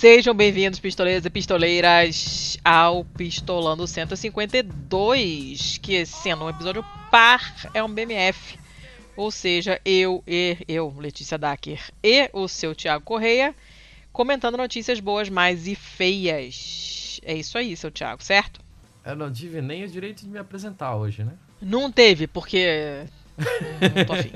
Sejam bem-vindos, pistoleiros e pistoleiras, ao Pistolando 152, que sendo um episódio par é um BMF. Ou seja, eu e eu, Letícia Dacker, e o seu Thiago Correia, comentando notícias boas, mais e feias. É isso aí, seu Thiago, certo? Eu não tive nem o direito de me apresentar hoje, né? Não teve, porque. não tô afim.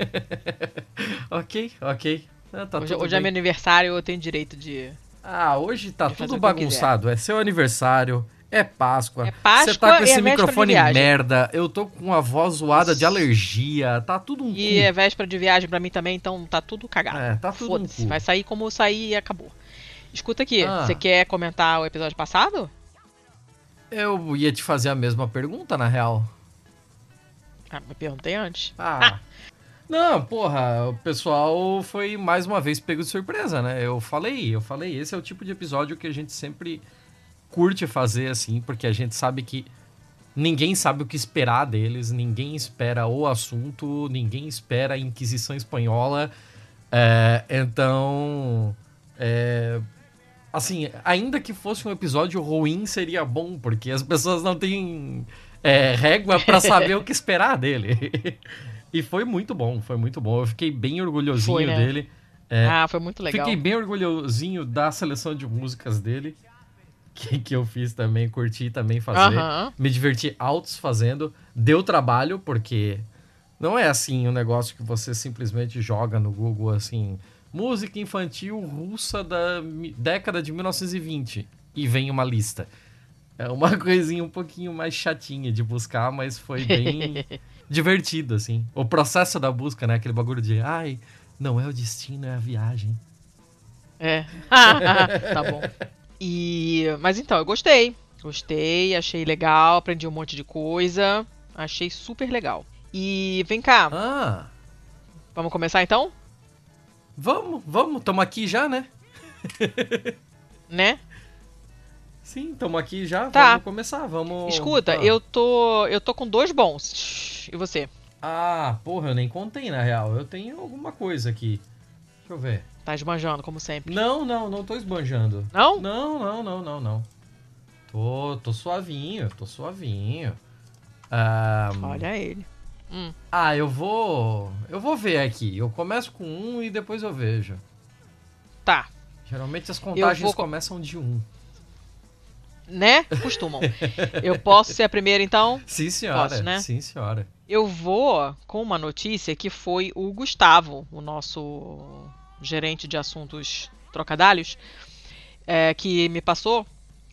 ok, ok. Ah, tá hoje, hoje é meu aniversário, eu tenho direito de ah, hoje tá tudo bagunçado. É seu aniversário, é Páscoa. É Páscoa Você tá com esse microfone merda. Eu tô com a voz zoada de alergia. Tá tudo um. E cu. é véspera de viagem para mim também, então tá tudo cagado. É, tá tudo um Vai sair como sair e acabou. Escuta aqui, ah. você quer comentar o episódio passado? Eu ia te fazer a mesma pergunta, na real. Ah, me perguntei antes. Ah. Não, porra, o pessoal foi mais uma vez pego de surpresa, né? Eu falei, eu falei, esse é o tipo de episódio que a gente sempre curte fazer assim, porque a gente sabe que ninguém sabe o que esperar deles, ninguém espera o assunto, ninguém espera a Inquisição Espanhola. É, então, é, assim, ainda que fosse um episódio ruim, seria bom, porque as pessoas não têm é, régua para saber o que esperar dele. E foi muito bom, foi muito bom. Eu fiquei bem orgulhosinho foi, né? dele. É, ah, foi muito legal. Fiquei bem orgulhosinho da seleção de músicas dele. Que, que eu fiz também, curti também fazer. Uh -huh. Me diverti altos fazendo. Deu trabalho, porque não é assim um negócio que você simplesmente joga no Google assim. Música infantil russa da década de 1920. E vem uma lista. É uma coisinha um pouquinho mais chatinha de buscar, mas foi bem. divertido, assim. O processo da busca, né? Aquele bagulho de, ai, não é o destino, é a viagem. É. tá bom. E, mas então, eu gostei. Gostei, achei legal, aprendi um monte de coisa. Achei super legal. E vem cá. Ah. Vamos começar então? Vamos, vamos. Tamo aqui já, né? né? Sim, estamos aqui já. Tá. Vamos começar, vamos. Escuta, ah. eu tô. Eu tô com dois bons. E você? Ah, porra, eu nem contei na real. Eu tenho alguma coisa aqui. Deixa eu ver. Tá esbanjando, como sempre. Não, não, não tô esbanjando. Não? Não, não, não, não, não. Tô, tô suavinho, tô suavinho. Um... Olha ele. Hum. Ah, eu vou. Eu vou ver aqui. Eu começo com um e depois eu vejo. Tá. Geralmente as contagens vou... começam de um né? Costumam. Eu posso ser a primeira, então? Sim, senhora. Posso, né? Sim, senhora. Eu vou com uma notícia que foi o Gustavo, o nosso gerente de assuntos trocadalhos, é, que me passou.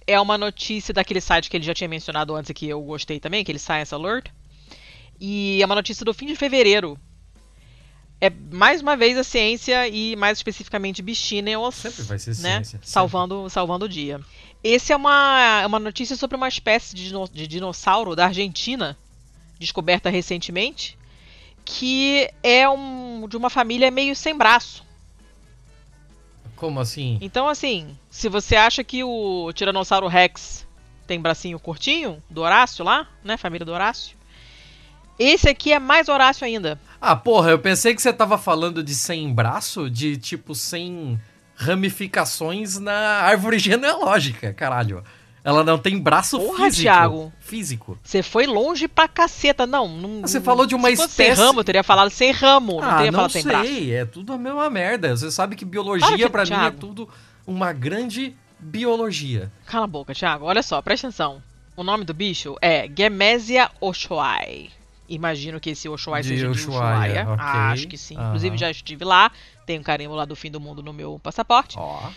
É uma notícia daquele site que ele já tinha mencionado antes, que eu gostei também, aquele Science Alert. E é uma notícia do fim de fevereiro. É mais uma vez a ciência e mais especificamente bichinels. Sempre vai ser né? ciência. Salvando, salvando o dia. Esse é uma, é uma notícia sobre uma espécie de, de dinossauro da Argentina, descoberta recentemente, que é um, de uma família meio sem braço. Como assim? Então, assim, se você acha que o Tiranossauro Rex tem bracinho curtinho, do Horácio lá, né? Família do Horácio. Esse aqui é mais Horácio ainda. Ah, porra, eu pensei que você tava falando de sem braço, de tipo sem ramificações na árvore genealógica, caralho. Ela não tem braço Porra, físico. Thiago. Físico. Você foi longe pra caceta. Não, não Você falou de uma se espécie... sem ramo, eu teria falado sem ramo. Ah, não teria não falado sei. sem braço. É tudo a mesma merda. Você sabe que biologia para mim é tudo uma grande biologia. Cala a boca, Thiago. Olha só, presta atenção. O nome do bicho é Gemesia oshoai. Imagino que esse Oshuaia seja de Ushuaia. Okay. Acho que sim. Uhum. Inclusive já estive lá. Tenho um carimbo lá do fim do mundo no meu passaporte. Ó.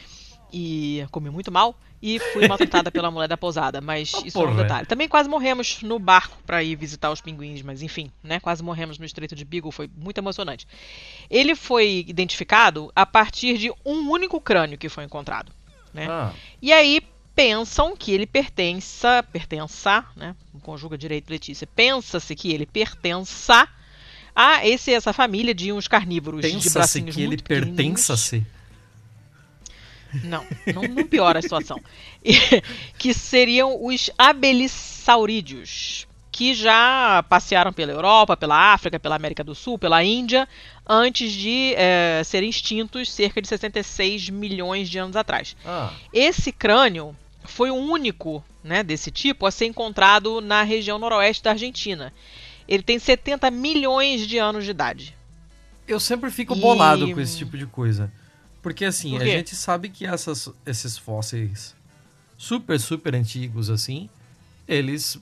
E comi muito mal. E fui maltratada pela mulher da pousada. Mas oh, isso porra, é um detalhe. Também quase morremos no barco para ir visitar os pinguins. Mas enfim, né? Quase morremos no Estreito de Beagle. Foi muito emocionante. Ele foi identificado a partir de um único crânio que foi encontrado. Né? Ah. E aí, pensam que ele pertença, pertença, né? Conjuga direito Letícia. Pensa-se que ele pertença a esse essa família de uns carnívoros Pensa de bracinhos que ele pertença-se. Não, não, não, piora a situação. que seriam os abelissaurídeos, que já passearam pela Europa, pela África, pela América do Sul, pela Índia, antes de é, serem extintos cerca de 66 milhões de anos atrás. Ah. Esse crânio foi o único né, desse tipo a ser encontrado na região noroeste da Argentina. Ele tem 70 milhões de anos de idade. Eu sempre fico bolado com esse tipo de coisa. Porque assim, Por a gente sabe que essas, esses fósseis super, super antigos assim, eles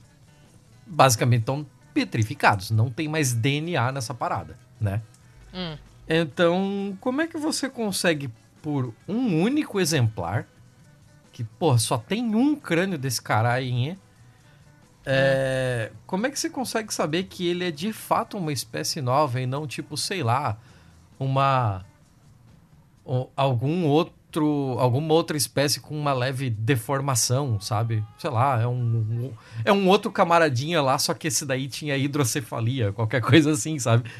basicamente estão petrificados. Não tem mais DNA nessa parada, né? Hum. Então, como é que você consegue, por um único exemplar, que, pô, só tem um crânio desse caralho, hein? É, como é que você consegue saber que ele é de fato uma espécie nova e não, tipo, sei lá, uma. algum outro alguma outra espécie com uma leve deformação, sabe? Sei lá, é um, é um outro camaradinha lá, só que esse daí tinha hidrocefalia, qualquer coisa assim, sabe?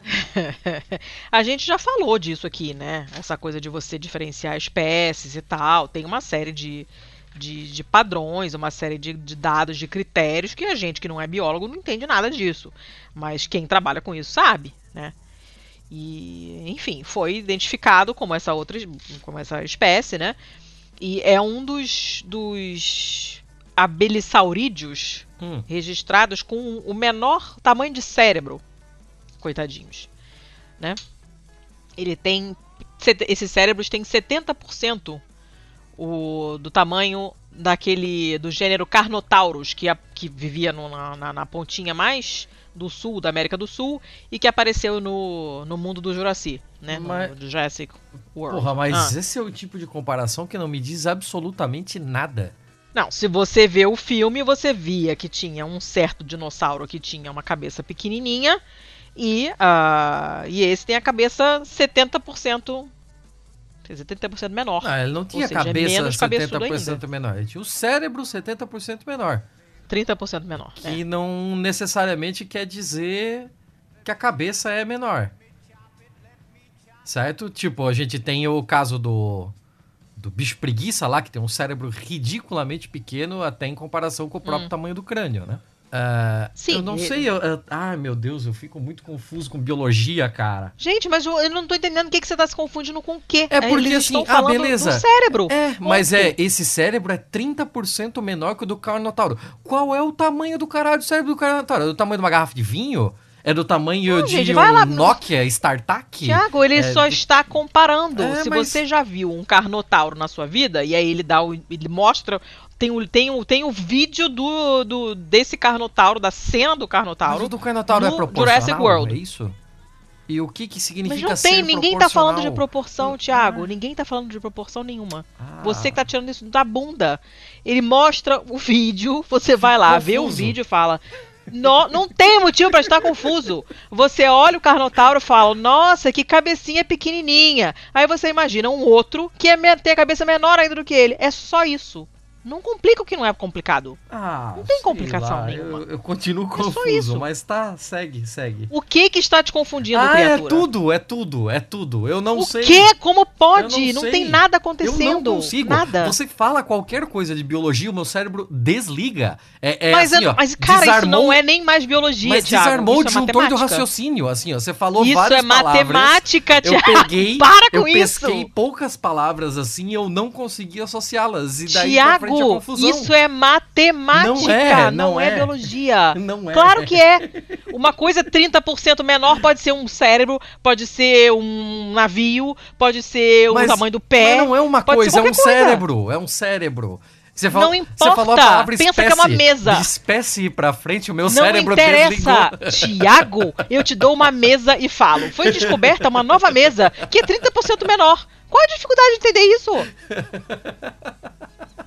a gente já falou disso aqui, né? Essa coisa de você diferenciar espécies e tal. Tem uma série de, de, de padrões, uma série de, de, dados, de critérios que a gente que não é biólogo não entende nada disso. Mas quem trabalha com isso sabe, né? E, enfim, foi identificado como essa outra, como essa espécie, né? E é um dos, dos abelissaurídeos hum. registrados com o menor tamanho de cérebro. Coitadinhos, né? Ele tem esses cérebros têm 70% o, do tamanho daquele do gênero Carnotaurus, que, a, que vivia no, na, na, pontinha mais do sul, da América do Sul, e que apareceu no, no mundo do Jurassic, né? Mas... No, Jurassic World. Porra, mas ah. esse é o tipo de comparação que não me diz absolutamente nada. Não, se você vê o filme, você via que tinha um certo dinossauro que tinha uma cabeça pequenininha e, uh, e esse tem a cabeça 70% 70% menor. Ah, ele não tinha seja, cabeça é 70% menor. Ele tinha o cérebro 70% menor. 30% menor. Que é. não necessariamente quer dizer que a cabeça é menor. Certo? Tipo, a gente tem o caso do, do bicho preguiça lá, que tem um cérebro ridiculamente pequeno, até em comparação com o próprio hum. tamanho do crânio, né? Uh, Sim. Eu não sei. Eu, eu, ai, meu Deus, eu fico muito confuso com biologia, cara. Gente, mas eu, eu não tô entendendo o que, que você tá se confundindo com o quê. É porque Eles assim, ah, beleza. Do cérebro. É, mas é, esse cérebro é 30% menor que o do Carnotauro. Qual é o tamanho do caralho do cérebro do Carnotauro? É do tamanho de uma garrafa de vinho? É do tamanho não, de gente, um lá, Nokia StarTAC? Tiago, ele é, só está comparando. É, Se mas... você já viu um Carnotauro na sua vida, e aí ele dá o, ele mostra tem o, tem o, tem o vídeo do, do, desse Carnotauro, da cena do Carnotauro. Mas o do Carnotauro é proporcional, Jurassic World. é isso? E o que que significa Mas não tem, ninguém tá falando de proporção, ah. Thiago. Ninguém tá falando de proporção nenhuma. Ah. Você que tá tirando isso da bunda. Ele mostra o vídeo, você vai lá, Confuso. vê o vídeo e fala: no, não tem motivo para estar confuso. Você olha o Carnotauro e fala: Nossa, que cabecinha pequenininha. Aí você imagina um outro que é, tem a cabeça menor ainda do que ele. É só isso. Não complica o que não é complicado. Ah, não tem complicação lá, nenhuma. Eu, eu continuo é confuso, mas tá, segue, segue. O que que está te confundindo, ah, criatura? é tudo, é tudo, é tudo. Eu não o sei. O que? Como pode? Não, não, tem nada acontecendo. Eu não consigo. Nada. Você fala qualquer coisa de biologia, o meu cérebro desliga. É, é mas, assim, ó, mas cara, desarmou, isso não é nem mais biologia, Mas Thiago. desarmou isso o disjuntor é do raciocínio, assim, ó. Você falou isso várias é palavras. Isso é matemática, Thiago. Eu peguei, Para com eu isso. pesquei poucas palavras, assim, e eu não consegui associá-las. E daí Thiago, isso é matemática, não é, não, não é. é. biologia. Não é. Claro que é. Uma coisa 30% menor pode ser um cérebro, pode ser um navio, pode ser mas, o tamanho do pé. Mas não é uma coisa, é um coisa. cérebro. É um cérebro. Você falou, não importa. Você falou a palavra Pensa espécie. que é uma mesa. De espécie pra frente, o meu não cérebro interessa. Tiago, eu te dou uma mesa e falo. Foi descoberta uma nova mesa que é 30% menor. Qual a dificuldade de entender isso?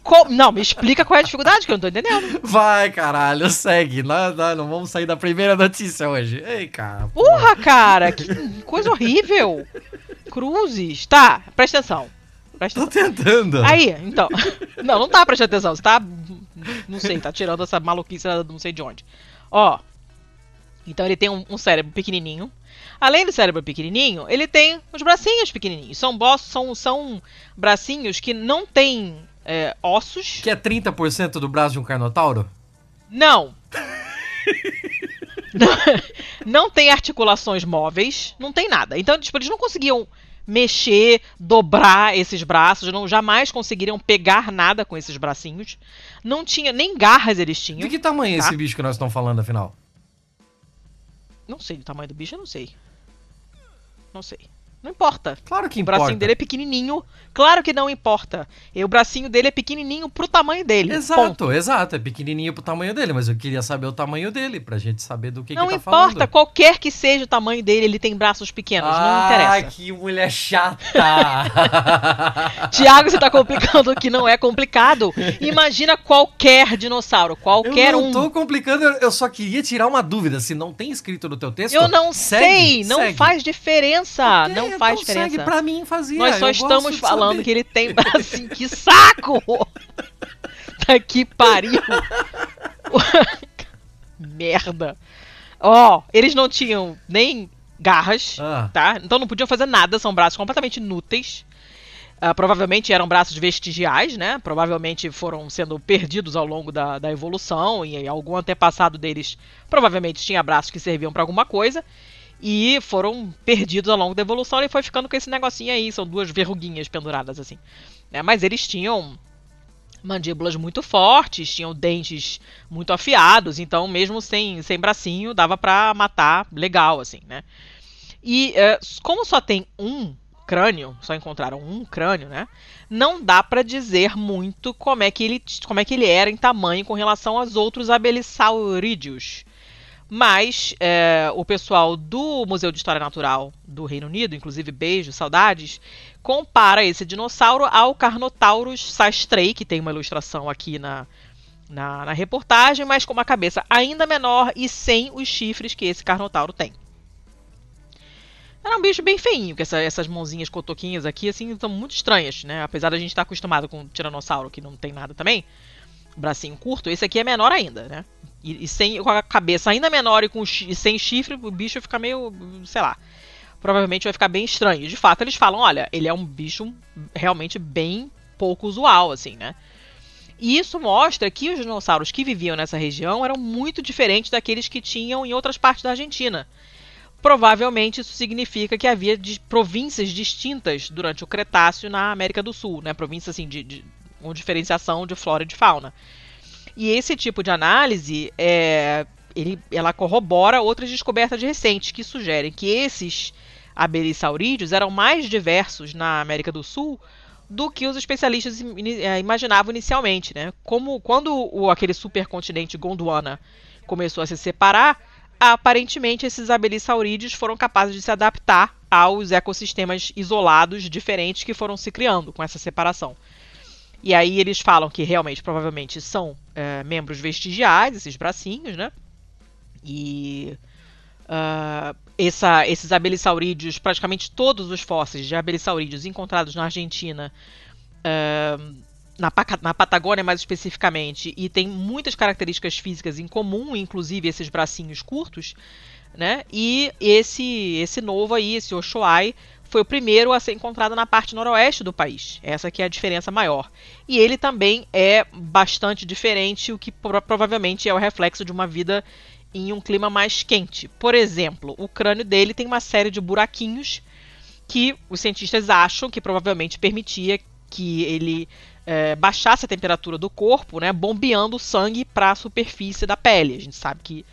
Co não, me explica qual é a dificuldade, que eu não tô entendendo. Vai, caralho, segue. Nós, nós não vamos sair da primeira notícia hoje. Ei, cara. Porra, cara, que coisa horrível. Cruzes. Tá, presta atenção. Presta tô atenção. tentando. Aí, então. Não, não tá prestando atenção. Você tá. Não sei, tá tirando essa maluquice não sei de onde. Ó. Então ele tem um, um cérebro pequenininho. Além do cérebro pequenininho, ele tem os bracinhos pequenininhos. São, são, são bracinhos que não têm é, ossos. Que é 30% do braço de um carnotauro? Não. não, não tem articulações móveis, não tem nada. Então, tipo, eles não conseguiam mexer, dobrar esses braços, não jamais conseguiriam pegar nada com esses bracinhos. Não tinha nem garras eles tinham. De que tamanho é tá? esse bicho que nós estamos falando, afinal? Não sei do tamanho do bicho, eu não sei. Não sei. Não importa. Claro que O importa. bracinho dele é pequenininho. Claro que não importa. E o bracinho dele é pequenininho pro tamanho dele. Exato, Ponto. exato. É pequenininho pro tamanho dele, mas eu queria saber o tamanho dele, pra gente saber do que, não que tá importa, falando. qualquer que seja o tamanho dele, ele tem braços pequenos. não Ah, interessa. que mulher chata! Tiago, você tá complicando o que não é complicado. Imagina qualquer dinossauro, qualquer eu não um. tô complicando, eu- só queria tirar uma dúvida. Se não tem escrito no teu texto, Eu não segue, sei, não segue. faz diferença. Não então faz diferença. pra mim fazia. Nós só eu estamos falando saber. que ele tem bracinho. Que saco! tá que pariu! Merda! Ó, eles não tinham nem garras, Ah. tá? Então não podiam fazer nada, são braços completamente inúteis. Ah, provavelmente eram braços vestigiais, né? Provavelmente foram sendo perdidos ao longo da, da evolução e algum antepassado deles provavelmente tinha braços que serviam pra alguma coisa e foram perdidos ao longo da evolução e foi ficando com esse negocinho aí, são duas verruguinhas penduradas assim. né? Mas eles tinham mandíbulas muito fortes, tinham dentes muito afiados, então mesmo sem, sem bracinho dava pra matar legal assim, né? E eh, como só tem um crânio, só encontraram um crânio, né? Não dá pra dizer muito como é que ele como é que ele era em tamanho com relação aos outros abelissaurídeos. Mas eh, o pessoal do Museu de História Natural do Reino Unido, inclusive beijo, saudades, compara esse dinossauro ao Carnotaurus sastrei, que tem uma ilustração aqui na, na, na reportagem, mas com uma cabeça ainda menor e sem os chifres que esse Carnotauro tem. Era um bicho bem feinho, que essa- essas mãozinhas cotoquinhas aqui, assim, são muito estranhas, né? Apesar da gente estar acostumado com o Tiranossauro, que não tem nada também, bracinho curto, esse aqui é menor ainda, né? E, e sem, com a cabeça ainda menor e, com, e sem chifre, o bicho fica meio, sei lá, provavelmente vai ficar bem estranho. De fato, eles falam, olha, ele é um bicho realmente bem pouco usual, assim, né? E isso mostra que os dinossauros que viviam nessa região eram muito diferentes daqueles que tinham em outras partes da Argentina. Provavelmente isso significa que havia províncias distintas durante o Cretáceo na América do Sul, né? Províncias assim de, de com diferenciação de flora e de fauna. E esse tipo de análise é, ele, ela corrobora outras descobertas recentes que sugerem que esses abelissaurídeos eram mais diversos na América do Sul do que os especialistas eh, imaginavam inicialmente, né? Como quando o, aquele supercontinente Gondwana começou a se separar, aparentemente esses abelissaurídeos foram capazes de se adaptar aos ecossistemas isolados diferentes que foram se criando com essa separação. E aí eles falam que realmente, provavelmente, são eh, membros vestigiais, esses bracinhos, né? E ah, essa- esses abelissaurídeos, praticamente todos os fósseis de abelissaurídeos encontrados na Argentina, ah, na, na Patagônia mais especificamente, e tem muitas características físicas em comum, inclusive esses bracinhos curtos, né? E esse esse novo aí, esse Oshoai, foi o primeiro a ser encontrado na parte noroeste do país. Essa que é a diferença maior. E ele também é bastante diferente, o que pro- provavelmente é o reflexo de uma vida em um clima mais quente. Por exemplo, o crânio dele tem uma série de buraquinhos que os cientistas acham que provavelmente permitia que ele eh, baixasse a temperatura do corpo, né, bombeando o sangue para a superfície da pele. A gente sabe que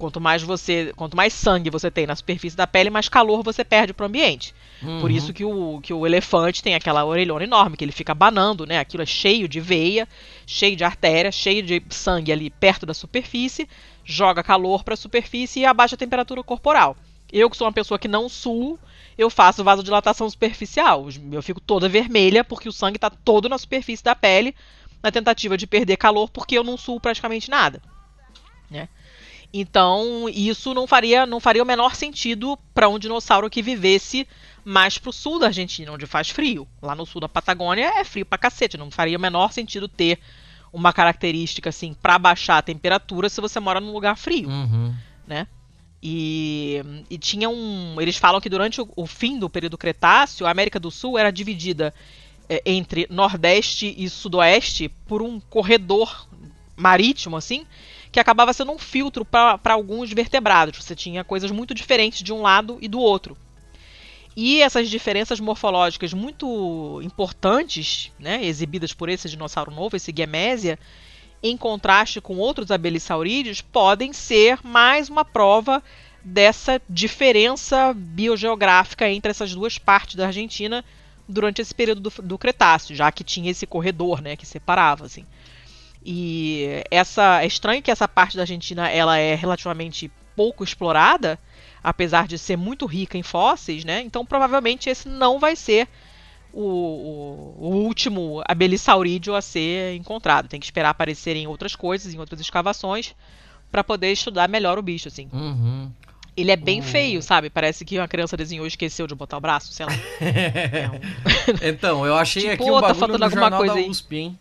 quanto mais você, quanto mais sangue você tem na superfície da pele, mais calor você perde para o ambiente. Por Uhum. isso que o, que o elefante tem aquela orelhona enorme, que ele fica banando, né? Aquilo é cheio de veia, cheio de artéria, cheio de sangue ali perto da superfície, joga calor para a superfície e abaixa a temperatura corporal. Eu, que sou uma pessoa que não suo, eu faço vasodilatação superficial. Eu fico toda vermelha porque o sangue está todo na superfície da pele, na tentativa de perder calor, porque eu não suo praticamente nada. Né? Então, isso não faria, não faria o menor sentido para um dinossauro que vivesse mais pro sul da Argentina, onde faz frio. Lá no sul da Patagônia é frio pra cacete, não faria o menor sentido ter uma característica assim para baixar a temperatura se você mora num lugar frio, Uhum. né? E, e tinha um, eles falam que durante o, o fim do período Cretáceo, a América do Sul era dividida é, entre Nordeste e Sudoeste por um corredor marítimo assim, que acabava sendo um filtro para alguns vertebrados. Você tinha coisas muito diferentes de um lado e do outro. E essas diferenças morfológicas muito importantes, né, exibidas por esse dinossauro novo, esse Gemésia, em contraste com outros abelissaurídeos, podem ser mais uma prova dessa diferença biogeográfica entre essas duas partes da Argentina durante esse período do, do Cretáceo, já que tinha esse corredor, né, que separava, assim. E essa é estranho que essa parte da Argentina ela é relativamente pouco explorada, apesar de ser muito rica em fósseis, né? Então provavelmente esse não vai ser o, o, o último abelissaurídeo a ser encontrado. Tem que esperar aparecerem outras coisas, em outras escavações, para poder estudar melhor o bicho, assim. Uhum. Ele é bem feio, sabe? Parece que uma criança desenhou e esqueceu de botar o braço, sei lá. é um... então, eu achei tipo, aqui um tá bagulho tá no jornal coisa da USP, hein?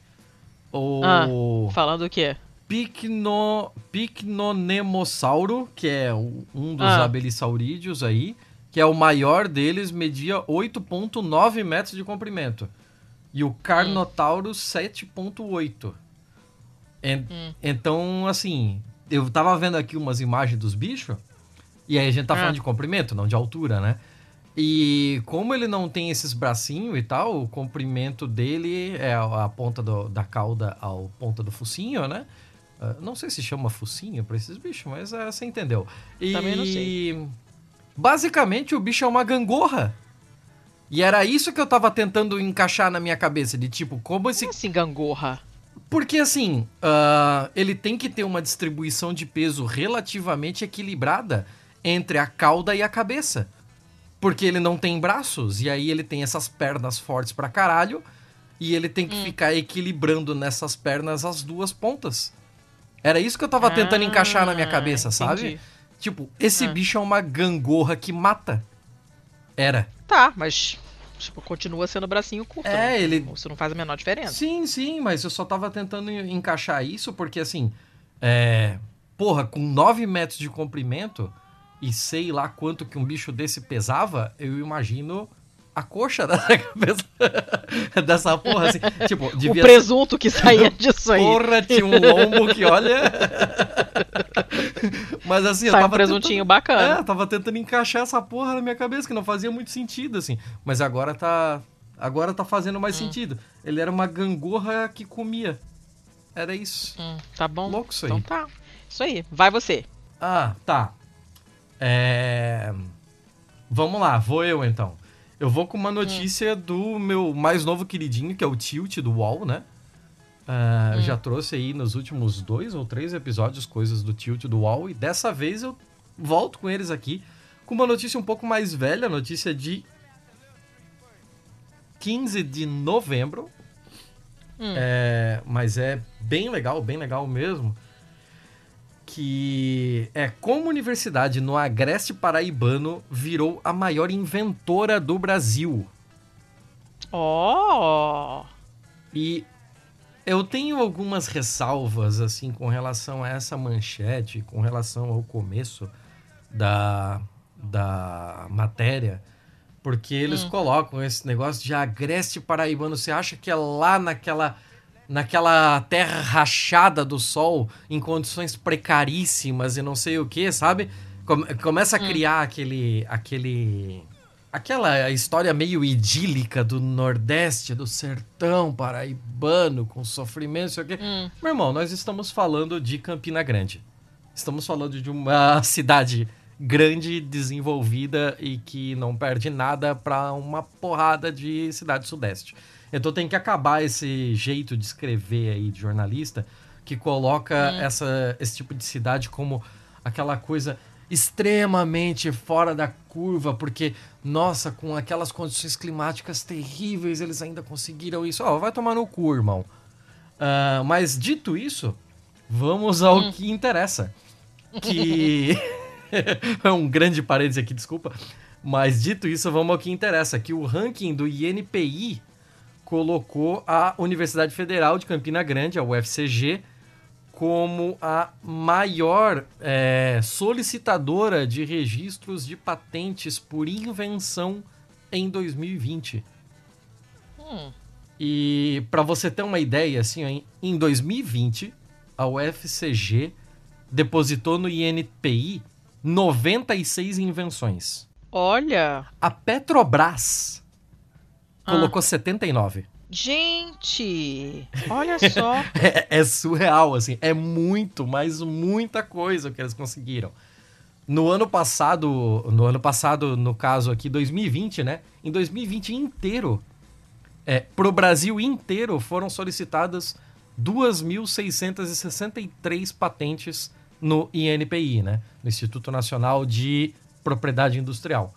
O... Ah, falando o quê? Picno... Picnonemossauro, que é um dos ah. abelissaurídeos aí, que é o maior deles, media 8.9 metros de comprimento. E o Carnotaurus, hum. 7.8. hum. Então, assim, eu tava vendo aqui umas imagens dos bichos, e aí a gente tá ah. falando de comprimento, não de altura, né? E como ele não tem esses bracinhos e tal, o comprimento dele é a ponta do, da cauda ao ponta do focinho, né? Uh, não sei se chama focinho para esses bichos, mas uh, você entendeu. E Também não sei. basicamente o bicho é uma gangorra. E era isso que eu tava tentando encaixar na minha cabeça, de tipo, como esse. Como assim, gangorra? Porque assim, uh, ele tem que ter uma distribuição de peso relativamente equilibrada entre a cauda e a cabeça. Porque ele não tem braços, e aí ele tem essas pernas fortes pra caralho, e ele tem que hum. ficar equilibrando nessas pernas as duas pontas. Era isso que eu tava ah, tentando encaixar na minha cabeça, entendi. sabe? Tipo, esse ah. bicho é uma gangorra que mata. Era. Tá, mas tipo, continua sendo bracinho curto. É, né? ele. Isso não faz a menor diferença. Sim, sim, mas eu só tava tentando encaixar isso porque, assim. É. Porra, com 9 metros de comprimento, e sei lá quanto que um bicho desse pesava, eu imagino a coxa da cabeça dessa porra, assim. Tipo, devia O presunto que saía disso aí. Porra, tinha um lombo que, olha... Mas assim, Sai eu tava um presuntinho tentando... bacana. É, tava tentando encaixar essa porra na minha cabeça, que não fazia muito sentido, assim. Mas agora tá... Agora tá fazendo mais hum. sentido. Ele era uma gangorra que comia. Era isso. Hum, tá bom. Louco isso aí. Então tá. Isso aí. Vai você. Ah, tá. É... Vamos lá, vou eu então. Eu vou com uma notícia hum. do meu mais novo queridinho, que é o Tilt do UOL, né? Uh, hum. Já trouxe aí nos últimos dois ou três episódios coisas do Tilt do UOL e dessa vez eu volto com eles aqui com uma notícia um pouco mais velha, notícia de 15 de novembro. Hum. É, mas é bem legal, bem legal mesmo que é como universidade no Agreste Paraibano virou a maior inventora do Brasil. Oh! E eu tenho algumas ressalvas assim com relação a essa manchete, com relação ao começo da, da matéria, porque eles hum. colocam esse negócio de Agreste Paraibano. Você acha que é lá naquela naquela terra rachada do sol, em condições precaríssimas e não sei o que, sabe? Começa a hum. criar hum. aquele. aquele. aquela história meio idílica do Nordeste, do sertão paraibano, com sofrimento, sei o quê. Hum. Meu irmão, nós estamos falando de Campina Grande. Estamos falando de uma cidade grande, desenvolvida e que não perde nada para uma porrada de cidade sudeste. Então tem que acabar esse jeito de escrever aí de jornalista que coloca hum. essa, esse tipo de cidade como aquela coisa extremamente fora da curva, porque, nossa, com aquelas condições climáticas terríveis, eles ainda conseguiram isso. Ó, oh, vai tomar no cu, irmão. Uh, mas dito isso, vamos ao hum. que interessa. Que. é um grande parênteses aqui, desculpa. Mas dito isso, vamos ao que interessa. Que o ranking do INPI colocou a Universidade Federal de Campina Grande, a UFCG, como a maior é, solicitadora de registros de patentes por invenção em 2020. Hum. E para você ter uma ideia, assim, em 2020, a UFCG depositou no INPI 96 invenções. Olha! A Petrobras. Colocou 79. Gente, olha só. é, é, surreal, assim. É muito, mas muita coisa que eles conseguiram. No ano passado, no ano passado, no caso aqui, 2020, né? Em 2020 inteiro, é, pro Brasil inteiro foram solicitadas 2.663 patentes no INPI, né? No Instituto Nacional de Propriedade Industrial.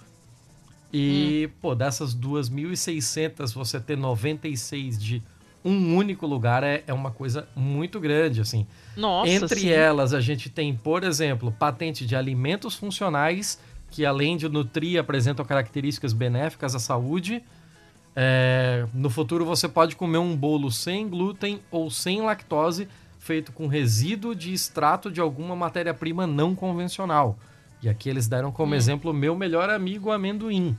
E, hum. pô, dessas 2.600, você ter 96 de um único lugar é, é uma coisa muito grande, assim. Nossa, Entre sim. elas, a gente tem, por exemplo, patente de alimentos funcionais, que além de nutrir, apresentam características benéficas à saúde. É, no futuro, você pode comer um bolo sem glúten ou sem lactose, feito com resíduo de extrato de alguma matéria-prima não convencional. E aqui eles deram como hum. exemplo meu melhor amigo amendoim.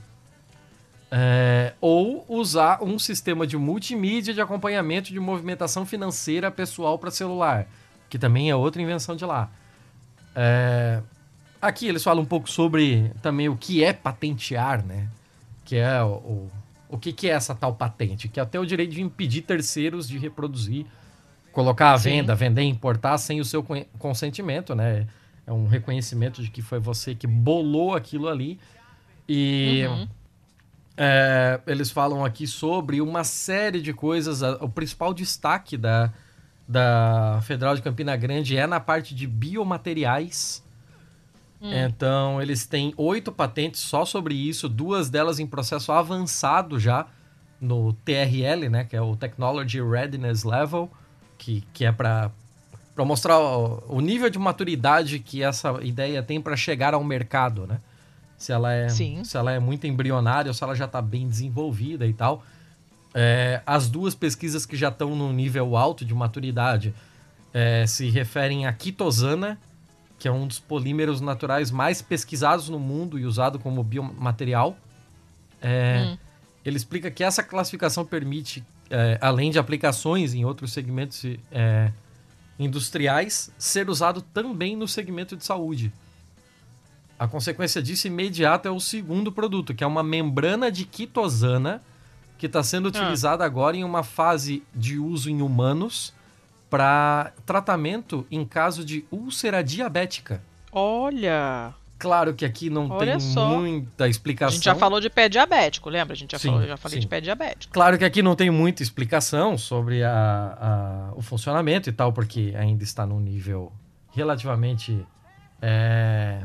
É, ou usar um sistema de multimídia de acompanhamento de movimentação financeira pessoal para celular, que também é outra invenção de lá. É, aqui eles falam um pouco sobre também o que é patentear, né? Que é o, o, o que, que é essa tal patente? Que é até o direito de impedir terceiros de reproduzir, colocar à venda, vender, importar sem o seu consentimento, né? É um reconhecimento de que foi você que bolou aquilo ali. E uhum. é, eles falam aqui sobre uma série de coisas. O principal destaque da, da Federal de Campina Grande é na parte de biomateriais. Hum. Então, eles têm oito patentes só sobre isso, duas delas em processo avançado já no TRL, né, que é o Technology Readiness Level, que, que é para para mostrar o, o, nível de maturidade que essa ideia tem para chegar ao mercado, né? Se ela é, Sim. se ela é muito embrionária ou se ela já está bem desenvolvida e tal. É, as duas pesquisas que já estão no nível alto de maturidade é, se referem à quitosana, que é um dos polímeros naturais mais pesquisados no mundo e usado como biomaterial. É, hum. Ele explica que essa classificação permite, é, além de aplicações em outros segmentos é, industriais ser usado também no segmento de saúde. A consequência disso imediata é o segundo produto, que é uma membrana de quitosana, que está sendo ah. utilizada ah. agora em uma fase de uso em humanos para tratamento em caso de úlcera diabética. Olha! Claro que aqui não Olha tem só. muita explicação. A gente já falou de pé diabético, lembra? A gente já, sim, falou, já falei sim. de pé diabético. Claro que aqui não tem muita explicação sobre a, a, o funcionamento e tal, porque ainda está num nível relativamente é,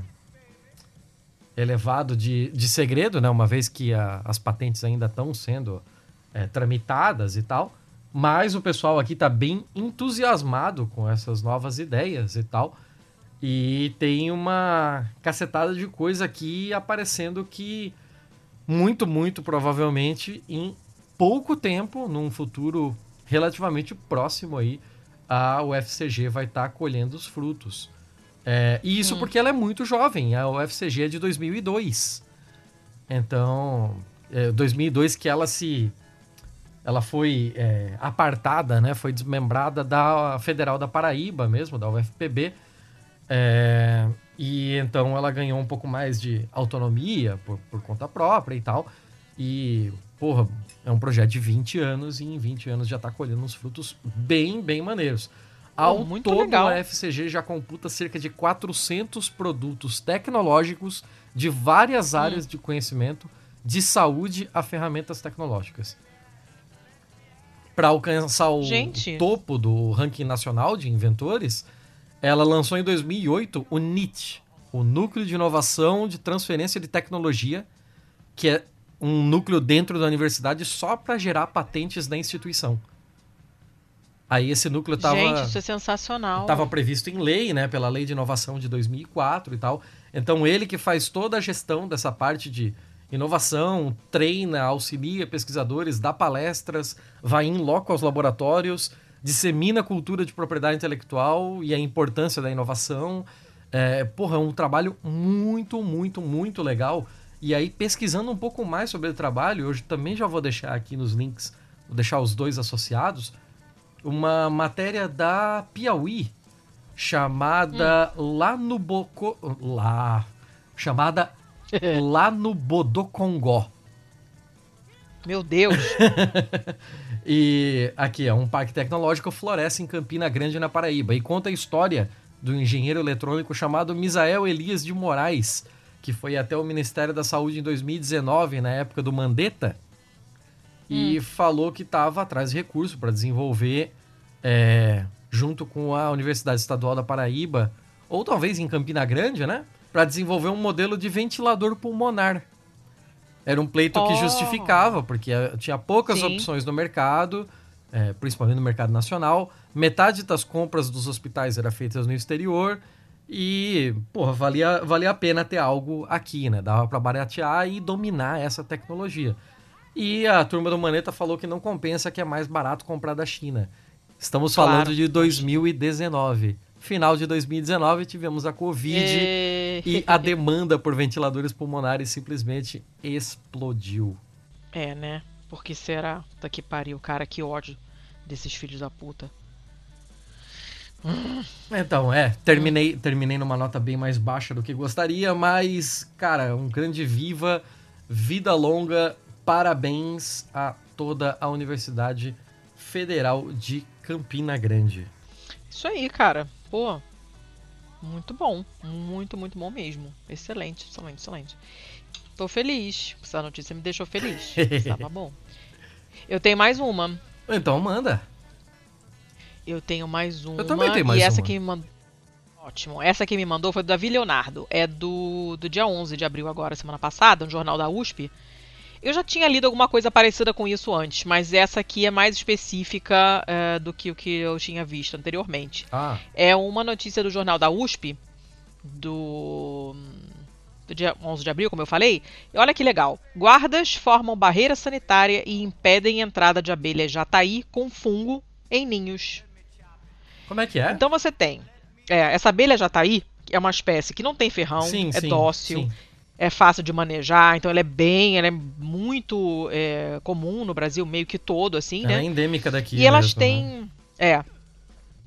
elevado de, de segredo, né? Uma vez que a, as patentes ainda estão sendo é, tramitadas e tal. Mas o pessoal aqui está bem entusiasmado com essas novas ideias e tal. E tem uma cacetada de coisa aqui aparecendo que muito, muito provavelmente em pouco tempo, num futuro relativamente próximo aí, a UFCG vai estar tá colhendo os frutos. É, e isso hum. porque ela é muito jovem, a UFCG é de 2002. Então, é, 2002 que ela se ela foi é, apartada, né, foi desmembrada da Federal da Paraíba mesmo, da UFPB, é, e então ela ganhou um pouco mais de autonomia por, por conta própria e tal. E, porra, é um projeto de 20 anos e em 20 anos já está colhendo uns frutos bem, bem maneiros. Ao oh, todo, legal. a FCG já computa cerca de 400 produtos tecnológicos de várias áreas hum. de conhecimento, de saúde a ferramentas tecnológicas. Para alcançar o Gente. topo do ranking nacional de inventores, ela lançou em 2008 o NIT, o Núcleo de Inovação de Transferência de Tecnologia, que é um núcleo dentro da universidade só para gerar patentes da instituição. Aí esse núcleo estava Gente, isso é sensacional. Estava previsto em lei, né, pela Lei de Inovação de 2004 e tal. Então ele que faz toda a gestão dessa parte de inovação, treina, auxilia pesquisadores, dá palestras, vai em loco aos laboratórios dissemina a cultura de propriedade intelectual e a importância da inovação. É, porra, é um trabalho muito, muito, muito legal. E aí, pesquisando um pouco mais sobre o trabalho, hoje também já vou deixar aqui nos links, vou deixar os dois associados, uma matéria da Piauí chamada hum. lá no Boco... lá chamada lá no Bodocongó. Meu Deus! e aqui é um parque tecnológico floresce em Campina Grande, na Paraíba, e conta a história do engenheiro eletrônico chamado Misael Elias de Moraes, que foi até o Ministério da Saúde em 2019, na época do Mandetta, e hum. falou que estava atrás de recurso para desenvolver é, junto com a Universidade Estadual da Paraíba, ou talvez em Campina Grande, né? Para desenvolver um modelo de ventilador pulmonar. Era um pleito oh. que justificava, porque eh, tinha poucas Sim. opções no mercado, é, principalmente no mercado nacional. Metade das compras dos hospitais era feitas no exterior. E, porra, valia, valia a pena ter algo aqui, né? Dava para baratear e dominar essa tecnologia. E a turma do Maneta falou que não compensa, que é mais barato comprar da China. Estamos falando claro. de 2019. Final de 2019 tivemos a Covid e... e a demanda por ventiladores pulmonares simplesmente explodiu. É, né? Por que será? Tá que pariu, cara, que ódio desses filhos da puta. Então, é, terminei, terminei numa nota bem mais baixa do que gostaria, mas, cara, um grande viva, vida longa, parabéns a toda a Universidade Federal de Campina Grande. Isso aí, cara. Pô, muito bom. Muito, muito bom mesmo. Excelente, excelente, excelente. Tô feliz. Essa notícia me deixou feliz. Tava bom. Eu tenho mais uma. Então manda. Eu tenho mais uma. Eu também tenho mais e essa uma. que me mandou. Ótimo. Essa que me mandou foi do Davi Leonardo. É do, do dia 11 de abril agora, semana passada, um jornal da USP. Eu já tinha lido alguma coisa parecida com isso antes, mas essa aqui é mais específica uh, do que o que eu tinha visto anteriormente. Ah. É uma notícia do jornal da USP, do, do dia 11 de abril, como eu falei. E olha que legal. Guardas formam barreira sanitária e impedem entrada de abelhas jataí com fungo em ninhos. Como é que é? Então você tem. É, essa abelha jataí é uma espécie que não tem ferrão, sim, é sim, dócil. Sim é fácil de manejar, então ela é bem, ela é muito é, comum no Brasil, meio que todo, assim, ela né? É endêmica daqui. E elas mesmo, têm. Né? É.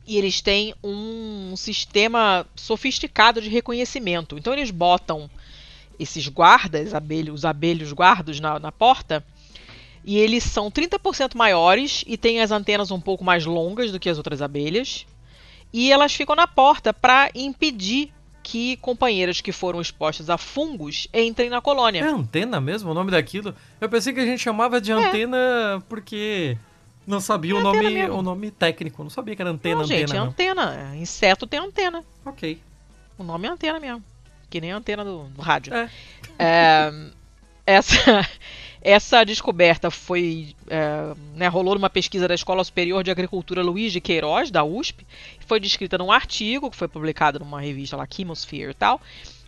E eles têm um sistema sofisticado de reconhecimento. Então eles botam esses guardas, abelhos, os abelhos guardos na, na porta, e eles são 30% maiores e têm as antenas um pouco mais longas do que as outras abelhas. E elas ficam na porta para impedir que companheiras que foram expostas a fungos entrem na colônia. É antena mesmo o nome daquilo? Eu pensei que a gente chamava de é. antena porque não sabia é o nome o nome técnico, não sabia que era antena, não, antena. Gente, é antena. Inseto tem antena. Ok. O nome é antena mesmo. Que nem a antena do, do rádio. É. é essa, essa descoberta foi é, né, rolou numa pesquisa da Escola Superior de Agricultura Luiz de Queiroz, da USP, foi descrita num artigo que foi publicado numa revista lá, Chemosphere e tal.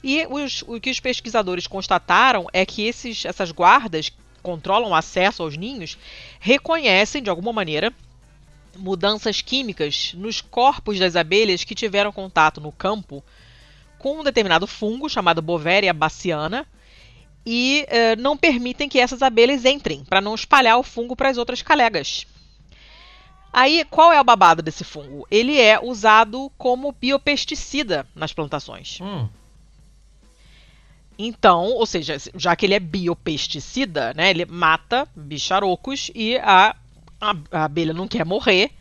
E os, o que os pesquisadores constataram é que esses, essas guardas que controlam o acesso aos ninhos reconhecem, de alguma maneira, mudanças químicas nos corpos das abelhas que tiveram contato no campo com um determinado fungo chamado Bovéria baciana e uh, não permitem que essas abelhas entrem, para não espalhar o fungo para as outras colegas. Aí, qual é o babado desse fungo? Ele é usado como biopesticida nas plantações. Hum. Então, ou seja, já que ele é biopesticida, né, ele mata bicharocos e a, a, a abelha não quer morrer,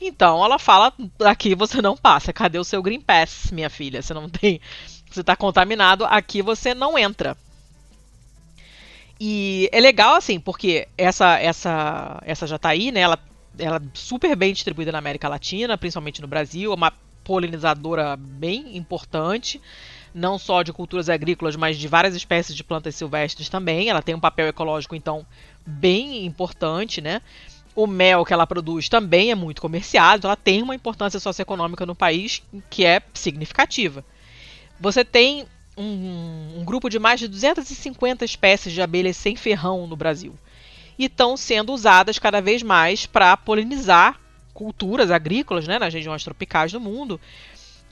então ela fala: aqui você não passa, cadê o seu Green Pass, minha filha? Você não tem. Você está contaminado, aqui você não entra. E é legal, assim, porque essa essa essa jataí, né, ela, ela é super bem distribuída na América Latina, principalmente no Brasil, é uma polinizadora bem importante, não só de culturas agrícolas, mas de várias espécies de plantas silvestres também. Ela tem um papel ecológico, então, bem importante, né? O mel que ela produz também é muito comerciado, então ela tem uma importância socioeconômica no país que é significativa. Você tem um, um grupo de mais de 250 espécies de abelhas sem ferrão no Brasil. E estão sendo usadas cada vez mais para polinizar culturas agrícolas né, nas regiões tropicais do mundo.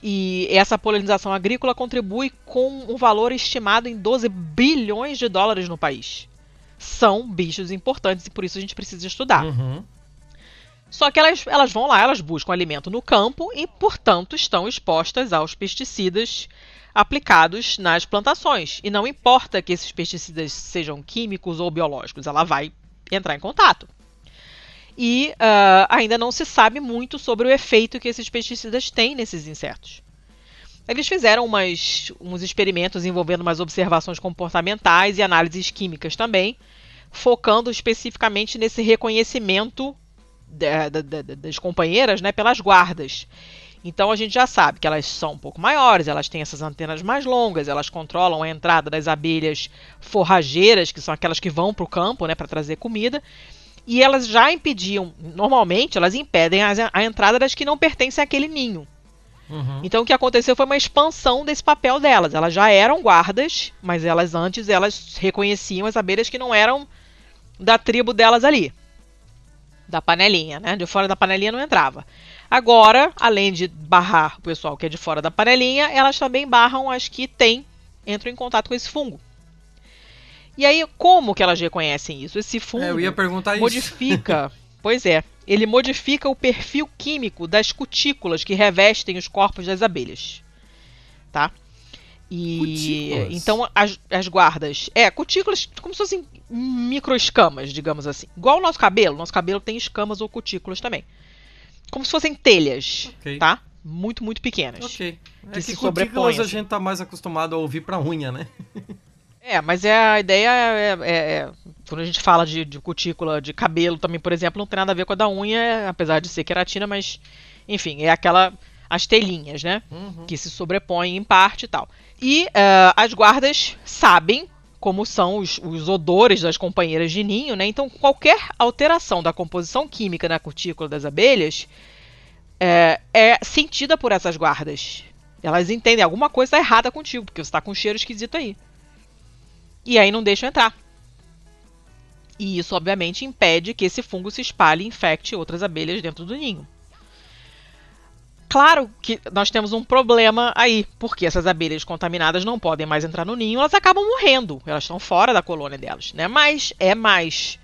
E essa polinização agrícola contribui com um valor estimado em 12 bilhões de dólares no país. São bichos importantes e por isso a gente precisa estudar. Uhum. Só que elas, elas vão lá, elas buscam alimento no campo e, portanto, estão expostas aos pesticidas aplicados nas plantações. E não importa que esses pesticidas sejam químicos ou biológicos, ela vai entrar em contato. E uh, ainda não se sabe muito sobre o efeito que esses pesticidas têm nesses insetos. Eles fizeram umas, uns experimentos envolvendo umas observações comportamentais e análises químicas também, focando especificamente nesse reconhecimento das companheiras né, pelas guardas. Então a gente já sabe que elas são um pouco maiores, elas têm essas antenas mais longas, elas controlam a entrada das abelhas forrageiras, que são aquelas que vão para o campo né, para trazer comida. E elas já impediam, normalmente, elas impedem a, a entrada das que não pertencem àquele ninho. Uhum. Então o que aconteceu foi uma expansão desse papel delas. Elas já eram guardas, mas elas antes elas reconheciam as abelhas que não eram da tribo delas ali. Da panelinha, né? De fora da panelinha não entrava. Agora, além de barrar o pessoal que é de fora da panelinha, elas também barram as que têm, entram em contato com esse fungo. E aí, como que elas reconhecem isso? Esse fungo é, ia perguntar modifica. Pois é, ele modifica o perfil químico das cutículas que revestem os corpos das abelhas. Tá? E cutículas. então as, as guardas. É, cutículas como se fossem microescamas, digamos assim. Igual o nosso cabelo. Nosso cabelo tem escamas ou cutículas também. Como se fossem telhas, okay. tá? Muito, muito pequenas. Ok. Que, é se que sobrepõem. a assim. gente tá mais acostumado a ouvir pra unha, né? é, mas é, a ideia é, é, é, Quando a gente fala de, de, cutícula de cabelo também, por exemplo, não tem nada a ver com a da unha, apesar de ser queratina, mas. Enfim, é aquela. As telinhas, né? Uhum. Que se sobrepõem em parte e tal. E uh, as guardas sabem como são os, os, odores das companheiras de ninho, né? Então, qualquer alteração da composição química na cutícula das abelhas é, é sentida por essas guardas. Elas entendem alguma coisa está errada contigo, porque você está com um cheiro esquisito aí. E aí não deixam entrar. E isso, obviamente, impede que esse fungo se espalhe e infecte outras abelhas dentro do ninho. Claro que nós temos um problema aí, porque essas abelhas contaminadas não podem mais entrar no ninho, elas acabam morrendo, elas estão fora da colônia delas, né? Mas é mais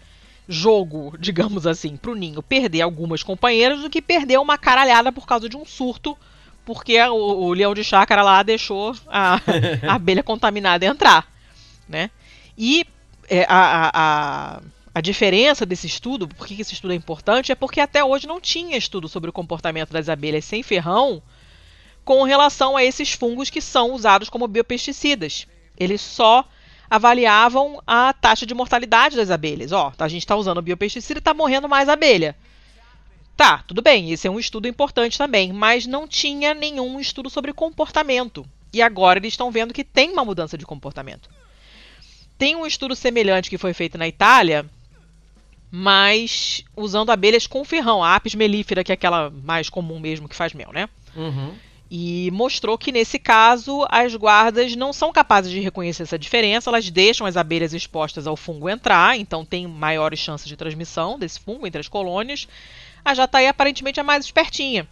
jogo, digamos assim, para o ninho perder algumas companheiras do que perder uma caralhada por causa de um surto, porque o, o leão de chácara lá deixou a, a abelha contaminada entrar, né? E é, a, a, a diferença desse estudo, por que esse estudo é importante, é porque até hoje não tinha estudo sobre o comportamento das abelhas sem ferrão com relação a esses fungos que são usados como biopesticidas. Eles só avaliavam a taxa de mortalidade das abelhas. Ó, a gente está usando biopesticida e está morrendo mais abelha. Tá, tudo bem, esse é um estudo importante também, mas não tinha nenhum estudo sobre comportamento. E agora eles estão vendo que tem uma mudança de comportamento. Tem um estudo semelhante que foi feito na Itália, mas usando abelhas com ferrão, a apis mellifera, que é aquela mais comum mesmo que faz mel, né? Uhum. E mostrou que nesse caso as guardas não são capazes de reconhecer essa diferença, elas deixam as abelhas expostas ao fungo entrar, então tem maiores chances de transmissão desse fungo entre as colônias. A jataí aparentemente é mais espertinha.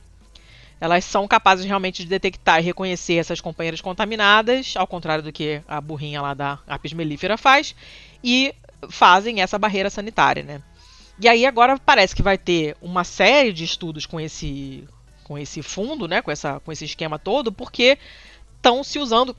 Elas são capazes realmente de detectar e reconhecer essas companheiras contaminadas, ao contrário do que a burrinha lá da apis mellifera faz, e fazem essa barreira sanitária, né? E aí agora parece que vai ter uma série de estudos com esse com esse fundo, né, com essa com esse esquema todo, porque estão se usando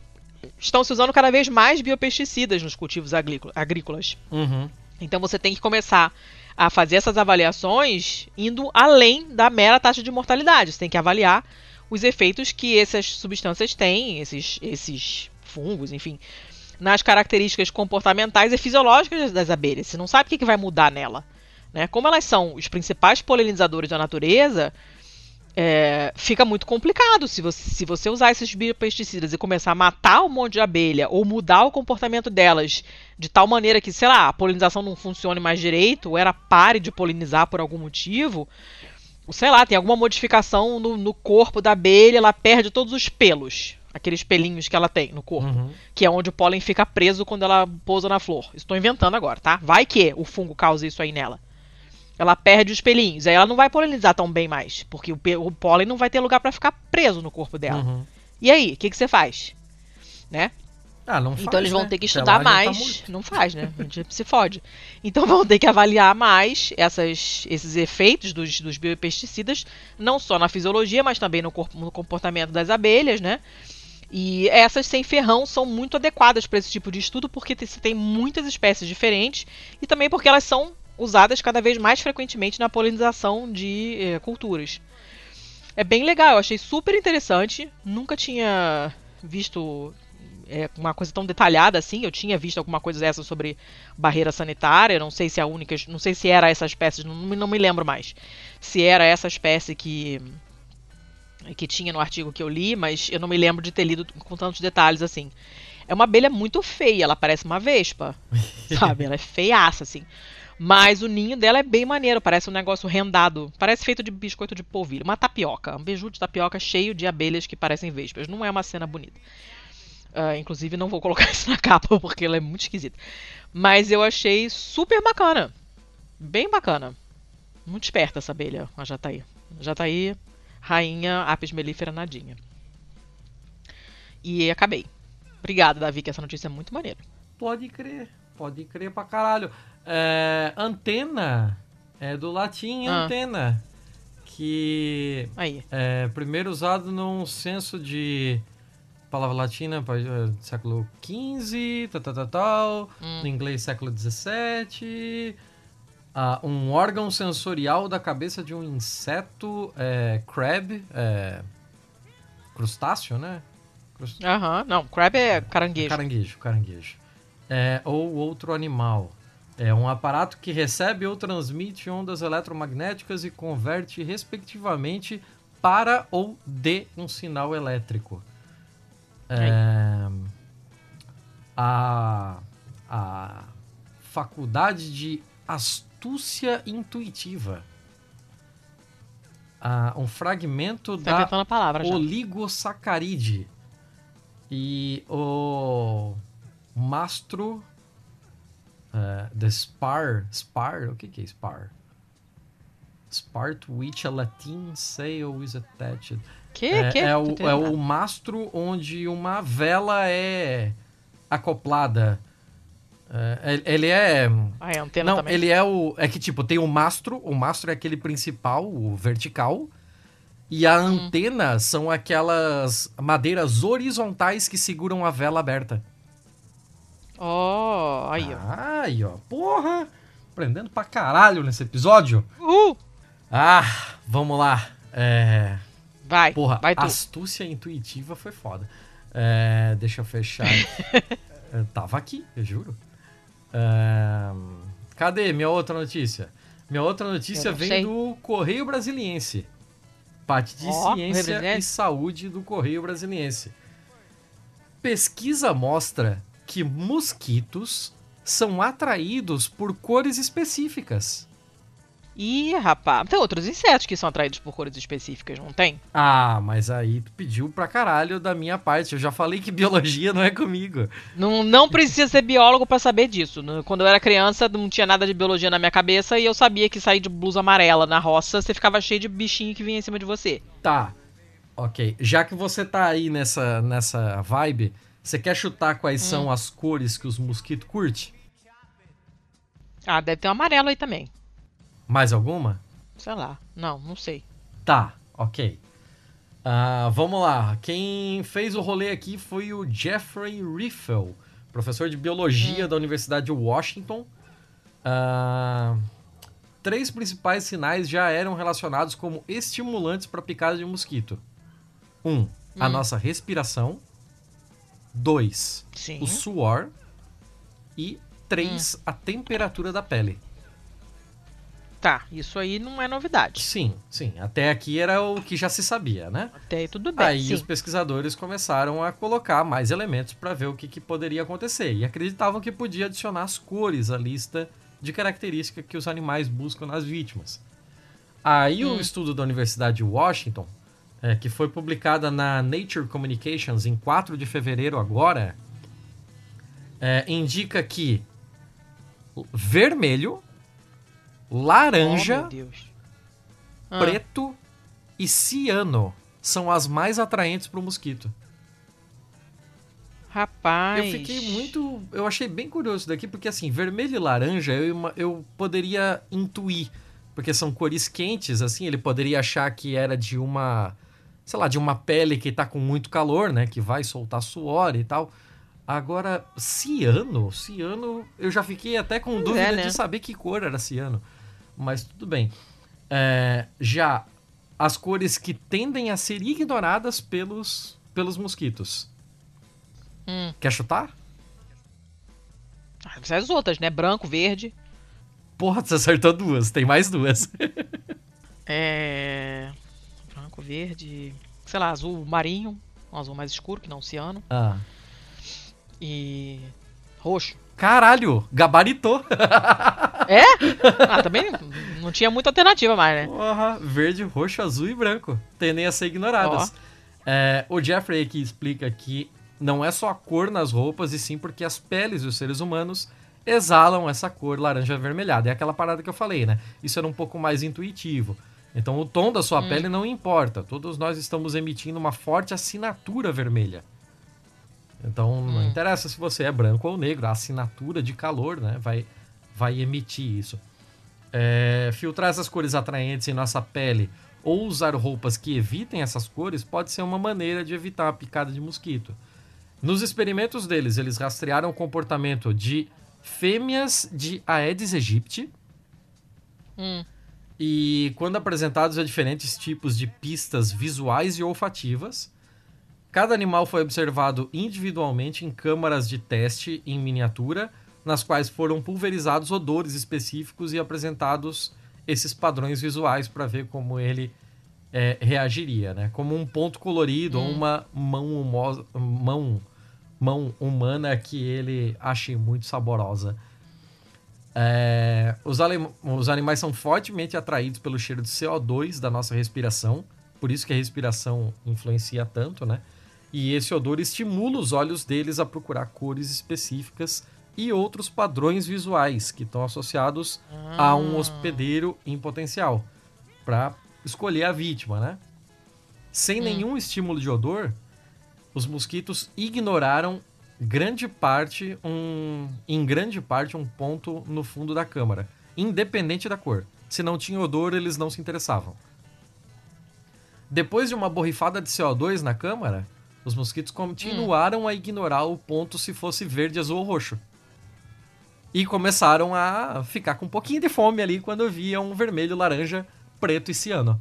estão se usando cada vez mais biopesticidas nos cultivos agrícolas. Uhum. Então você tem que começar a fazer essas avaliações indo além da mera taxa de mortalidade. Você tem que avaliar os efeitos que essas substâncias têm, esses, esses fungos, enfim, nas características comportamentais e fisiológicas das abelhas. Você não sabe o que vai mudar nela. Né? Como elas são os principais polinizadores da natureza, é, fica muito complicado se você, se você usar esses biopesticidas e começar a matar um monte de abelha ou mudar o comportamento delas de tal maneira que, sei lá, a polinização não funcione mais direito, ou ela pare de polinizar por algum motivo, sei lá, tem alguma modificação no, no corpo da abelha, ela perde todos os pelos, aqueles pelinhos que ela tem no corpo, uhum. que é onde o pólen fica preso quando ela pousa na flor. Estou inventando agora, tá? Vai que o fungo causa isso aí nela. Ela perde os pelinhos. Aí ela não vai polinizar tão bem mais. Porque o, o pólen não vai ter lugar para ficar preso no corpo dela. Uhum. E aí, o que, que você faz? Né? Ah, não então faz, eles vão né? ter que estudar tá mais. morto. não faz, né? A gente se fode. Então vão ter que avaliar mais essas, esses efeitos dos, dos biopesticidas, não só na fisiologia, mas também no, corpo, no comportamento das abelhas, né? E essas sem ferrão são muito adequadas para esse tipo de estudo, porque você tem muitas espécies diferentes e também porque elas são usadas cada vez mais frequentemente na polinização de eh, culturas. É bem legal, eu achei super interessante. Nunca tinha visto é, uma coisa tão detalhada assim. Eu tinha visto alguma coisa dessa sobre barreira sanitária. Não sei se é a única, não sei se era essa espécie, não, não me lembro mais. Se era essa espécie que que tinha no artigo que eu li, mas eu não me lembro de ter lido com tantos detalhes assim. É uma abelha muito feia, ela parece uma vespa, sabe? Ela é feiaça assim. Mas o ninho dela é bem maneiro, parece um negócio rendado. Parece feito de biscoito de polvilho. Uma tapioca. Um beiju de tapioca cheio de abelhas que parecem vespas. Não é uma cena bonita. Ah, inclusive, não vou colocar isso na capa porque ela é muito esquisita. Mas eu achei super bacana. Bem bacana. Muito esperta essa abelha, a Jataí. Jataí, rainha apis mellifera nadinha. E acabei. Obrigada, Davi, que essa notícia é muito maneira. Pode crer, pode crer pra caralho. É, antena é do latim Ah. antena, que Aí. é primeiro usado num censo de palavra latina, eh, século XV, tal, tal, tal, tal, Hum. no inglês século XVII. Ah, um órgão sensorial da cabeça de um inseto é, crab, é, crustáceo, né? Crust- Aham. Não, crab é caranguejo. Caranguejo, caranguejo. É, ou outro animal. É um aparato que recebe ou transmite ondas eletromagnéticas e converte, respectivamente, para ou de um sinal elétrico. É, a, a faculdade de astúcia intuitiva. Ah, um fragmento Tá da a palavra oligosacaride. E o mastro eh, the spar, spar, o que que é spar? Spar to which a Latin sail is attached. Que? é, que? é o, é o mastro onde uma vela é acoplada. É, ele- é Ah, é antena não, também. ele é o. É que, tipo, tem o mastro. O mastro é aquele principal, o vertical. E a Hum. antena são aquelas madeiras horizontais que seguram a vela aberta. Ó, aí, ó. Ah, Aí, ó. Porra! Aprendendo pra caralho nesse episódio. Uhul! Ah, vamos lá. É. Vai, Porra, vai tu. astúcia intuitiva foi foda. É, deixa eu fechar. Eu tava aqui, eu juro. Cadê minha outra notícia? Minha outra notícia vem sei. do Correio Brasiliense. Parte de Correio Ciência e. Saúde do Correio Brasiliense. Pesquisa mostra que mosquitos são atraídos por cores específicas. Ih, rapaz. Tem outros insetos que são atraídos por cores específicas, não tem? Ah, mas aí tu pediu pra caralho da minha parte. Eu já falei que biologia não é comigo. Não, não precisa ser biólogo pra saber disso. Quando eu era criança, não tinha nada de biologia na minha cabeça e eu sabia que sair de blusa amarela na roça, você ficava cheio de bichinho que vinha em cima de você. Tá. Ok. Já que você tá aí nessa, nessa vibe, você quer chutar quais Hum. são as cores que os mosquitos curtem? Ah, deve ter um amarelo aí também. Mais alguma? Sei lá. Não, não sei. Tá, ok. Ah, vamos lá. Quem fez o rolê aqui foi o Jeffrey Riffel, professor de biologia da Universidade de Washington. Ah, três principais sinais já eram relacionados como estimulantes para picada de mosquito. Um, a Hum. nossa respiração. Dois, Sim. o suor. E três, a temperatura da pele. Tá, isso aí não é novidade. Sim, sim. Até aqui era o que já se sabia, né? Até aí tudo bem. Aí sim. os pesquisadores começaram a colocar mais elementos para ver o que, que poderia acontecer. E acreditavam que podia adicionar as cores à lista de características que os animais buscam nas vítimas. Aí o estudo da Universidade de Washington, é, que foi publicada na Nature Communications em 4 de fevereiro agora, é, indica que vermelho, laranja, Deus. Ah, preto e ciano são as mais atraentes para o mosquito. Rapaz. Eu fiquei muito. Eu achei bem curioso daqui, porque assim, vermelho e laranja eu, eu poderia intuir. Porque são cores quentes, assim, ele poderia achar que era de uma. Sei lá, de uma pele que tá com muito calor, né? Que vai soltar suor e tal. Agora, ciano, ciano, eu já fiquei até com dúvida é, né? de saber que cor era ciano. Mas tudo bem. É, já as cores que tendem a ser ignoradas pelos, pelos mosquitos. Hum. Quer chutar? Ah, as outras, né? Branco, verde. Porra, você acertou duas. Tem mais duas. é. Branco, verde. Sei lá, azul marinho. Um azul mais escuro, que não ciano. Ah. E. roxo. Caralho, gabaritou. É? Ah, também não tinha muita alternativa mais, né? Porra, verde, roxo, azul e branco. Tendem a ser ignoradas. É, o Jeffrey aqui explica que não é só a cor nas roupas, e sim porque as peles dos seres humanos exalam essa cor laranja avermelhada. É aquela parada que eu falei, né? Isso era um pouco mais intuitivo. Então o tom da sua hum. pele não importa. Todos nós estamos emitindo uma forte assinatura vermelha. Então hum. não interessa se você é branco ou negro, a assinatura de calor, né, vai, vai emitir isso. É, filtrar essas cores atraentes em nossa pele ou usar roupas que evitem essas cores pode ser uma maneira de evitar a picada de mosquito. Nos experimentos deles, eles rastrearam o comportamento de fêmeas de Aedes aegypti. Hum. E quando apresentados a diferentes tipos de pistas visuais e olfativas, cada animal foi observado individualmente em câmaras de teste em miniatura, nas quais foram pulverizados odores específicos e apresentados esses padrões visuais para ver como ele é, reagiria, né? Como um ponto colorido hum. ou uma mão, mão, mão humana que ele ache muito saborosa. É, os, os animais são fortemente atraídos pelo cheiro de CO2 da nossa respiração, por isso que a respiração influencia tanto, né? E esse odor estimula os olhos deles a procurar cores específicas e outros padrões visuais que estão associados ah. a um hospedeiro em potencial, para escolher a vítima, né? Sem hum. nenhum estímulo de odor, os mosquitos ignoraram grande parte um em grande parte um ponto no fundo da câmara, independente da cor. Se não tinha odor, eles não se interessavam. Depois de uma borrifada de CO2 na câmara, os mosquitos continuaram hum. a ignorar o ponto se fosse verde, azul ou roxo. E começaram a ficar com um pouquinho de fome ali quando viam vermelho, laranja preto e ciano.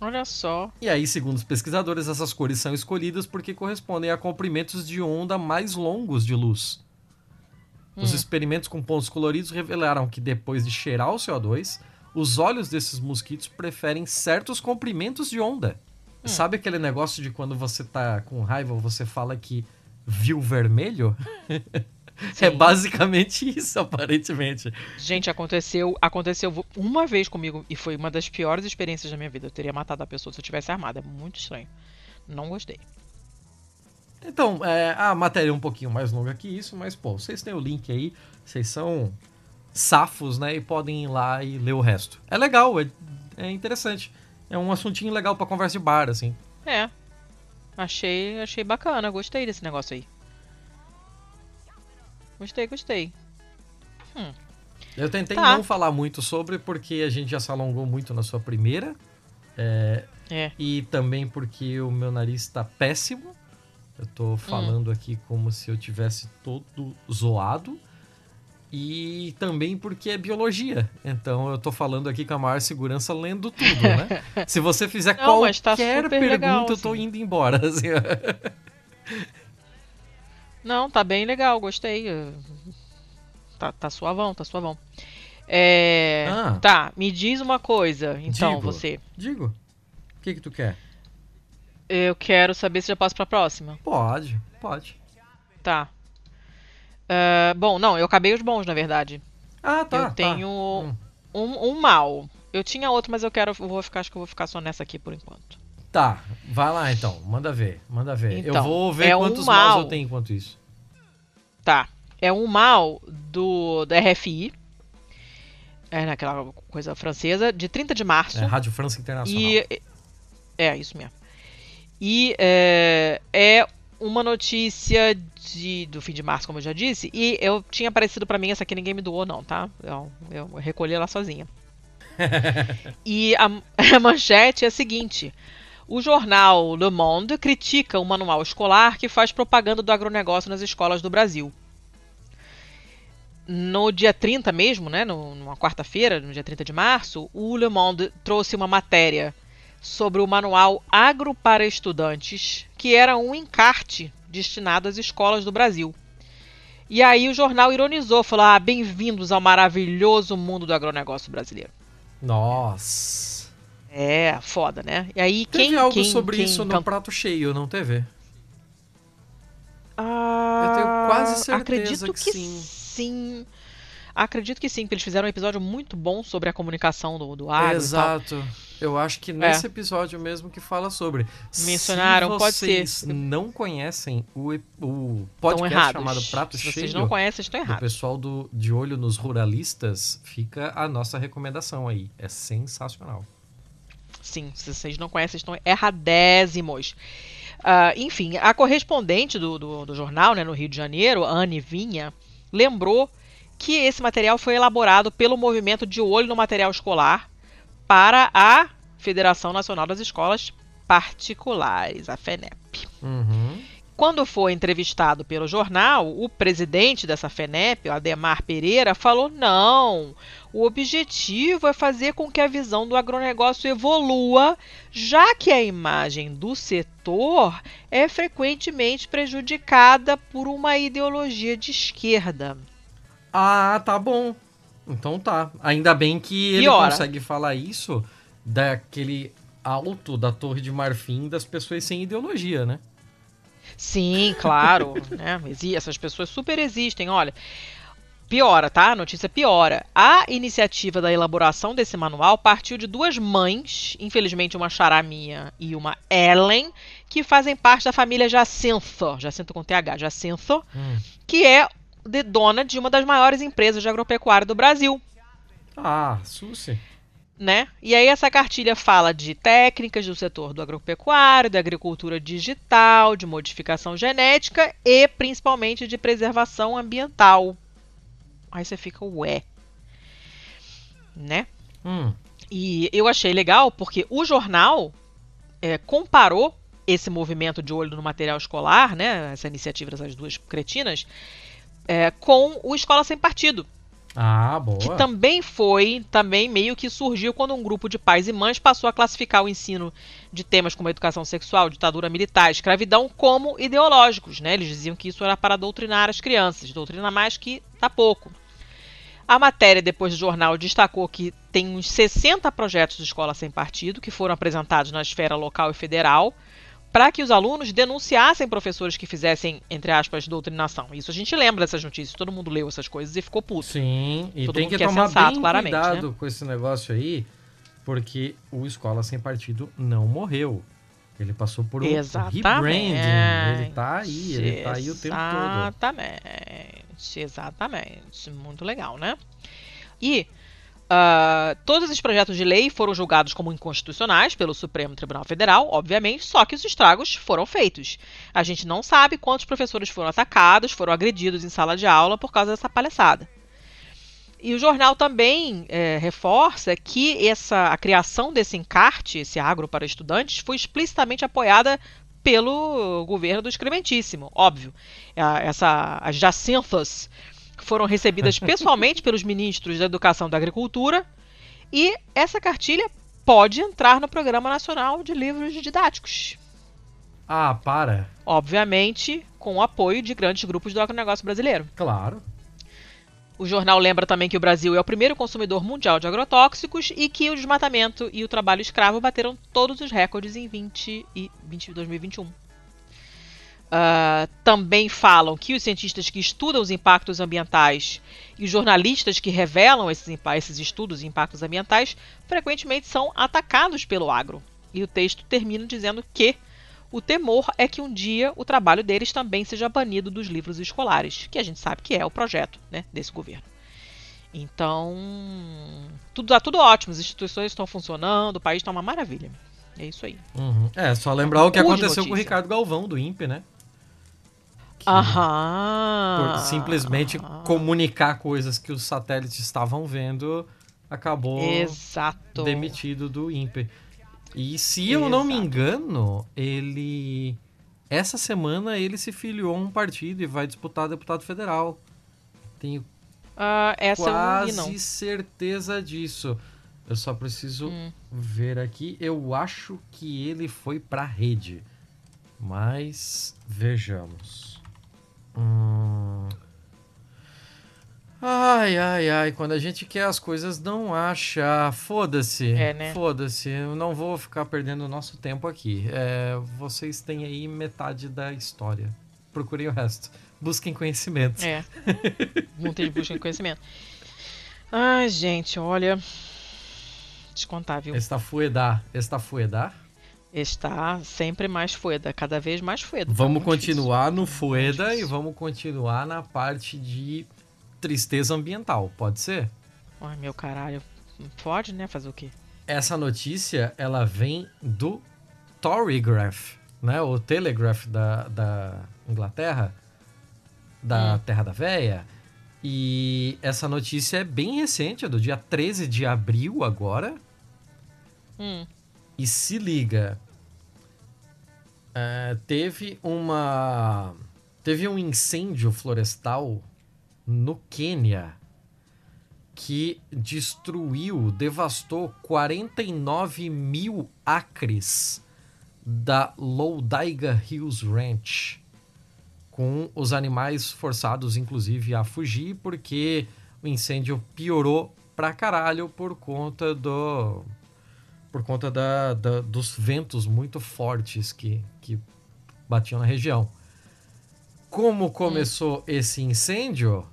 Olha só. E aí, segundo os pesquisadores, essas cores são escolhidas porque correspondem a comprimentos de onda mais longos de luz. Hum. Os experimentos com pontos coloridos revelaram que depois de cheirar o CO2, os olhos desses mosquitos preferem certos comprimentos de onda. Hum. Sabe aquele negócio de quando você tá com raiva, você fala que viu vermelho? É basicamente isso, aparentemente. Gente, aconteceu, aconteceu uma vez comigo e foi uma das piores experiências da minha vida. Eu teria matado a pessoa se eu tivesse armado. É muito estranho. Não gostei. Então, é, a matéria é um pouquinho mais longa que isso, mas, pô, vocês têm o link aí, vocês são safos, né? E podem ir lá e ler o resto. É legal, é, é interessante. É um assuntinho legal para conversa de bar, assim. É. Achei, achei bacana, gostei desse negócio aí. Gostei, gostei. Hum. Eu tentei tá. não falar muito sobre porque a gente já se alongou muito na sua primeira. É, é. E também porque o meu nariz está péssimo. Eu tô falando hum. aqui como se eu tivesse todo zoado. E também porque é biologia. Então eu tô falando aqui com a maior segurança lendo tudo, né? se você fizer não, qualquer tá pergunta, legal, eu tô assim. indo embora. Assim. Não, tá bem legal, gostei. Tá, tá suavão, tá suavão. É, ah, tá, me diz uma coisa, então, digo, você. Digo. O que que tu quer? Eu quero saber se já passo pra próxima. Pode, pode. Tá. Uh, bom, não, eu acabei os bons, na verdade. Ah, tá. Eu tá. tenho hum. um, um mal. Eu tinha outro, mas eu quero. vou ficar, acho que eu vou ficar só nessa aqui por enquanto. Tá, vai lá então, manda ver, manda ver. Então, eu vou ver é quantos um mal... maus eu tenho enquanto isso. Tá, é um mal do da RFI, é naquela coisa francesa, de 30 de março. É, Rádio França Internacional. E, é, isso mesmo. E é, é uma notícia de, do fim de março, como eu já disse, e eu tinha aparecido para mim, essa aqui ninguém me doou, não, tá? Eu, eu recolhi ela sozinha. e a, a manchete é a seguinte: o jornal Le Monde critica o manual escolar que faz propaganda do agronegócio nas escolas do Brasil. No dia 30 mesmo, né, numa quarta-feira, no dia 30 de março, o Le Monde trouxe uma matéria sobre o manual Agro para Estudantes, que era um encarte destinado às escolas do Brasil. E aí o jornal ironizou, falou: ah, bem-vindos ao maravilhoso mundo do agronegócio brasileiro. Nossa. É, foda, né? E aí teve quem algo quem, sobre quem isso no prato cheio, não teve? Ah, Eu tenho quase certeza acredito que que sim. sim. Acredito que sim, porque eles fizeram um episódio muito bom sobre a comunicação do, do agro e tal. Eu acho que nesse episódio mesmo que fala sobre. Mencionaram, Se pode vocês ser. não conhecem o, o podcast errados. chamado Prato Se Cheio, vocês não conhecem, estão do errados. pessoal do, de olho nos ruralistas, fica a nossa recomendação aí. É sensacional. Sim, se vocês não conhecem, estão erradésimos. Ah, enfim, a correspondente do, do, do jornal né, no Rio de Janeiro, Anne Vinha, lembrou que esse material foi elaborado pelo movimento de olho no material escolar para a Federação Nacional das Escolas Particulares, a FENEP. Uhum. Quando foi entrevistado pelo jornal, o presidente dessa FENEP, o Ademar Pereira, falou: não, o objetivo é fazer com que a visão do agronegócio evolua, já que a imagem do setor é frequentemente prejudicada por uma ideologia de esquerda. Ah, tá bom. Então tá. Ainda bem que ele consegue falar isso daquele alto da Torre de Marfim das pessoas sem ideologia, né? Sim, claro, né? Essas pessoas super existem. Olha, piora, tá? A notícia piora. A iniciativa da elaboração desse manual partiu de duas mães, infelizmente uma xará minha e uma Ellen, que fazem parte da família Jacinto, Jacinto com TH, Jacinto, Hum. que é de dona de uma das maiores empresas de agropecuária do Brasil. Ah, Susi. né? E aí essa cartilha fala de técnicas do setor do agropecuário, da agricultura digital, de modificação genética e principalmente de preservação ambiental. Aí você fica, ué, né? Hum. E eu achei legal porque o jornal é, comparou esse movimento de olho no material escolar, né? Essa iniciativa dessas duas cretinas, é, com o Escola Sem Partido, Ah, boa. que também foi, também meio que surgiu quando um grupo de pais e mães passou a classificar o ensino de temas como educação sexual, ditadura militar, escravidão como ideológicos, né? Eles diziam que isso era para doutrinar as crianças, doutrina mais que tá pouco. A matéria, depois do jornal, destacou que tem uns 60 projetos de escola sem partido que foram apresentados na esfera local e federal para que os alunos denunciassem professores que fizessem, entre aspas, doutrinação. Isso a gente lembra dessas notícias, todo mundo leu essas coisas e ficou puto. Sim, e Todo tem que que é tomar sensato, bem né? cuidado com esse negócio aí, porque o Escola Sem Partido não morreu. Ele passou por um Exatamente. rebranding. Ele tá aí, ele tá aí o tempo todo. Exatamente, exatamente. Muito legal, né? E ah, todos esses projetos de lei foram julgados como inconstitucionais pelo Supremo Tribunal Federal, obviamente, só que os estragos foram feitos. A gente não sabe quantos professores foram atacados, foram agredidos em sala de aula por causa dessa palhaçada. E o jornal também eh, reforça que essa, a criação desse encarte, esse agro para estudantes, foi explicitamente apoiada pelo governo do excrementíssimo, óbvio. A- Essa, as jacintas foram recebidas pessoalmente pelos ministros da Educação e da Agricultura e essa cartilha pode entrar no Programa Nacional de Livros Didáticos. Ah, para. Obviamente, com o apoio de grandes grupos do agronegócio brasileiro. Claro. O jornal lembra também que o Brasil é o primeiro consumidor mundial de agrotóxicos e que o desmatamento e o trabalho escravo bateram todos os recordes em 20 e 20, 2021. Ah, também falam que os cientistas que estudam os impactos ambientais e os jornalistas que revelam esses, esses estudos e impactos ambientais frequentemente são atacados pelo agro. E o texto termina dizendo que o temor é que um dia o trabalho deles também seja banido dos livros escolares, que a gente sabe que é o projeto né, desse governo. Então, tudo tá tudo ótimo, as instituições estão funcionando, o país está uma maravilha. É isso aí. Uhum. É, só lembrar o que aconteceu com o. Ricardo Galvão, do INPE, né? Que por simplesmente comunicar coisas que os satélites estavam vendo, acabou Exato. demitido do INPE. E se eu não me engano, ele essa semana ele se filiou a um partido e vai disputar deputado federal. Tenho essa quase eu não vi, não. certeza disso. Eu só preciso hum. ver aqui. Eu acho que ele foi pra rede. Mas vejamos. Hum... Ai, ai, ai. Quando a gente quer as coisas, não acha. Foda-se. É, né? Foda-se. Eu não vou ficar perdendo o nosso tempo aqui. É, vocês têm aí metade da história. Procurem o resto. Busquem conhecimento. É. Muita gente busca conhecimento. Ai, gente, olha. Descontável. Está fuedar. Está fuedar? Está sempre mais fueda, cada vez mais fueda. Vamos tá continuar difícil. no fueda e vamos continuar na parte de tristeza ambiental, pode ser? Ai, meu caralho. Pode, né? Fazer o quê? Essa notícia, ela vem do Torygraph, né? O Telegraph da, da Inglaterra, da hum. Terra da Véia. E essa notícia é bem recente, é do dia 13 de abril agora. Hum. E se liga, uh, teve uma teve um incêndio florestal no Quênia que destruiu, devastou 49 mil acres da Lodaiga Hills Ranch, com os animais forçados, inclusive, a fugir, porque o incêndio piorou pra caralho por conta do. Por conta da, da dos ventos muito fortes que, que batiam na região. Como começou hum. esse incêndio?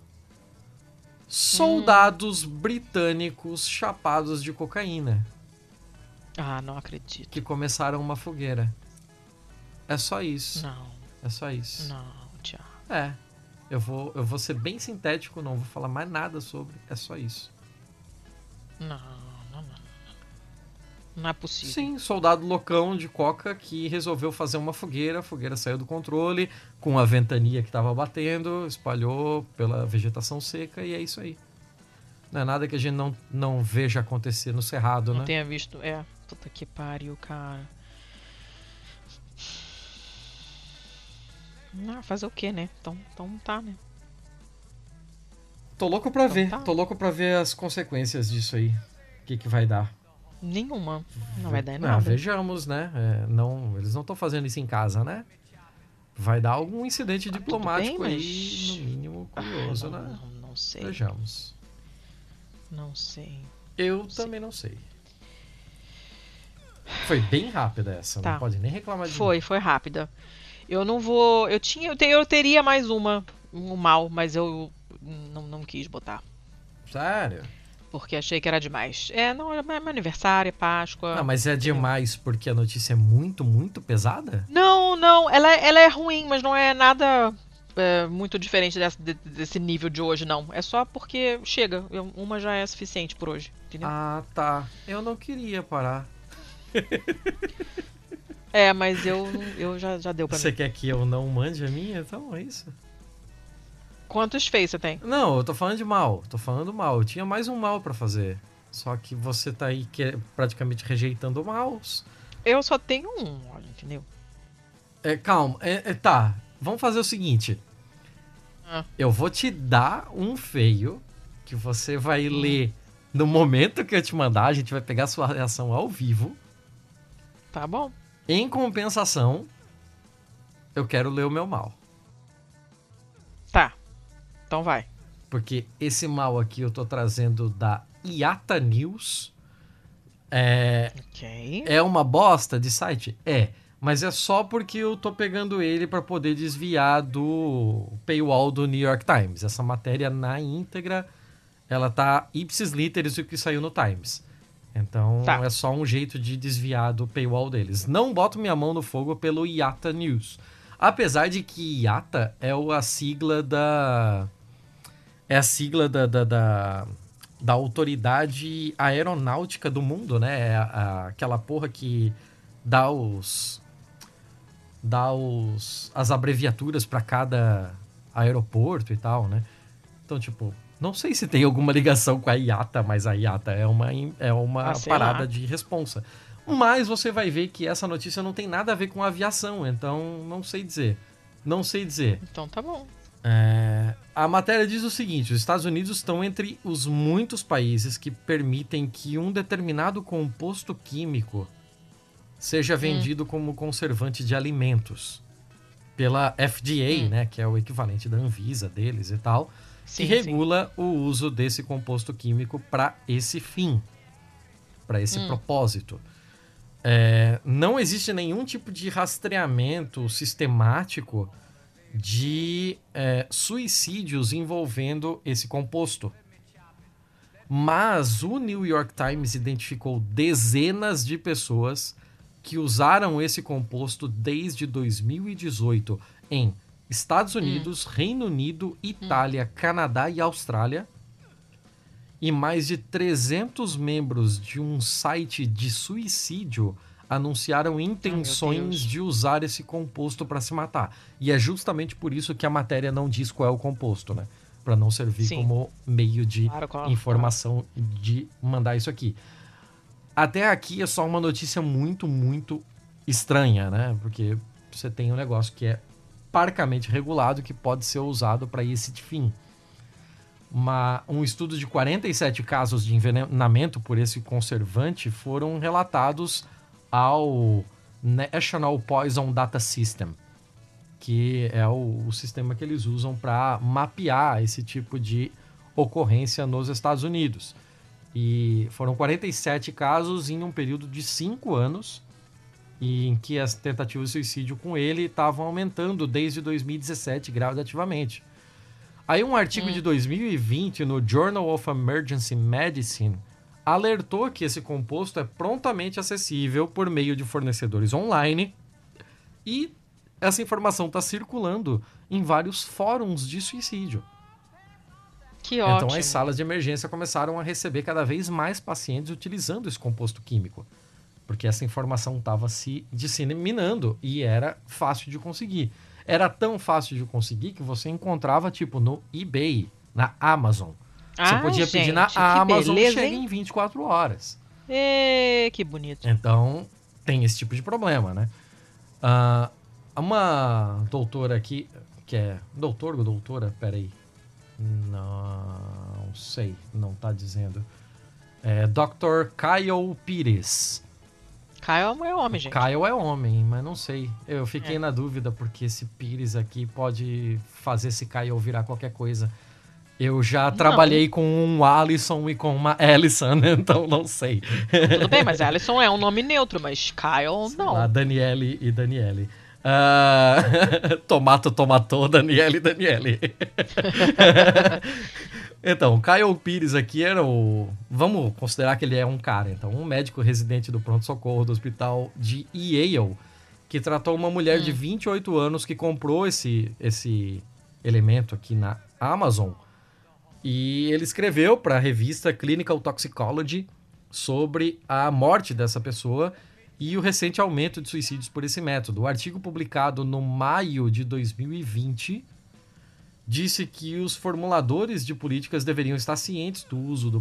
soldados hum. britânicos chapados de cocaína. Ah, não acredito. Que começaram uma fogueira. É só isso. Não. É só isso. Não, Tiago. É. Eu vou, eu vou ser bem sintético, não vou falar mais nada sobre. É só isso. Não. Não é possível. Sim, soldado loucão de coca que resolveu fazer uma fogueira, a fogueira saiu do controle, com a ventania que estava batendo, espalhou pela vegetação seca e é isso aí. Não é nada que a gente não, não veja acontecer no Cerrado, não né? Não tenha visto. É, puta que pariu, cara. Não, fazer o que, né? Então, então tá, né? Tô louco pra então, ver. Tá. Tô louco pra ver as consequências disso aí. O que, que vai dar. Nenhuma. Não vai dar ah, nada. Ah, vejamos, né? É, não, eles não estão fazendo isso em casa, né? Vai dar algum incidente ah, diplomático bem, mas... aí, no mínimo, curioso, ah, não, né? Não, não, sei. Vejamos. Não sei. Eu não também sei. não sei. Foi bem rápida essa, tá. não pode nem reclamar de Foi, mim. foi rápida. Eu não vou. Eu tinha, eu, te, eu teria mais uma, um mal, mas eu não, não quis botar. Sério? Porque achei que era demais. É, não, é meu aniversário, é Páscoa. Não, mas é demais porque a notícia é muito, muito pesada? Não, não, ela, ela é ruim, mas não é nada é, muito diferente desse, desse nível de hoje, não. É só porque chega, uma já é suficiente por hoje, entendeu? Ah, tá. Eu não queria parar. é, mas eu, eu já, já deu pra Você mim. Você quer que eu não mande a minha? Então é isso. Quantos feios você tem? Não, eu tô falando de mal. Tô falando mal. Eu tinha mais um mal para fazer. Só que você tá aí que é praticamente rejeitando maus. Eu só tenho um, olha, entendeu? É, calma. É, é, tá, vamos fazer o seguinte. Ah. Eu vou te dar um feio que você vai hum. ler no momento que eu te mandar. A gente vai pegar sua reação ao vivo. Tá bom. Em compensação, eu quero ler o meu mal. Então vai. Porque esse mal aqui eu tô trazendo da Iata News. É, okay. é uma bosta de site? É. Mas é só porque eu tô pegando ele para poder desviar do paywall do New York Times. Essa matéria na íntegra, ela tá ipsis literis o que saiu no Times. Então tá. é só um jeito de desviar do paywall deles. Não boto minha mão no fogo pelo IATA News. Apesar de que IATA é a sigla da é a sigla da, da, da, da autoridade aeronáutica do mundo, né? É a, a, aquela porra que dá os. dá os, as abreviaturas para cada aeroporto e tal, né? Então, tipo, não sei se tem alguma ligação com a IATA, mas a IATA é uma, é uma ah, parada lá. de responsa. Mas você vai ver que essa notícia não tem nada a ver com aviação, então não sei dizer. Não sei dizer. Então tá bom. É, a matéria diz o seguinte: os Estados Unidos estão entre os muitos países que permitem que um determinado composto químico seja vendido hum. como conservante de alimentos pela FDA, hum. né, que é o equivalente da Anvisa deles e tal, sim, que regula sim. o uso desse composto químico para esse fim, para esse hum. propósito. É, não existe nenhum tipo de rastreamento sistemático de é, suicídios envolvendo esse composto. Mas o New York Times identificou dezenas de pessoas que usaram esse composto desde 2018 em Estados hum. Unidos, hum. Reino Unido, Itália, hum. Canadá e Austrália. E mais de 300 membros de um site de suicídio anunciaram intenções de usar esse composto para se matar. E é justamente por isso que a matéria não diz qual é o composto, né? Para não servir Sim. como meio de claro, claro, informação claro. de mandar isso aqui. Até aqui é só uma notícia muito, muito estranha, né? Porque você tem um negócio que é parcamente regulado que pode ser usado para esse fim. Uma, um estudo de 47 casos de envenenamento por esse conservante foram relatados ao National Poison Data System, que é o, o sistema que eles usam para mapear esse tipo de ocorrência nos Estados Unidos. E foram 47 casos em um período de 5 anos, e em que as tentativas de suicídio com ele estavam aumentando desde 2017 gradativamente. Aí um artigo hum. de 2020 no Journal of Emergency Medicine alertou que esse composto é prontamente acessível por meio de fornecedores online e essa informação está circulando em vários fóruns de suicídio. Que então, ótimo. Então as salas de emergência começaram a receber cada vez mais pacientes utilizando esse composto químico, porque essa informação estava se disseminando e era fácil de conseguir. Era tão fácil de conseguir que você encontrava tipo no eBay, na Amazon você ah, podia gente, pedir na Amazon beleza, chega em 24 horas. E, que bonito. Então, tem esse tipo de problema, né? Uh, uma doutora aqui, que é. Doutor ou doutora? Peraí. Não sei, não tá dizendo. É Dr. Kyle Pires. Kyle é homem, gente. Kyle é homem, mas não sei. Eu fiquei é. na dúvida porque esse Pires aqui pode fazer esse Kyle virar qualquer coisa. Eu já trabalhei não. com um Alisson e com uma Alison, então não sei. Tudo bem, mas Alison é um nome neutro, mas Kyle não. Lá, Daniele e Daniele. Uh, tomato, tomatou, Daniele e Daniele. então, Kyle Pires aqui era o. Vamos considerar que ele é um cara, então, um médico residente do pronto-socorro do hospital de Yale, que tratou uma mulher hum. de 28 anos que comprou esse, esse elemento aqui na Amazon e ele escreveu para a revista Clinical Toxicology sobre a morte dessa pessoa e o recente aumento de suicídios por esse método. O artigo publicado no maio de 2020 disse que os formuladores de políticas deveriam estar cientes do uso do,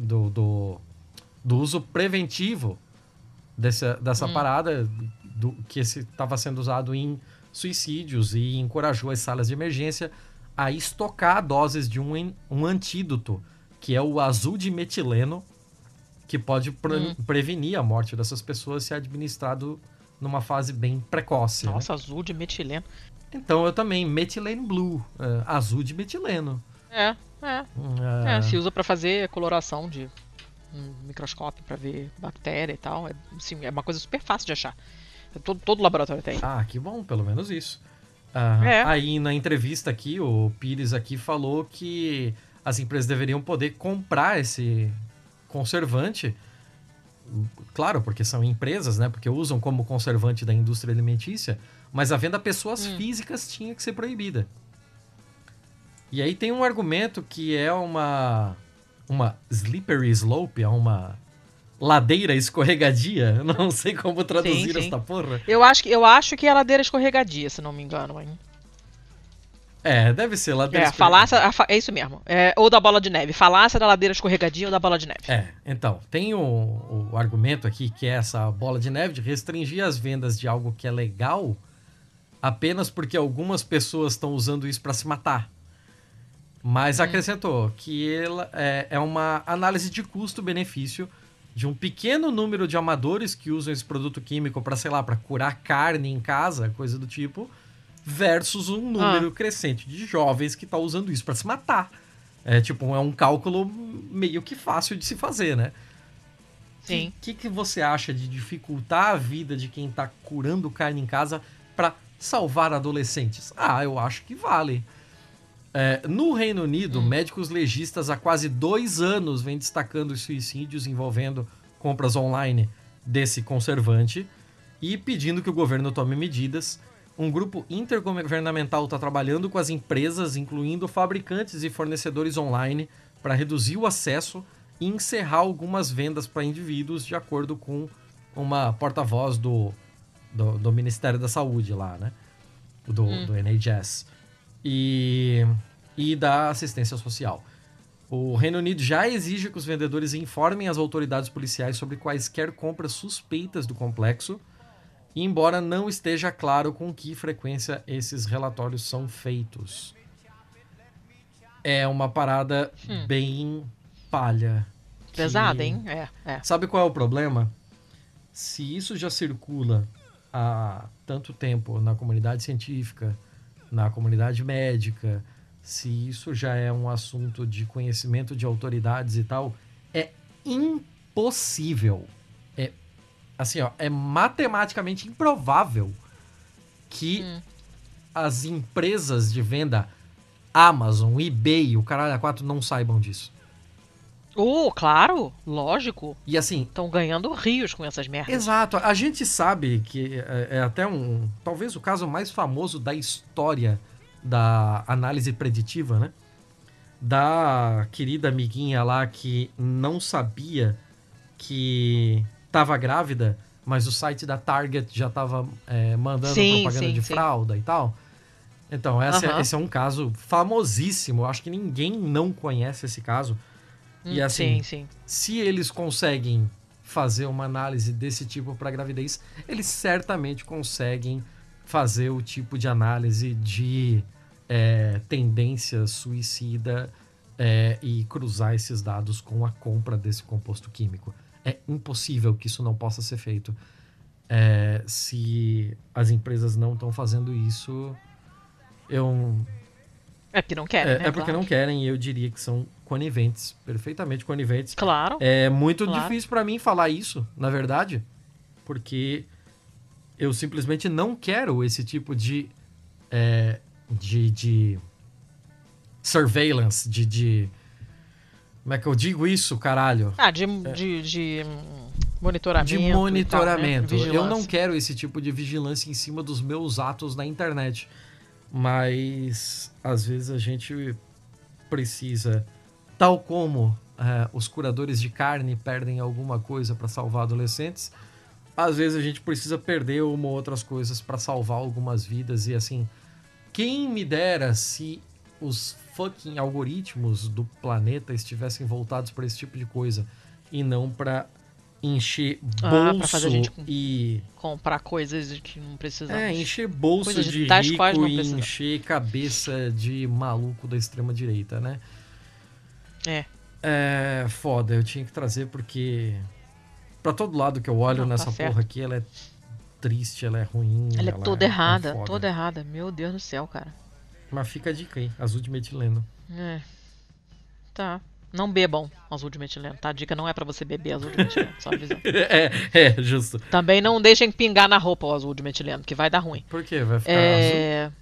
do, do, do uso preventivo dessa, dessa hum. parada do, que estava sendo usado em suicídios e encorajou as salas de emergência a estocar doses de um, um antídoto, que é o azul de metileno, que pode pre hum. prevenir a morte dessas pessoas se administrado numa fase bem precoce. Né? Nossa, né? azul de metileno. Então eu também, metilene blue, uh, azul de metileno. É, é. Uh... é se usa para fazer coloração de um microscópio para ver bactéria e tal. É, assim, é uma coisa super fácil de achar. Todo, todo laboratório tem. Ah, que bom, pelo menos isso. Ah, é. Aí na entrevista aqui, o Pires aqui falou que as empresas deveriam poder comprar esse conservante. Claro, porque são empresas, né? Porque usam como conservante da indústria alimentícia, mas a venda a pessoas hum. físicas tinha que ser proibida. E aí tem um argumento que é uma uma slippery slope, é uma ladeira escorregadia. Não sei como traduzir sim, sim. esta porra. Eu acho, que, eu acho que é ladeira escorregadia, se não me engano, hein? É, deve ser ladeira é, falácia, É isso mesmo. É, ou da bola de neve. Falácia da ladeira escorregadia ou da bola de neve. É, então, tem o, o argumento aqui que é essa bola de neve de restringir as vendas de algo que é legal apenas porque algumas pessoas estão usando isso para se matar. Mas hum. acrescentou que ela é, é uma análise de custo-benefício de um pequeno número de amadores que usam esse produto químico para, sei lá, para curar carne em casa, coisa do tipo, versus um número ah. crescente de jovens que tá usando isso para se matar. É tipo, é um cálculo meio que fácil de se fazer, né? Sim. O que, que, que você acha de dificultar a vida de quem tá curando carne em casa para salvar adolescentes? Ah, eu acho que vale. É, no Reino Unido, hum. médicos legistas há quase dois anos vêm destacando os suicídios envolvendo compras online desse conservante e pedindo que o governo tome medidas. Um grupo intergovernamental está trabalhando com as empresas, incluindo fabricantes e fornecedores online, para reduzir o acesso e encerrar algumas vendas para indivíduos, de acordo com uma porta-voz do, do, do, Ministério da Saúde lá, né? Do, hum. do NHS e, e da assistência social. O Reino Unido já exige que os vendedores informem as autoridades policiais sobre quaisquer compras suspeitas do complexo, embora não esteja claro com que frequência esses relatórios são feitos. É uma parada hum. bem palha. Pesada, hein? É, é. Sabe qual é o problema? Se isso já circula há tanto tempo na comunidade científica, na comunidade médica, se isso já é um assunto de conhecimento de autoridades e tal, é impossível. É assim, ó, é matematicamente improvável que hum. as empresas de venda Amazon, eBay, o caralho a 4 não saibam disso. Oh, claro, lógico. E assim. Estão ganhando rios com essas merdas. Exato. A gente sabe que é, é, até um. Talvez o caso mais famoso da história da análise preditiva, né? Da querida amiguinha lá que não sabia que estava grávida, mas o site da Target já estava é, mandando sim, propaganda sim, de sim. fralda e tal. Então, essa, -huh. esse é um caso famosíssimo. Eu acho que ninguém não conhece esse caso e hum, assim, sim, sim. se eles conseguem fazer uma análise desse tipo para gravidez, eles certamente conseguem fazer o tipo de análise de é, tendência suicida é, e cruzar esses dados com a compra desse composto químico. É impossível que isso não possa ser feito. É, se as empresas não estão fazendo isso, eu. É porque não querem. É, né? é porque claro. não querem, e eu diria que são coniventes, perfeitamente coniventes. Claro. É muito claro. difícil para mim falar isso, na verdade, porque eu simplesmente não quero esse tipo de é, de, de surveillance, de, de como é que eu digo isso, caralho? Ah, de, é. de, de monitoramento. De monitoramento. Tal, né? Eu não quero esse tipo de vigilância em cima dos meus atos na internet. Mas às vezes a gente precisa Tal como é, os curadores de carne perdem alguma coisa para salvar adolescentes, às vezes a gente precisa perder uma ou outras coisas para salvar algumas vidas. E assim, quem me dera se os fucking algoritmos do planeta estivessem voltados para esse tipo de coisa e não para encher ah, bolso ah, e comprar coisas que não precisamos. É, encher bolso coisas de, de rico e encher cabeça de maluco da extrema direita, né? É. É foda, eu tinha que trazer porque. Pra todo lado que eu olho Não, tá nessa tá porra aqui, ela é triste, ela é ruim. Ela, é ela é toda é, errada, é toda errada. Meu Deus do céu, cara. Mas fica a dica aí, azul de metileno. É. Tá. Não bebam azul de metileno, tá? A dica não é para você beber azul de metileno, só avisando. é, é, justo. Também não deixem pingar na roupa o azul de metileno, que vai dar ruim. Por quê? Vai ficar é... azul?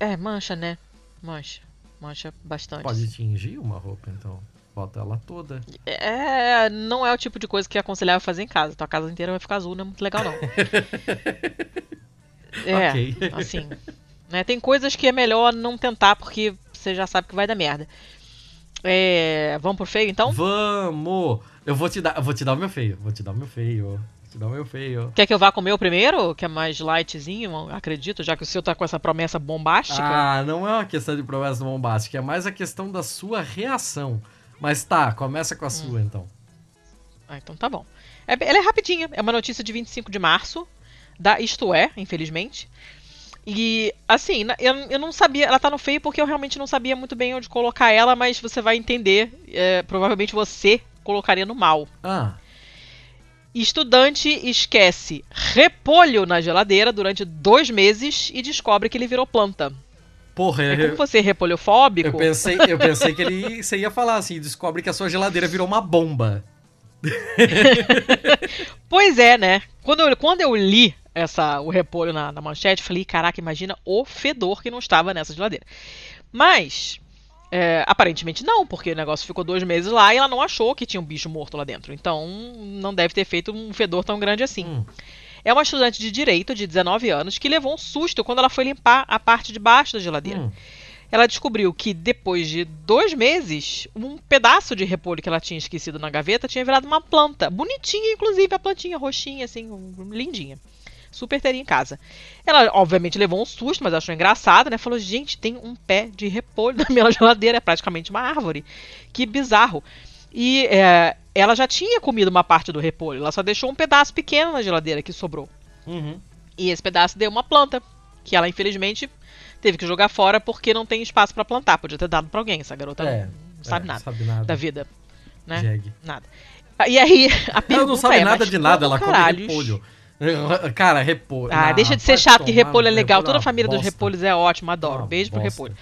É, mancha, né? Mancha mancha bastante. Pode tingir uma roupa, então. Bota ela toda. É, não é o tipo de coisa que é aconselhável fazer em casa. Tua casa inteira vai ficar azul, não é muito legal, não. é, okay. assim. Né, tem coisas que é melhor não tentar, porque você já sabe que vai dar merda. É, vamos pro feio então? Vamos! Eu vou te dar, vou te dar o meu feio. Vou te dar o meu feio. Vou te dar o meu feio. Quer que eu vá com o meu primeiro? Que é mais lightzinho, acredito, já que o seu tá com essa promessa bombástica. Ah, não é uma questão de promessa bombástica, é mais a questão da sua reação. Mas tá, começa com a sua hum. então. Ah, então tá bom. É, ela é rapidinha, é uma notícia de 25 de março, da Isto É, infelizmente. E, assim, eu, eu não sabia. Ela tá no feio porque eu realmente não sabia muito bem onde colocar ela, mas você vai entender. É, provavelmente você colocaria no mal. Ah. Estudante esquece repolho na geladeira durante dois meses e descobre que ele virou planta. Porra, é como você é repolhofóbico. Eu pensei, eu pensei que ele você ia falar assim, descobre que a sua geladeira virou uma bomba. pois é, né? Quando eu, quando eu li essa, o repolho na, na manchete, falei, caraca, imagina o fedor que não estava nessa geladeira. Mas, é, aparentemente não, porque o negócio ficou dois meses lá e ela não achou que tinha um bicho morto lá dentro. Então, não deve ter feito um fedor tão grande assim. Hum. É uma estudante de direito de 19 anos que levou um susto quando ela foi limpar a parte de baixo da geladeira. Hum. Ela descobriu que depois de dois meses, um pedaço de repolho que ela tinha esquecido na gaveta tinha virado uma planta. Bonitinha, inclusive, a plantinha roxinha, assim, lindinha super teria em casa. Ela, obviamente, levou um susto, mas achou engraçado, né? Falou: gente, tem um pé de repolho na minha geladeira, é praticamente uma árvore. Que bizarro. E é, ela já tinha comido uma parte do repolho, ela só deixou um pedaço pequeno na geladeira que sobrou. Uhum. E esse pedaço deu uma planta, que ela, infelizmente, teve que jogar fora porque não tem espaço para plantar. Podia ter dado para alguém, essa garota é, não sabe, é, nada sabe, nada da vida. Né? Jeg. Nada. E aí, a pergunta Ela não sabe é, nada de nada, ela caralhos... come repolho. Cara, repolho. Ah, deixa de ser chato, que repolho é legal. Toda a família bosta. dos repolhos é ótima, adoro. Beijo bosta. pro repolho.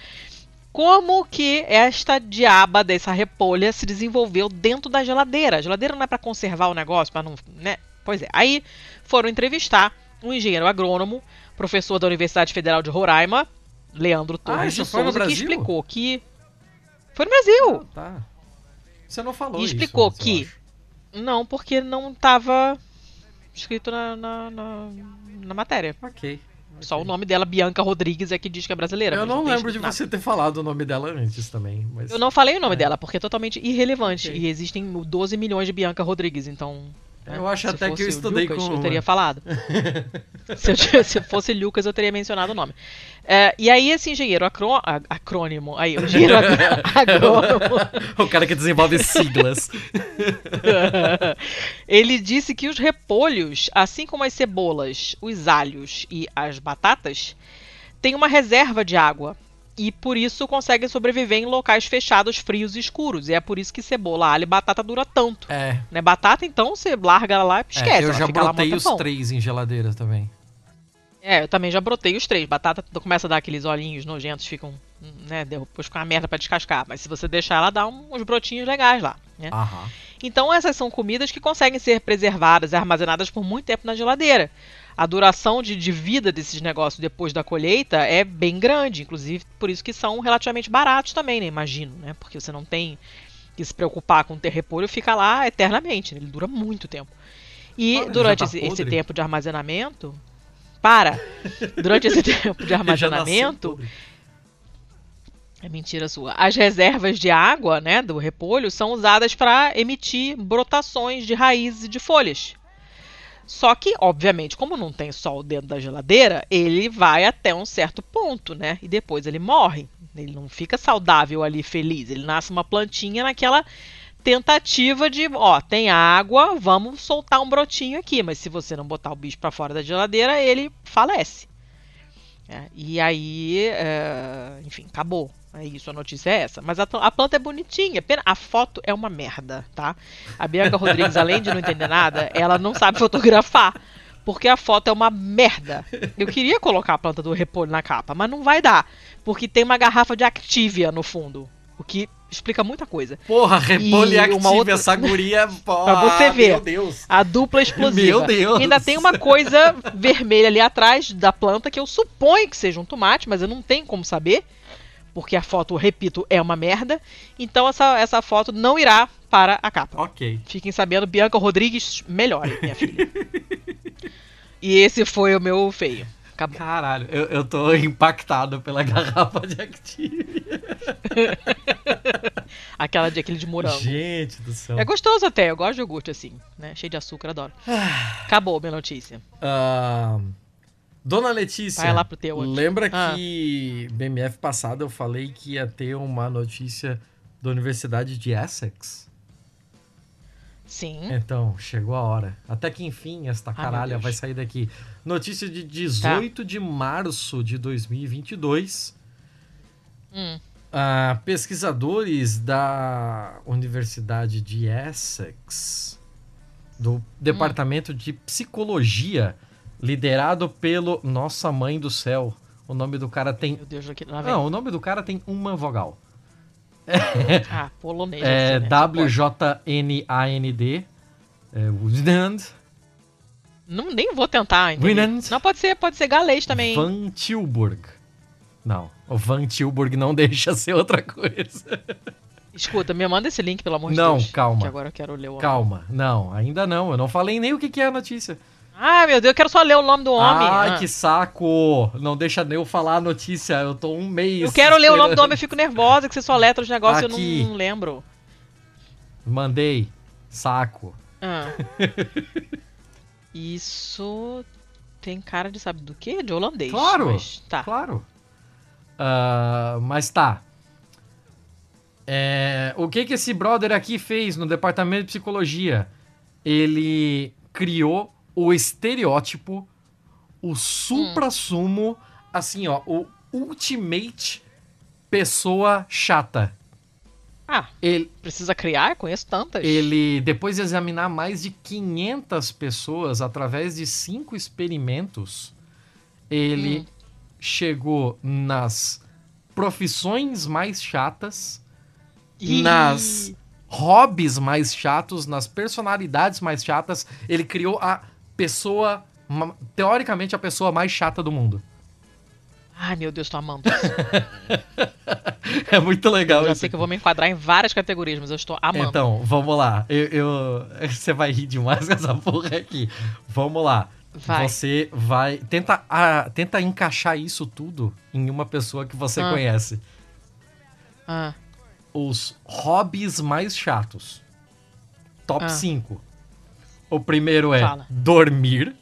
Como que esta diaba dessa repolha se desenvolveu dentro da geladeira? A geladeira não é para conservar o negócio, para não, né? Pois é. Aí foram entrevistar um engenheiro agrônomo, professor da Universidade Federal de Roraima, Leandro ah, Torres ah, de Souza, que explicou que foi no Brasil. Ah, tá. Você não falou e explicou isso, que não, porque não estava escrito na, na, na, na matéria. Ok. Só o nome dela, Bianca Rodrigues, é que diz que é brasileira. Eu não, não lembro de nada. você ter falado o nome dela antes também. Mas... Eu não falei o nome é. dela, porque é totalmente irrelevante. Okay. E existem 12 milhões de Bianca Rodrigues, então é, eu acho até que eu estudei Lucas, com. Eu teria falado. se, eu, se fosse Lucas, eu teria mencionado o nome. É, e aí, esse engenheiro acrô, acrônimo. Aí, o engenheiro agrônomo. o cara que desenvolve siglas. ele disse que os repolhos, assim como as cebolas, os alhos e as batatas, têm uma reserva de água e por isso conseguem sobreviver em locais fechados, frios e escuros. E é por isso que cebola, alho e batata dura tanto. É. Né? Batata, então, você larga ela lá e esquece. É, eu já brotei os três em geladeira também. É, eu também já brotei os três. Batata começa a dar aqueles olhinhos nojentos, ficam, né, depois com a merda para descascar. Mas se você deixar ela, dá uns brotinhos legais lá, né? Aham. Então essas são comidas que conseguem ser preservadas e armazenadas por muito tempo na geladeira a duração de, de, vida desses negócios depois da colheita é bem grande, inclusive por isso que são relativamente baratos também, né? Imagino, né? Porque você não tem que se preocupar com ter repolho, fica lá eternamente, né? ele dura muito tempo. E ah, durante tá esse, esse, tempo de armazenamento, para, durante esse tempo de armazenamento, é mentira sua. As reservas de água, né, do repolho, são usadas para emitir brotações de raízes e de folhas. Só que, obviamente, como não tem sol dentro da geladeira, ele vai até um certo ponto, né? E depois ele morre. Ele não fica saudável ali, feliz. Ele nasce uma plantinha naquela tentativa de, ó, tem água, vamos soltar um brotinho aqui. Mas se você não botar o bicho para fora da geladeira, ele falece. É, e aí, é, enfim, acabou. É isso, a notícia é essa. Mas a, a, planta é bonitinha. A foto é uma merda, tá? A Bianca Rodrigues, além de não entender nada, ela não sabe fotografar. Porque a foto é uma merda. Eu queria colocar a planta do repolho na capa, mas não vai dar. Porque tem uma garrafa de Activia no fundo. O que explica muita coisa. Porra, repolho e, Activia, outra... essa guria... pra você ver. A dupla explosiva. Meu Deus. E ainda tem uma coisa vermelha ali atrás da planta que eu suponho que seja um tomate, mas eu não tenho como saber porque a foto, repito, é uma merda. Então essa, essa foto não irá para a capa. Ok. Fiquem sabendo, Bianca Rodrigues, melhore, minha filha. e esse foi o meu feio. Acabou. Caralho, eu, eu tô impactado pela garrafa de Activia. Aquela de aquele de morango. Gente do céu. É gostoso até, eu gosto de iogurte assim, né? Cheio de açúcar, adoro. Acabou minha notícia. Ah, Dona Letícia, Vai lá pro teu lembra Ah. que BMF passado eu falei que ia ter uma notícia da Universidade de Essex? Sim. Então, chegou a hora. Até que enfim esta Ah, caralha. Tá. vai sair daqui. Notícia de 18 de março de 2022. Hum. Ah, pesquisadores da Universidade de Essex, do Departamento de Psicologia, liderado pelo Nossa Mãe do Céu. O nome do cara tem. Meu Deus, aqui. Não, o nome do cara tem uma vogal. Ah, polonês. É assim, né? WJNAND. É, Winand Não, nem vou tentar? Winand Não, pode ser, pode ser galês também. Van Tilburg. Não, o Van Tilburg não deixa ser outra coisa. Escuta, me manda esse link, pelo amor de Não, Deus. calma. Que agora eu quero ler o Calma, não, ainda não. Eu não falei nem o que que é a notícia. Ah, meu Deus, eu quero só ler o nome do homem. Ai, Ah. que saco! Não deixa eu falar a notícia. Eu tô um mês. Eu quero ler o nome do homem, eu fico nervosa que você só letra os negócios e eu não, não lembro. Mandei. Saco. Ah. Isso tem cara de sabe do quê? De holandês. Claro, Mas, tá. Claro. Ah, mas tá. É, o que que esse brother aqui fez no departamento de psicologia? Ele criou o estereótipo, o supra-sumo, assim, ó, o ultimate pessoa chata. Ah, Ele, precisa criar? Conheço tantas. ele, depois de examinar mais de 500 pessoas através de cinco experimentos, ele Hum. chegou nas profissões mais chatas, Ih, nas hobbies mais chatos, nas personalidades mais chatas. Ele criou a pessoa, teoricamente, a pessoa mais chata do mundo. Ai, meu Deus, tô amando isso. É muito legal Eu já isso. sei que eu vou me enquadrar em várias categorias, mas eu estou amando. Então, vamos lá. Eu, eu- Você vai rir demais com essa porra aqui. Vamos lá. Vai. Você vai. Tenta, ah, tenta encaixar isso tudo em uma pessoa que você Ah. conhece. Ah, Os hobbies mais chatos. Top Ah. 5. O primeiro é Fala. dormir.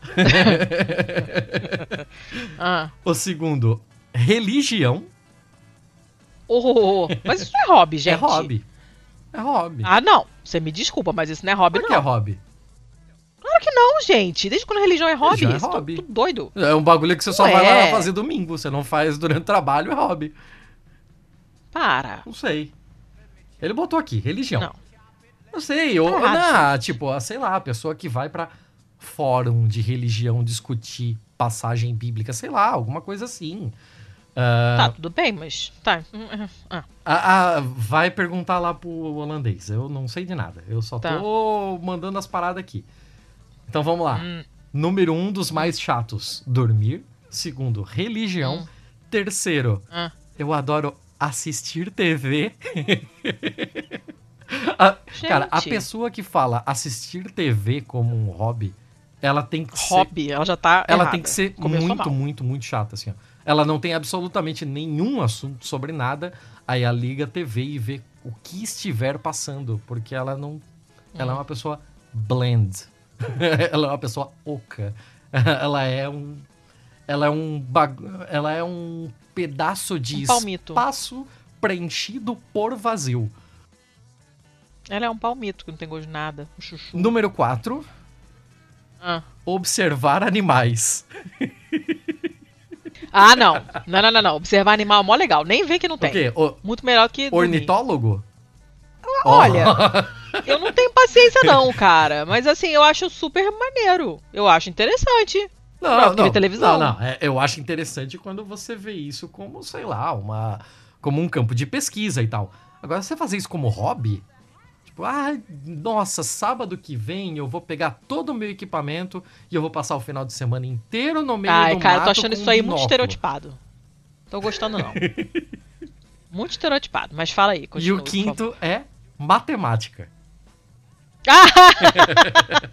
ah. O segundo, religião. Oh, mas isso não é hobby, gente. É hobby. É hobby. Ah, não. Você me desculpa, mas isso não é hobby, Por que não. é hobby? Claro que não, gente. Desde quando religião é hobby? Religião é Isso hobby. tudo doido. É um bagulho que você só Não vai lá é. fazer domingo. Você não faz durante o trabalho, é hobby. Para. Não sei. Ele botou aqui, religião. Não. Não sei, ou, Tá não, tipo, sei lá, a pessoa que vai pra fórum de religião discutir passagem bíblica, sei lá, alguma coisa assim. Ah, Tá, tudo bem, mas. Tá. Ah. a- a- vai perguntar lá pro holandês. Eu não sei de nada. Eu só Tá. tô mandando as paradas aqui. Então vamos lá. Hum. Número um dos mais chatos: dormir. Segundo, religião. Hum. Terceiro, Ah. eu adoro assistir TV. A- cara, a pessoa que fala assistir TV como um hobby, ela tem que ser, Hobby, ela já tá. ela errada. tem que ser Começou muito, mal. muito, muito chata assim. ó. Ela não tem absolutamente nenhum assunto sobre nada. Aí ela liga a TV e vê o que estiver passando, porque ela não, ela é Hum. uma pessoa blend. ela é uma pessoa oca. ela é um ela é um bag... ela é um pedaço de Um espaço preenchido por vazio. Ela é um palmito que não tem gosto de nada. Um chuchu. Número 4, Ah. observar animais. Ah, não. Não, não, não, não. Observar animal é mó legal. Nem vê que não O tem. quê? O- Muito melhor que. dormir. ornitólogo? Olha, eu não tenho paciência, não, cara. Mas assim, eu acho super maneiro. Eu acho interessante. Não, ver televisão. Não, não. É, eu acho interessante quando você vê isso como, sei lá, uma, como um campo de pesquisa e tal. Agora, você fazer isso como hobby, tipo, ah, nossa, sábado que vem eu vou pegar todo o meu equipamento e eu vou passar o final de semana inteiro no meio Ai, do cara, eu mato tô achando isso aí um muito binóculo. estereotipado. Tô gostando, não. muito estereotipado. Mas fala aí, E continua. o por favor. quinto é matemática. Ah,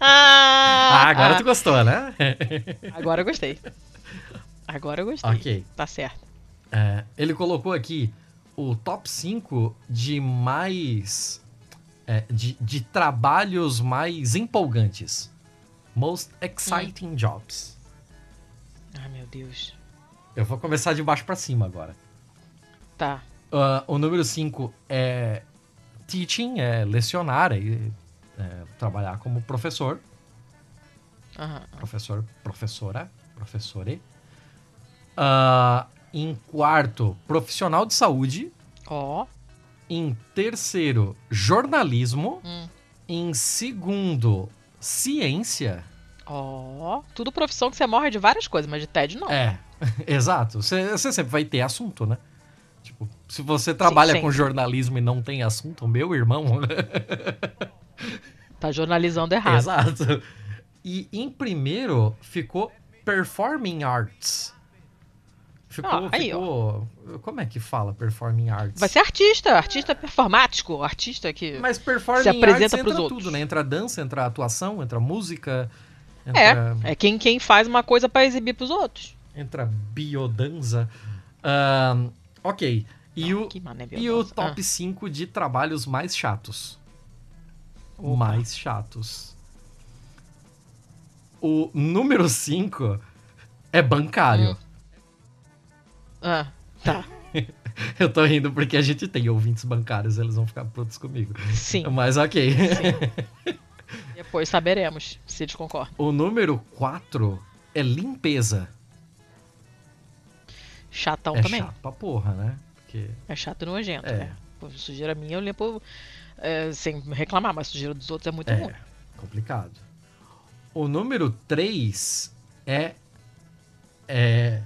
Ah, agora tu gostou, né? Agora eu gostei. Agora eu gostei. ok. Tá certo. É, ele colocou aqui o top 5 de mais. É, de, de trabalhos mais empolgantes. Most exciting jobs. Ai, meu Deus. Eu vou começar de baixo pra cima agora. Tá. Ah, o número 5 é teaching, é lecionar, é, é trabalhar como professor. Aham. Professor, professora, professore. Ah, em quarto, profissional de saúde. Ó. Em terceiro, jornalismo. Hum. Em segundo, ciência. Ó. Tudo profissão que você morre de várias coisas, mas de TED não. É, exato. Você sempre vai ter assunto, né? Tipo, se você trabalha com sempre. jornalismo e não tem assunto, meu irmão. Tá jornalizando errado. Exato. E em primeiro ficou Performing Arts. Ficou, Ah, aí, ficou. Como é que fala Performing Arts? Vai ser artista, artista performático, artista que. Mas Performing se apresenta Arts pros entra outros. tudo, né? Entra dança, entra atuação, entra música, É, entra, é quem, quem faz uma coisa pra exibir pros outros. entra biodança. Ahn, ok. E o, Que mané e o top 5 de trabalhos mais chatos. Opa. Mais chatos. O número 5 é bancário. Ah, tá. Eu tô rindo porque a gente tem ouvintes bancários, eles vão ficar putos comigo. Sim. Mas ok. Depois saberemos se eles concordam. o número 4 é limpeza. Chatão é também. chato pra porra, né? Porque É chato e nojento, É. né? Pô, sujeira minha eu limpo é, sem reclamar, mas sujeira dos outros é muito é ruim. complicado. O número 3 é, é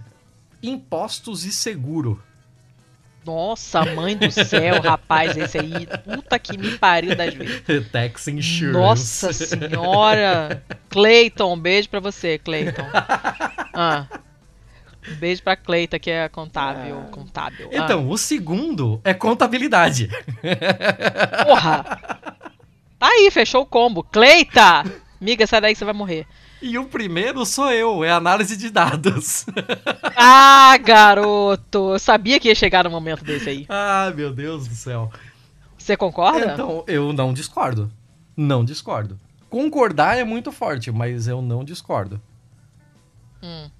impostos e seguro. Nossa, mãe do céu, rapaz, esse aí, puta que me pariu das vezes. Tax insurance. Nossa senhora! Cleiton, um beijo pra você, Cleiton. Ah, um beijo pra Cleita, que é contábil. contábil. Ah, Então, o segundo é contabilidade. porra! Tá aí, fechou o combo. Cleita! Miga, sai daí que você vai morrer. E o primeiro sou eu, é análise de dados. Ah, garoto! Eu sabia que ia chegar no momento desse aí. ah, meu Deus do céu. Você concorda? Então, eu não discordo. Não discordo. Concordar é muito forte, mas eu não discordo. Hum.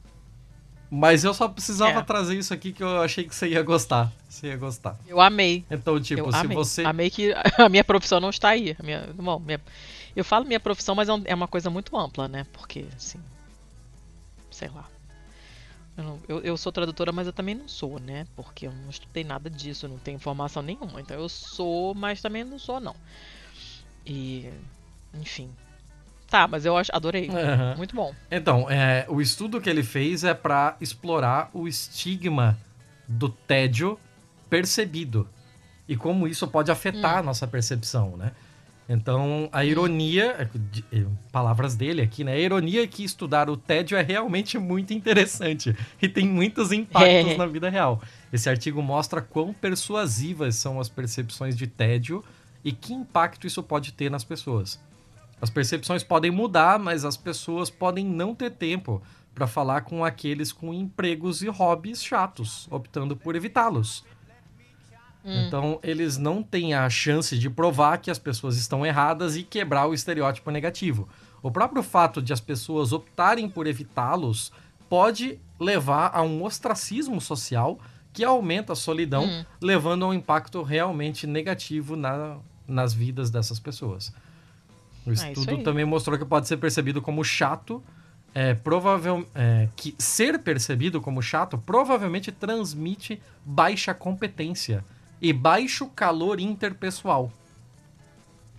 Mas eu só precisava É. trazer isso aqui que eu achei que você ia gostar. Você ia gostar. Eu amei. Então, tipo, eu se amei. você. Amei que a minha profissão não está aí. A minha, bom, minha- eu falo minha profissão, mas é é uma coisa muito ampla, né? Porque, assim. Sei lá. Eu, não- eu- eu sou tradutora, mas eu também não sou, né? Porque eu não estudei nada disso, não tenho informação nenhuma. Então eu sou, mas também não sou, não. E. Enfim. Tá, mas eu adorei. Aham. Muito bom. Então, é, o estudo que ele fez é para explorar o estigma do tédio percebido e como isso pode afetar a nossa percepção, né? Então, a ironia, é, é, palavras dele aqui, né? A ironia é que estudar o tédio é realmente muito interessante e tem muitos impactos É. na vida real. Esse artigo mostra quão persuasivas são as percepções de tédio e que impacto isso pode ter nas pessoas. As percepções podem mudar, mas as pessoas podem não ter tempo para falar com aqueles com empregos e hobbies chatos, optando por evitá-los. Então, eles não têm a chance de provar que as pessoas estão erradas e quebrar o estereótipo negativo. O próprio fato de as pessoas optarem por evitá-los pode levar a um ostracismo social que aumenta a solidão, Hum. levando a um impacto realmente negativo na- nas vidas dessas pessoas. O É isso estudo aí. também mostrou que pode ser percebido como chato, é, provável, é, que ser percebido como chato provavelmente transmite baixa competência e baixo calor interpessoal.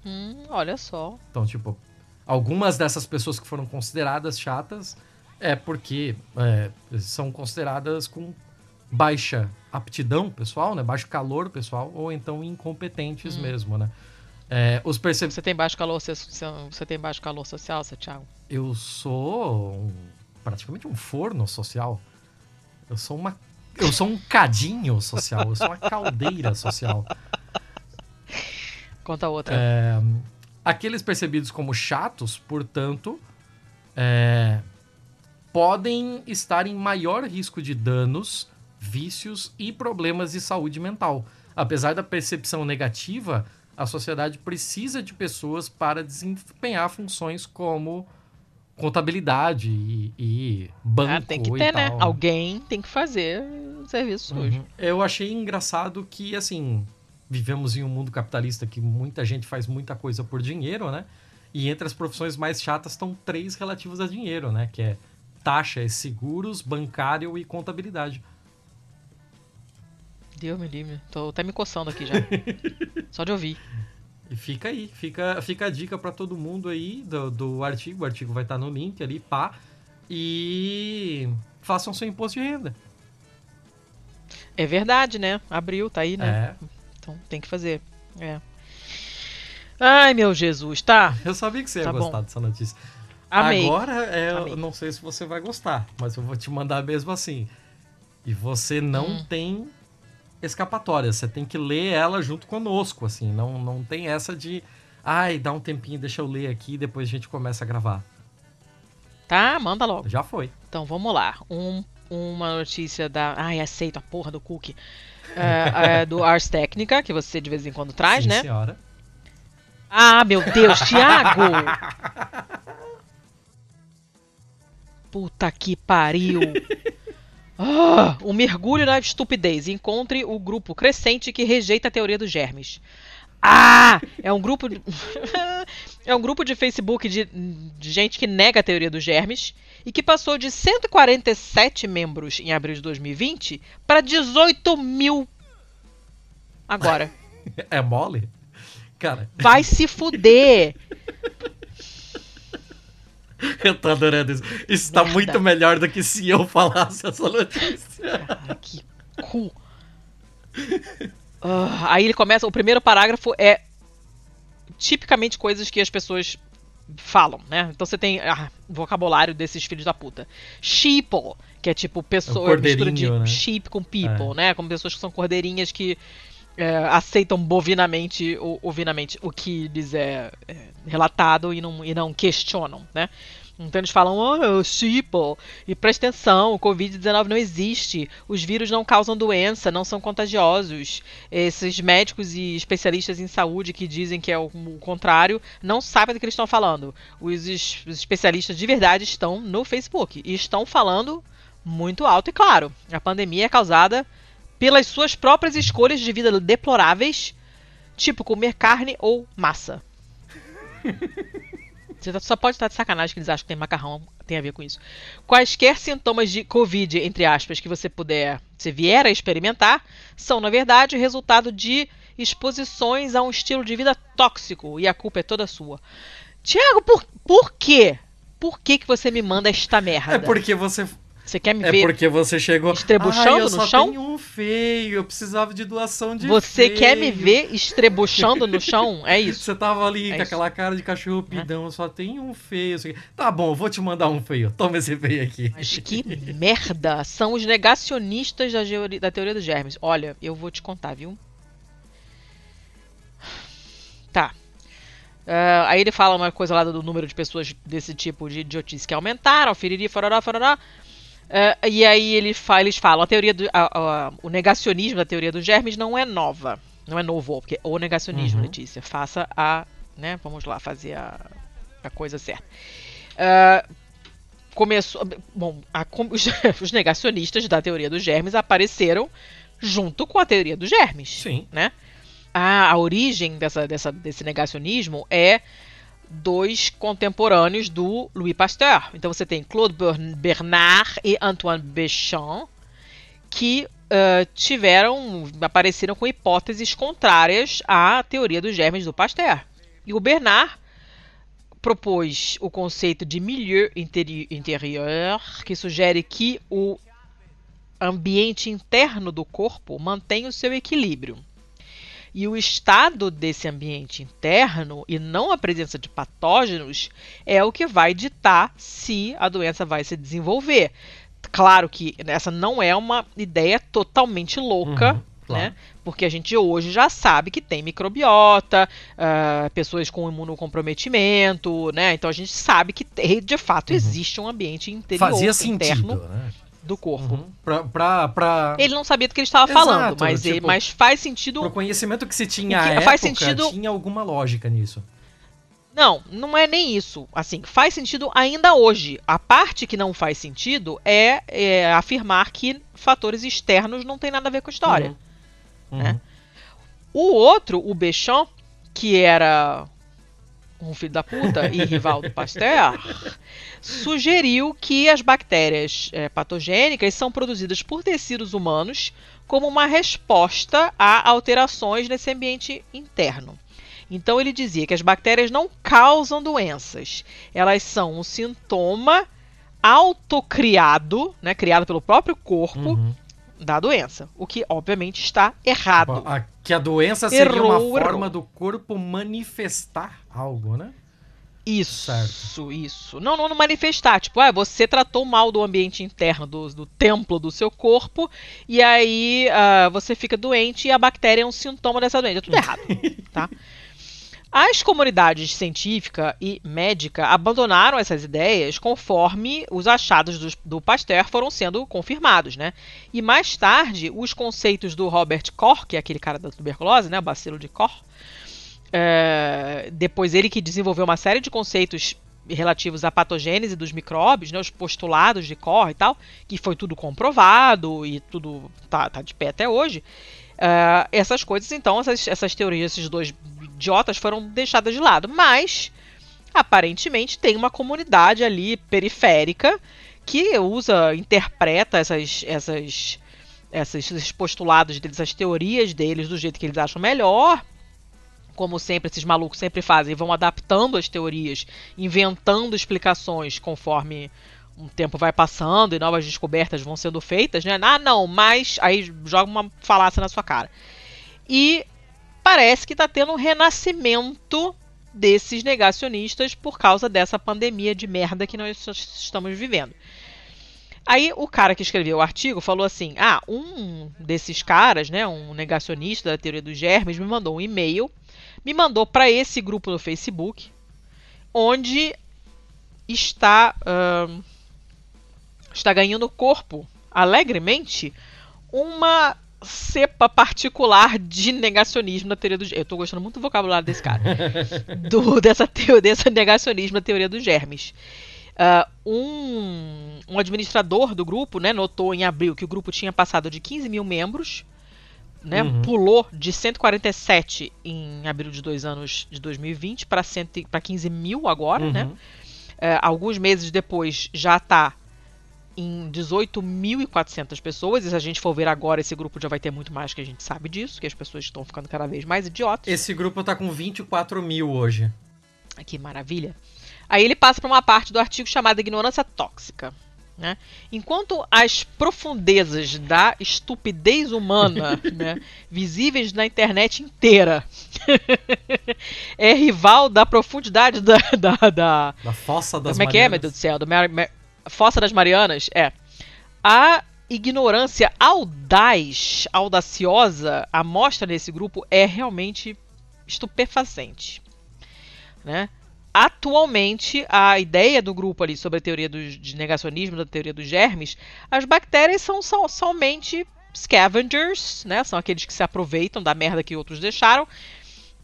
Hum, olha só. Então, tipo, algumas dessas pessoas que foram consideradas chatas é porque é, são consideradas com baixa aptidão pessoal, né? Baixo calor pessoal, ou então incompetentes mesmo, né? É, os percep... Você tem baixo calor, você, você tem baixo calor social, Thiago? Eu sou um- praticamente um forno social. Eu sou uma. Eu sou um cadinho social. Eu sou uma caldeira social. Conta outra. É, aqueles percebidos como chatos, portanto, é, podem estar em maior risco de danos, vícios e problemas de saúde mental. apesar da percepção negativa, a sociedade precisa de pessoas para desempenhar funções como contabilidade e, e banco. Ah, tem que ter, né? Alguém tem que fazer serviço uhum. sujo. Eu achei engraçado que, assim, vivemos em um mundo capitalista que muita gente faz muita coisa por dinheiro, né? E entre as profissões mais chatas estão três relativas a dinheiro, né? Que é taxas, seguros, bancário e contabilidade. Deus me livre. Tô até me coçando aqui já. Só de ouvir. E fica aí, fica, fica a dica para todo mundo aí do, do artigo. O artigo vai estar no link ali, pá. E façam seu imposto de renda. É verdade, né? Abriu, tá aí, né? É. Então tem que fazer. É. Ai, meu Jesus, tá? Eu sabia que você ia tá gostar bom. dessa notícia. Amei. Agora, é, Amei. eu não sei se você vai gostar, mas eu vou te mandar mesmo assim. E você não hum. tem escapatória. Você tem que ler ela junto conosco, assim. Não, não tem essa de, ai, dá um tempinho, deixa eu ler aqui, depois a gente começa a gravar. Tá, manda logo. Já foi. Então vamos lá. Um, uma notícia da. Ai, aceito a porra do cookie. Uh, uh, do Ars Técnica, que você de vez em quando traz, Sim, né? Senhora. Ah, meu Deus, Thiago! Puta que pariu! Ah, um mergulho na estupidez. Encontre o grupo crescente que rejeita a teoria dos germes. Ah! É um grupo. De... é um grupo de Facebook de, de, gente que nega a teoria dos germes e que passou de 147 membros em abril de 2020 para 18 mil agora. É mole? Cara. Vai se fuder! Eu tô adorando isso. Isso tá muito melhor do que se eu falasse essa notícia. Cara, que cu. Uh, aí ele começa. O primeiro parágrafo é tipicamente coisas que as pessoas falam, né? Então você tem ah, vocabulário desses filhos da puta. Sheeple, que é tipo pessoa, mistura de né? sheep com people, é. né? Como pessoas que são cordeirinhas que é, aceitam bovinamente, ou, ovinamente o que lhes é, é, relatado e não, e não questionam, né? Então eles falam, oh, tipo, e presta atenção, o Covid-19 não existe, os vírus não causam doença, não são contagiosos. Esses médicos e especialistas em saúde que dizem que é o, contrário, não sabem do que eles estão falando. Os especialistas de verdade estão no Facebook e estão falando muito alto e claro. A pandemia é causada pelas suas próprias escolhas de vida deploráveis, tipo comer carne ou massa. Você só pode estar de sacanagem que eles acham que tem macarrão tem a ver com isso. Quaisquer sintomas de Covid, entre aspas, que você puder, se vier a experimentar, são, na verdade, resultado de exposições a um estilo de vida tóxico e a culpa é toda sua. Tiago, por, por quê? Por que, que você me manda esta merda? É porque você você quer me é ver? É porque você chegou. Estrebuchando ah, eu no chão? Tenho um feio, eu precisava de doação de Você feio. quer me ver estrebuchando no chão? É isso. Você tava ali é com isso. aquela cara de cachorro pidão, é. só tem um feio. Tá bom, eu vou te mandar um feio. Toma esse feio aqui. Mas que merda! São os negacionistas da, da teoria dos germes. Olha, eu vou te contar, viu? Tá. Uh, aí ele fala uma coisa lá do número de pessoas desse tipo de idiotice que aumentaram, firiri, farará, farará. Uh, e aí ele fa eles falam, a teoria do, a, a, o negacionismo da teoria dos germes não é nova, não é novo, porque o negacionismo, uhum. Letícia, faça a, né, vamos lá, fazer a, a coisa certa. Uh, começou, bom, a, os, os, negacionistas da teoria dos germes apareceram junto com a teoria dos germes, Sim. né? A, a origem dessa, dessa, desse negacionismo é dois contemporâneos do Louis Pasteur. Então você tem Claude Bernard e Antoine Béchamp, que uh, tiveram, apareceram com hipóteses contrárias à teoria dos germes do Pasteur. E o Bernard propôs o conceito de milieu interior, que sugere que o ambiente interno do corpo mantém o seu equilíbrio. E o estado desse ambiente interno e não a presença de patógenos é o que vai ditar se a doença vai se desenvolver. Claro que essa não é uma ideia totalmente louca, uhum. Né? Porque a gente hoje já sabe que tem microbiota, uh, pessoas com imunocomprometimento, né? Então a gente sabe que de fato uhum. existe um ambiente interior, Fazia interno. Sentido, né? Do corpo. Uhum. Pra, pra, pra, Ele não sabia do que ele estava Exato, falando, mas, tipo, ele, mas faz sentido. O conhecimento que se tinha que, época, faz sentido... tinha alguma lógica nisso. Não, não é nem isso. Assim, faz sentido ainda hoje. A parte que não faz sentido é, é afirmar que fatores externos não tem nada a ver com a história. Uhum. Né? Uhum. O outro, o Bechamp, que era um filho da puta e rival do Pasteur, sugeriu que as bactérias é, patogênicas são produzidas por tecidos humanos como uma resposta a alterações nesse ambiente interno. Então ele dizia que as bactérias não causam doenças, elas são um sintoma autocriado, né, criado pelo próprio corpo uhum. da doença, o que obviamente está errado. Que a doença seria errou, uma forma errou. do corpo manifestar algo, né? Isso, certo. isso. Não, não, não manifestar. Tipo, ah, você tratou mal do ambiente interno, do, do templo do seu corpo, e aí uh, você fica doente e a bactéria é um sintoma dessa doença. É tudo errado, tá? As comunidades científica e médica abandonaram essas ideias conforme os achados do, do Pasteur foram sendo confirmados, né? E mais tarde, os conceitos do Robert Koch, que é aquele cara da tuberculose, né? O bacilo de Koch, é, depois ele que desenvolveu uma série de conceitos relativos à patogênese dos micróbios, né, os postulados de Koch e tal, que foi tudo comprovado e tudo tá, tá de pé até hoje. Uh, essas coisas, então, essas, essas teorias, esses dois idiotas foram deixadas de lado. Mas, aparentemente, tem uma comunidade ali periférica que usa, interpreta essas, essas, essas, esses postulados deles, as teorias deles do jeito que eles acham melhor. Como sempre, esses malucos sempre fazem, vão adaptando as teorias, inventando explicações conforme um tempo vai passando e novas descobertas vão sendo feitas, né? Ah, não, mas aí joga uma falácia na sua cara. E parece que está tendo um renascimento desses negacionistas por causa dessa pandemia de merda que nós estamos vivendo. Aí o cara que escreveu o artigo falou assim: "Ah, um desses caras, né, um negacionista da teoria dos germes, me mandou um e-mail, me mandou para esse grupo no Facebook, onde está uh, está ganhando corpo alegremente uma cepa particular de negacionismo na teoria dos Eu tô gostando muito do vocabulário desse cara. do, dessa, teo, dessa negacionismo na teoria dos germes. Uh, um, um, administrador do grupo né, notou em abril que o grupo tinha passado de 15 mil membros, né, uhum. pulou de 147 em abril de dois anos de 2020 para 15 mil agora. Né? Uhum. Né? Uh, alguns meses depois já está em 18.400 pessoas. E se a gente for ver agora, esse grupo já vai ter muito mais que a gente sabe disso, que as pessoas estão ficando cada vez mais idiotas. Esse grupo tá com 24 mil hoje. Que maravilha. Aí ele passa para uma parte do artigo chamada Ignorância Tóxica. Né? Enquanto as profundezas da estupidez humana, né, visíveis na internet inteira, é rival da profundidade da. Da, da, da fossa das Como é que é, meu Deus do céu? Do Mar, Mar, Fossa das Marianas é a ignorância audaz, audaciosa, a mostra nesse grupo é realmente estupefacente, né? Atualmente, a ideia do grupo ali sobre a teoria do, de negacionismo, da teoria dos germes, as bactérias são, são somente scavengers, né? São aqueles que se aproveitam da merda que outros deixaram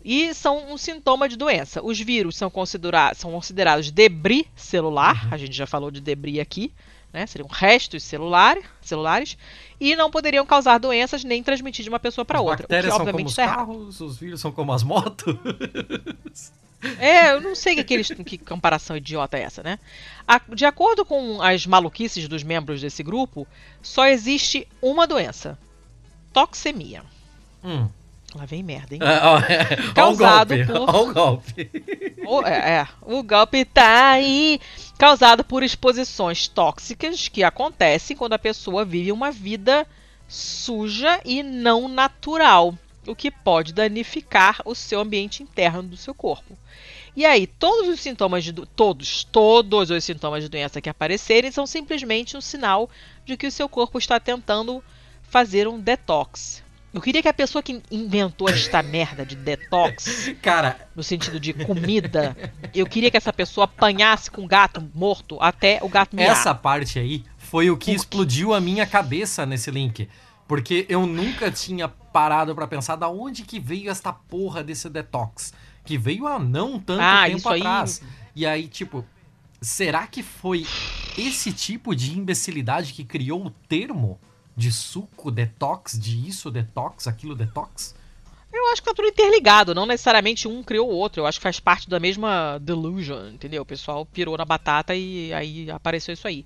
e são um sintoma de doença. Os vírus são, considera são considerados debris celular, uhum. a gente já falou de debris aqui, né? seriam restos celular, celulares, e não poderiam causar doenças nem transmitir de uma pessoa para outra. Bactérias o que, obviamente, são como os carros, os vírus são como as motos. É, eu não sei que, aqueles, que comparação idiota é essa, né? De acordo com as maluquices dos membros desse grupo, só existe uma doença: toxemia. Hum. Lá vem merda, hein? É, causado o por. Olha o golpe. O, é, é, o golpe tá aí. Causado por exposições tóxicas que acontecem quando a pessoa vive uma vida suja e não natural, o que pode danificar o seu ambiente interno do seu corpo. E aí, todos os sintomas de todos, todos os sintomas de doença que aparecerem são simplesmente um sinal de que o seu corpo está tentando fazer um detox, eu queria que a pessoa que inventou esta merda de detox, cara, no sentido de comida, eu queria que essa pessoa apanhasse com o gato morto até o gato miar. Essa parte aí foi o que explodiu a minha cabeça nesse link. Porque eu nunca tinha parado para pensar da onde que veio esta porra desse detox. Que veio há não tanto ah, tempo atrás. Aí... E aí, tipo, será que foi esse tipo de imbecilidade que criou o termo de suco detox, de isso detox, aquilo detox? Eu acho que tá tudo interligado, não necessariamente um criou o outro. Eu acho que faz parte da mesma delusion, entendeu? O pessoal pirou na batata e aí apareceu isso aí.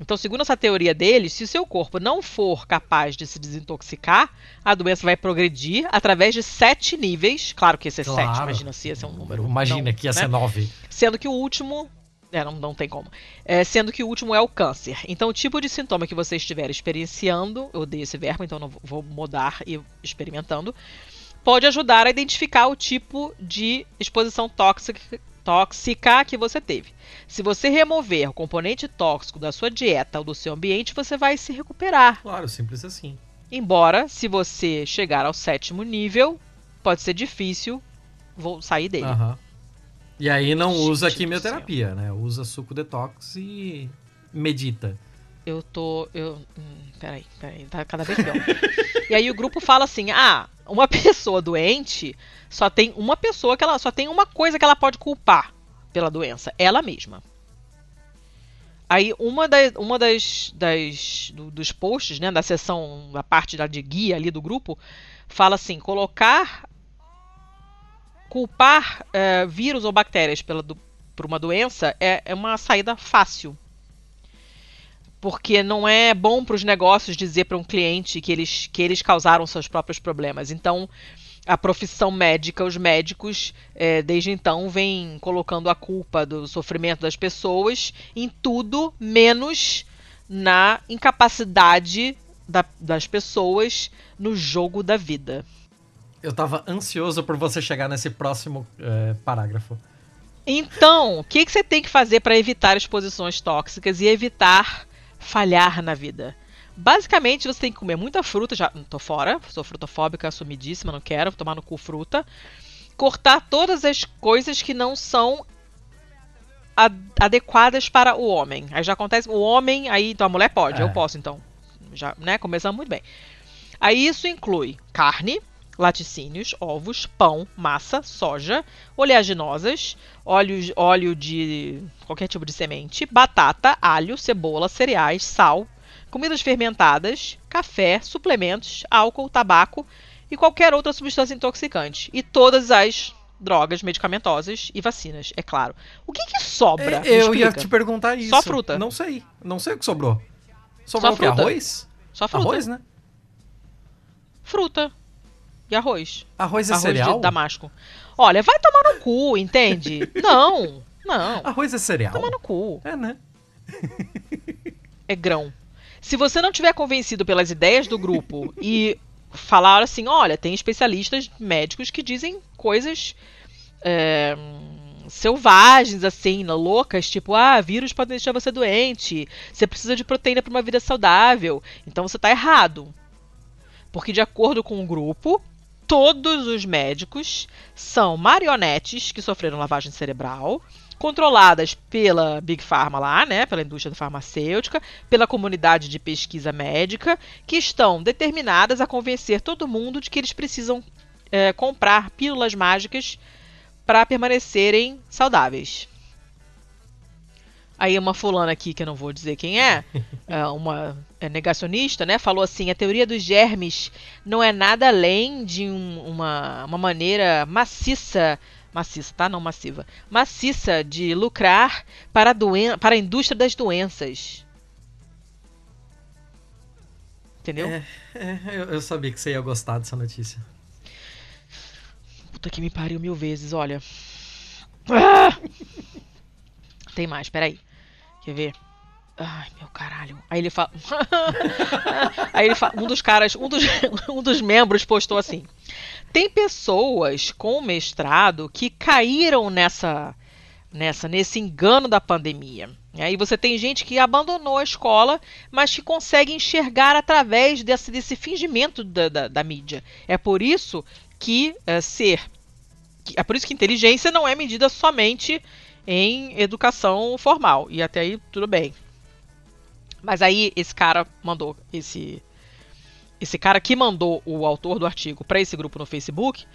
Então, segundo essa teoria deles, se o seu corpo não for capaz de se desintoxicar, a doença vai progredir através de sete níveis. Claro que esse é claro. sete, imagina se ia ser um número. Imagina não, que ia né? ser nove. Sendo que o último. É, não, não tem como. É, sendo que o último é o câncer. Então, o tipo de sintoma que você estiver experienciando, eu odeio esse verbo, então não vou mudar e experimentando, pode ajudar a identificar o tipo de exposição tóxica, tóxica que você teve. Se você remover o componente tóxico da sua dieta ou do seu ambiente, você vai se recuperar. Claro, simples assim. Embora, se você chegar ao sétimo nível, pode ser difícil vou sair dele. Uhum. E aí não Gente usa quimioterapia, né? Usa suco detox e medita. Eu tô. Eu. Hum, peraí, peraí, tá cada vez pior. e aí o grupo fala assim: ah, uma pessoa doente só tem uma pessoa que ela só tem uma coisa que ela pode culpar pela doença, ela mesma. Aí uma, da, uma das, das do, dos posts, né, da sessão, da parte da de guia ali do grupo, fala assim, colocar, culpar é, vírus ou bactérias pela, do, por uma doença é, é uma saída fácil porque não é bom para os negócios dizer para um cliente que eles, que eles causaram seus próprios problemas. Então, a profissão médica, os médicos, é, desde então, vêm colocando a culpa do sofrimento das pessoas em tudo menos na incapacidade da, das pessoas no jogo da vida. Eu estava ansioso por você chegar nesse próximo é, parágrafo. Então, o que, que você tem que fazer para evitar exposições tóxicas e evitar falhar na vida? Basicamente, você tem que comer muita fruta, já tô fora, sou frutofóbica, assumidíssima, não quero, vou tomar no cu fruta. Cortar todas as coisas que não são adequadas para o homem. Aí já acontece, o homem, aí então a mulher pode, é. eu posso então. Já, né, começamos muito bem. Aí isso inclui carne, laticínios, ovos, pão, massa, soja, oleaginosas, óleo, óleo de qualquer tipo de semente, batata, alho, cebola, cereais, sal, comidas fermentadas, café, suplementos, álcool, tabaco e qualquer outra substância intoxicante. E todas as drogas medicamentosas e vacinas, é claro. O que, que sobra? É, eu ia te perguntar isso. Só fruta. Não sei. Não sei o que sobrou. Sobrou Só fruta. o que? Arroz? Só fruta. Arroz, né? Fruta. E arroz. Arroz é arroz cereal? de damasco. Olha, vai tomar no cu, entende? não, não. Arroz é cereal? Tomar no cu. É, né? é grão. Se você não tiver convencido pelas ideias do grupo e falar assim, olha, tem especialistas médicos que dizem coisas é, selvagens, assim, loucas, tipo, ah, vírus pode deixar você doente, você precisa de proteína para uma vida saudável, então você está errado. Porque, de acordo com o grupo, todos os médicos são marionetes que sofreram lavagem cerebral controladas pela Big Pharma lá, né, pela indústria farmacêutica, pela comunidade de pesquisa médica, que estão determinadas a convencer todo mundo de que eles precisam é, comprar pílulas mágicas para permanecerem saudáveis. Aí uma fulana aqui, que eu não vou dizer quem é, é uma é negacionista, né? Falou assim: a teoria dos germes não é nada além de um, uma, uma maneira maciça maciça, tá? Não massiva. Maciça de lucrar para a, doen para a indústria das doenças. Entendeu? É, é eu, eu, sabia que você ia gostar dessa notícia. Puta que me pariu mil vezes, olha. Ah! Tem mais, peraí. Quer ver? Ai, meu caralho. Aí ele fala. Aí ele fala. Um dos caras, um dos, um dos membros postou assim: tem pessoas com mestrado que caíram nessa, nessa nesse engano da pandemia. Aí você tem gente que abandonou a escola, mas que consegue enxergar através desse, desse fingimento da, da, da mídia. É por isso que é, ser. É por isso que inteligência não é medida somente em educação formal. E até aí tudo bem. Mas aí esse cara mandou esse esse cara que mandou o autor do artigo para esse grupo no Facebook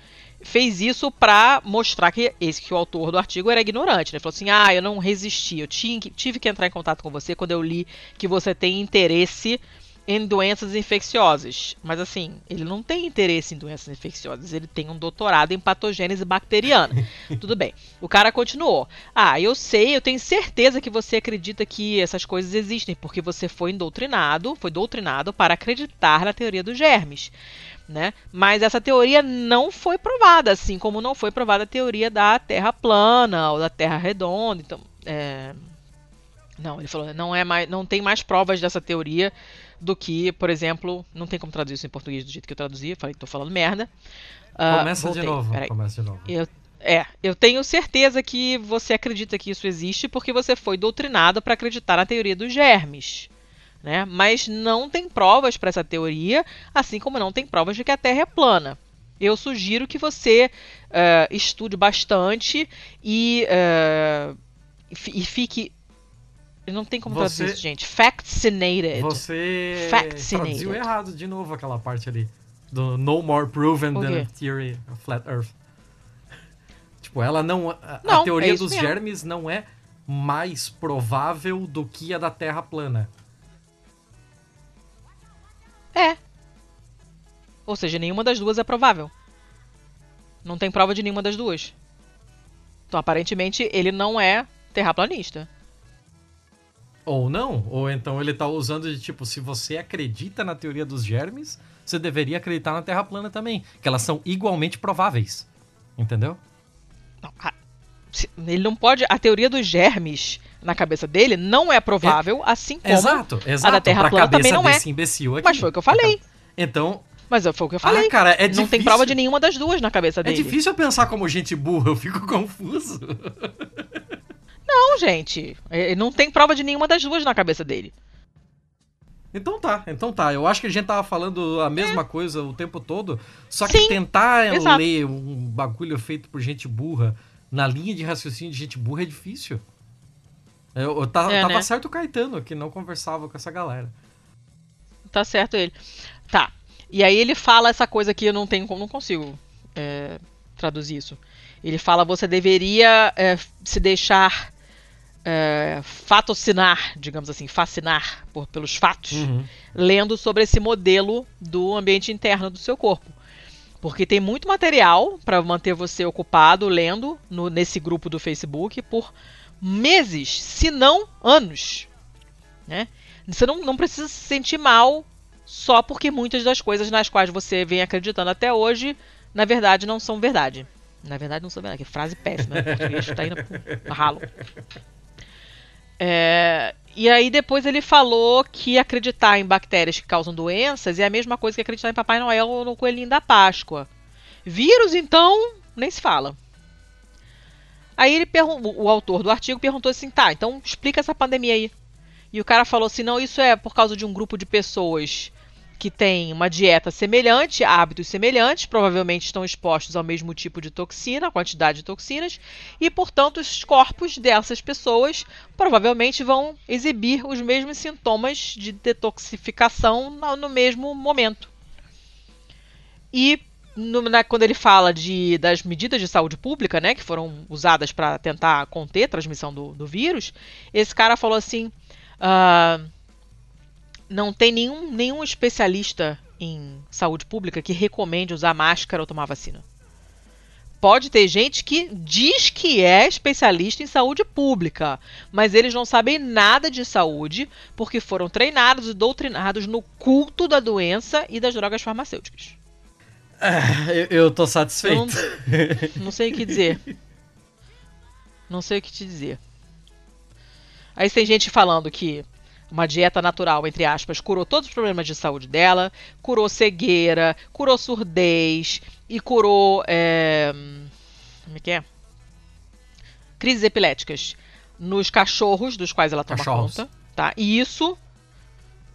fez isso para mostrar que esse que o autor do artigo era ignorante. Né? Ele falou assim: ah, eu não resisti, eu tinha, tive que entrar em contato com você quando eu li que você tem interesse em doenças infecciosas. Mas assim, ele não tem interesse em doenças infecciosas, ele tem um doutorado em patogênese bacteriana. Tudo bem. O cara continuou. Ah, eu sei, eu tenho certeza que você acredita que essas coisas existem, porque você foi doutrinado, foi doutrinado para acreditar na teoria dos germes. Né? Mas essa teoria não foi provada, assim como não foi provada a teoria da Terra plana ou da Terra redonda. Então, é... não, ele falou, não é mais, não tem mais provas dessa teoria do que, por exemplo, não tem como traduzir isso em português do jeito que eu traduzi, falei que tô falando merda. Uh, começa voltei, de novo, peraí. começa de novo. Eu, é, eu tenho certeza que você acredita que isso existe porque você foi doutrinado para acreditar na teoria dos germes. Né? Mas não tem provas para essa teoria, assim como não tem provas de que a Terra é plana. Eu sugiro que você uh, estude bastante e, uh, e fique não tem como você, traduzir isso, gente. Vaccinated. Você Vaccinated. traduziu errado de novo aquela parte ali. Do No More Proven Than a Theory of Flat Earth. tipo, ela não... A, não, a teoria é dos mesmo. germes não é mais provável do que a da Terra plana. É. Ou seja, nenhuma das duas é provável. Não tem prova de nenhuma das duas. Então, aparentemente, ele não é terraplanista. Ou não, ou então ele tá usando de tipo, se você acredita na teoria dos germes, você deveria acreditar na Terra plana também, que elas são igualmente prováveis. Entendeu? Não, a, ele não pode. A teoria dos germes na cabeça dele não é provável, é, assim como exato, exato, a da Terra plana também não é. Imbecil aqui. Mas foi o que eu falei. Então, mas foi o que eu falei. Ah, cara, é não difícil. tem prova de nenhuma das duas na cabeça é dele. É difícil eu pensar como gente burra, eu fico confuso. Não, gente. É, não tem prova de nenhuma das duas na cabeça dele. Então tá, então tá. Eu acho que a gente tava falando a mesma é. coisa o tempo todo, só que Sim, tentar exato. ler um bagulho feito por gente burra na linha de raciocínio de gente burra é difícil. Eu, eu tava, é, tava né? certo o Caetano, que não conversava com essa galera. Tá certo ele. Tá. E aí ele fala essa coisa que eu não tenho não consigo é, traduzir isso. Ele fala você deveria é, se deixar é, fatocinar, digamos assim, fascinar por, pelos fatos, uhum. lendo sobre esse modelo do ambiente interno do seu corpo. Porque tem muito material para manter você ocupado lendo no, nesse grupo do Facebook por meses, se não anos. Né? Você não, não precisa se sentir mal só porque muitas das coisas nas quais você vem acreditando até hoje, na verdade, não são verdade. Na verdade, não são verdade. Que frase péssima. O português está indo pro ralo. É, e aí depois ele falou que acreditar em bactérias que causam doenças é a mesma coisa que acreditar em Papai Noel ou no Coelhinho da Páscoa. Vírus, então, nem se fala. Aí ele o autor do artigo perguntou assim, tá, então explica essa pandemia aí. E o cara falou assim, não, isso é por causa de um grupo de pessoas que têm uma dieta semelhante, hábitos semelhantes, provavelmente estão expostos ao mesmo tipo de toxina, quantidade de toxinas, e, portanto, os corpos dessas pessoas provavelmente vão exibir os mesmos sintomas de detoxificação no, mesmo momento. E no, na, quando ele fala de, das medidas de saúde pública, né, que foram usadas para tentar conter a transmissão do, do, vírus, esse cara falou assim. Uh, não tem nenhum, nenhum especialista em saúde pública que recomende usar máscara ou tomar vacina. Pode ter gente que diz que é especialista em saúde pública, mas eles não sabem nada de saúde porque foram treinados e doutrinados no culto da doença e das drogas farmacêuticas. É, eu, eu tô satisfeito. Não, não sei o que dizer. Não sei o que te dizer. Aí tem gente falando que uma dieta natural, entre aspas, curou todos os problemas de saúde dela, curou cegueira, curou surdez e curou. É, como é que é? Crises epiléticas nos cachorros dos quais ela toma cachorros. conta. Tá? E isso.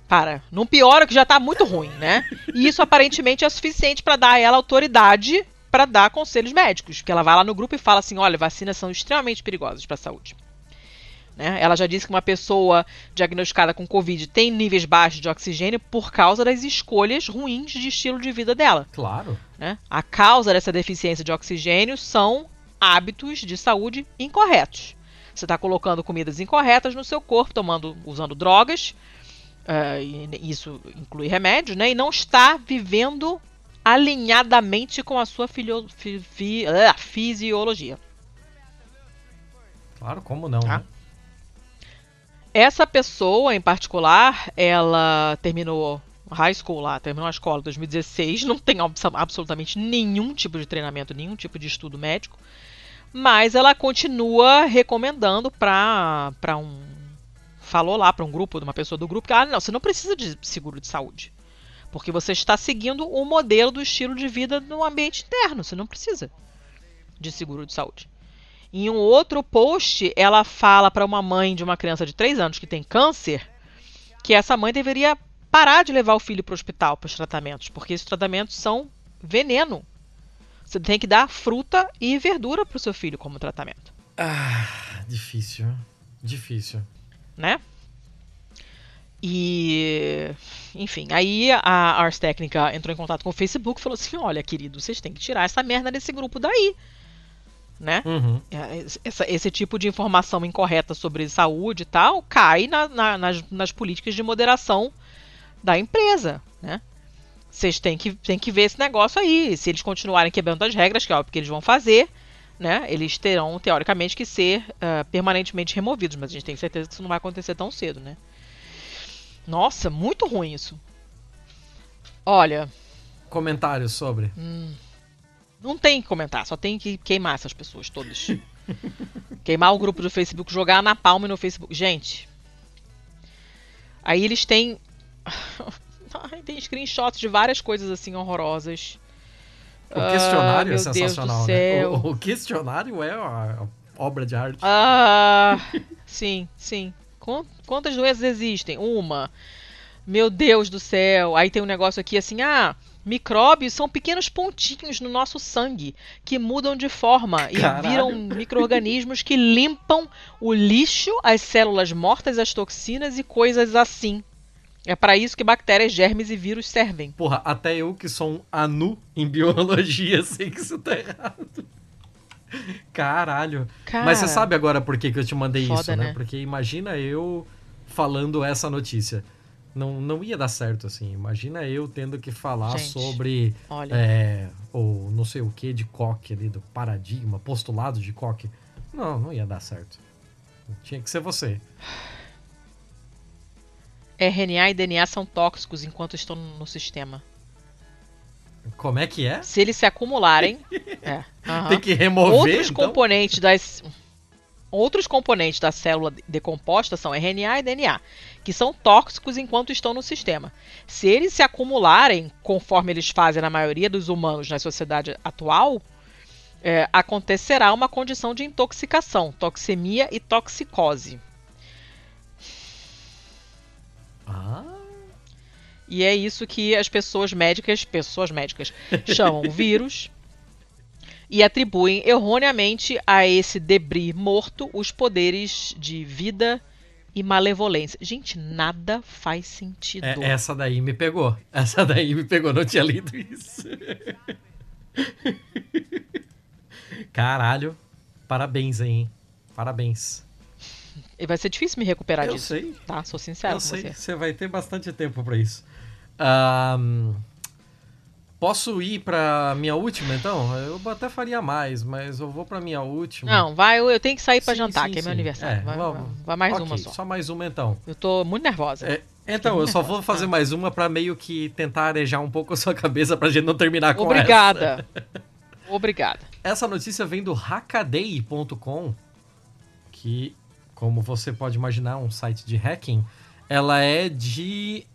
Para, não piora que já tá muito ruim, né? E isso aparentemente é suficiente para dar a ela autoridade para dar conselhos médicos. Que ela vai lá no grupo e fala assim: olha, vacinas são extremamente perigosas para a saúde. Né? Ela já disse que uma pessoa diagnosticada com Covid tem níveis baixos de oxigênio por causa das escolhas ruins de estilo de vida dela. Claro. Né? A causa dessa deficiência de oxigênio são hábitos de saúde incorretos. Você está colocando comidas incorretas no seu corpo, tomando, usando drogas, uh, isso inclui remédios, né? E não está vivendo alinhadamente com a sua filho, fi, fi, uh, fisiologia. Claro, como não, tá? né? Essa pessoa em particular, ela terminou high school lá, terminou a escola em 2016, não tem absolutamente nenhum tipo de treinamento, nenhum tipo de estudo médico, mas ela continua recomendando para um falou lá para um grupo, de uma pessoa do grupo, que ah, não, você não precisa de seguro de saúde. Porque você está seguindo o modelo do estilo de vida no ambiente interno, você não precisa de seguro de saúde. Em um outro post, ela fala para uma mãe de uma criança de 3 anos que tem câncer que essa mãe deveria parar de levar o filho para o hospital para os tratamentos, porque esses tratamentos são veneno. Você tem que dar fruta e verdura para o seu filho como tratamento. Ah, difícil. Difícil. Né? E, enfim, aí a Ars Técnica entrou em contato com o Facebook e falou assim: olha, querido, vocês têm que tirar essa merda desse grupo daí né? Uhum. É, essa, esse tipo de informação incorreta sobre saúde e tal cai na, na, nas, nas, políticas de moderação da empresa, né? Vocês têm que, têm que ver esse negócio aí. Se eles continuarem quebrando as regras, que é o que eles vão fazer, né? Eles terão, teoricamente, que ser uh, permanentemente removidos. Mas a gente tem certeza que isso não vai acontecer tão cedo, né? Nossa, muito ruim isso. Olha. Comentários sobre. Hum. Não tem que comentar, só tem que queimar essas pessoas todas. queimar o grupo do Facebook, jogar na palma no Facebook. Gente. Aí eles têm. tem screenshots de várias coisas assim horrorosas. O questionário ah, é sensacional, né? O, o, questionário é a obra de arte. Ah, sim, sim. Quantas doenças existem? Uma. Meu Deus do céu. Aí tem um negócio aqui assim, ah, Micróbios são pequenos pontinhos no nosso sangue que mudam de forma Caralho. e viram micro-organismos que limpam o lixo, as células mortas, as toxinas e coisas assim. É para isso que bactérias, germes e vírus servem. Porra, até eu que sou um anu em biologia sei que isso tá errado. Caralho. Cara, Mas você sabe agora por que, que eu te mandei foda, isso, né? né? Porque imagina eu falando essa notícia não, não ia dar certo, assim. Imagina eu tendo que falar Gente, sobre é, o não sei o que de Koch ali, do paradigma, postulado de Koch. Não, não ia dar certo. Tinha que ser você. RNA e DNA são tóxicos enquanto estão no sistema. Como é que é? Se eles se acumularem. é, uh -huh. Tem que remover. Outros então? componentes das. Outros componentes da célula decomposta são RNA e DNA, que são tóxicos enquanto estão no sistema. Se eles se acumularem, conforme eles fazem na maioria dos humanos na sociedade atual, é, acontecerá uma condição de intoxicação, toxemia e toxicose. Ah. E é isso que as pessoas médicas, pessoas médicas, chamam vírus e atribuem erroneamente a esse debris morto os poderes de vida e malevolência. Gente, nada faz sentido. É, essa daí me pegou. Essa daí me pegou, não tinha lido isso. Caralho, parabéns aí, hein? Parabéns. E vai ser difícil me recuperar Eu disso. Eu sei. Tá, sou sincero Eu com sei. você. Você vai ter bastante tempo para isso. Um, Posso ir pra minha última, então? Eu até faria mais, mas eu vou pra minha última. Não, vai, eu, tenho que sair pra sim, jantar, sim, que é meu aniversário. É, vai, vai, vai, mais okay, uma só. Só mais uma, então. Eu tô muito nervosa. É, então, eu só vou fazer mais uma pra meio que tentar arejar um pouco a sua cabeça pra gente não terminar com Obrigada. essa. Obrigada. Essa notícia vem do hackaday.com, que, como você pode imaginar, é um site de hacking. Ela é de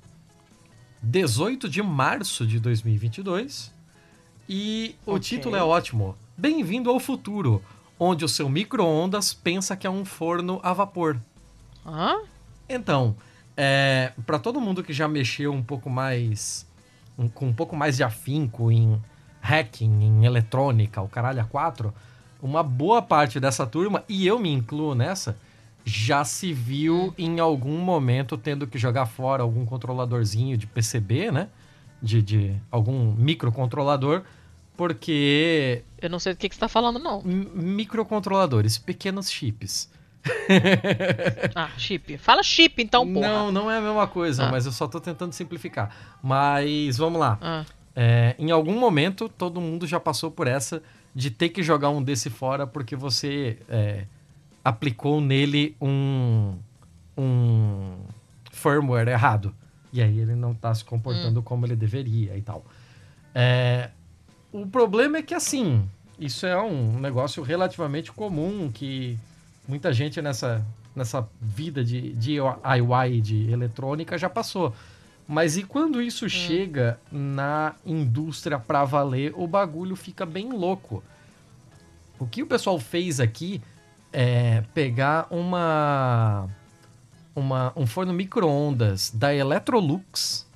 18 de março de 2022. E o okay. título é ótimo. Bem-vindo ao futuro, onde o seu micro-ondas pensa que é um forno a vapor. Hã? Então, é, para todo mundo que já mexeu um pouco mais. Um, com um pouco mais de afinco em hacking, em eletrônica, o caralho a 4, uma boa parte dessa turma, e eu me incluo nessa, já se viu em algum momento tendo que jogar fora algum controladorzinho de PCB, né? De, de algum microcontrolador, porque. Eu não sei do que, que você está falando, não. Microcontroladores, pequenos chips. ah, chip. Fala chip, então, porra. Não, não é a mesma coisa, ah. mas eu só tô tentando simplificar. Mas vamos lá. Ah. É, em algum momento, todo mundo já passou por essa de ter que jogar um desse fora porque você é, aplicou nele um, um firmware errado. E aí ele não tá se comportando hum. como ele deveria e tal. É, o problema é que, assim, isso é um negócio relativamente comum que muita gente nessa, nessa vida de, de DIY de eletrônica já passou. Mas e quando isso hum. chega na indústria para valer, o bagulho fica bem louco. O que o pessoal fez aqui é pegar uma, uma um forno micro-ondas da Electrolux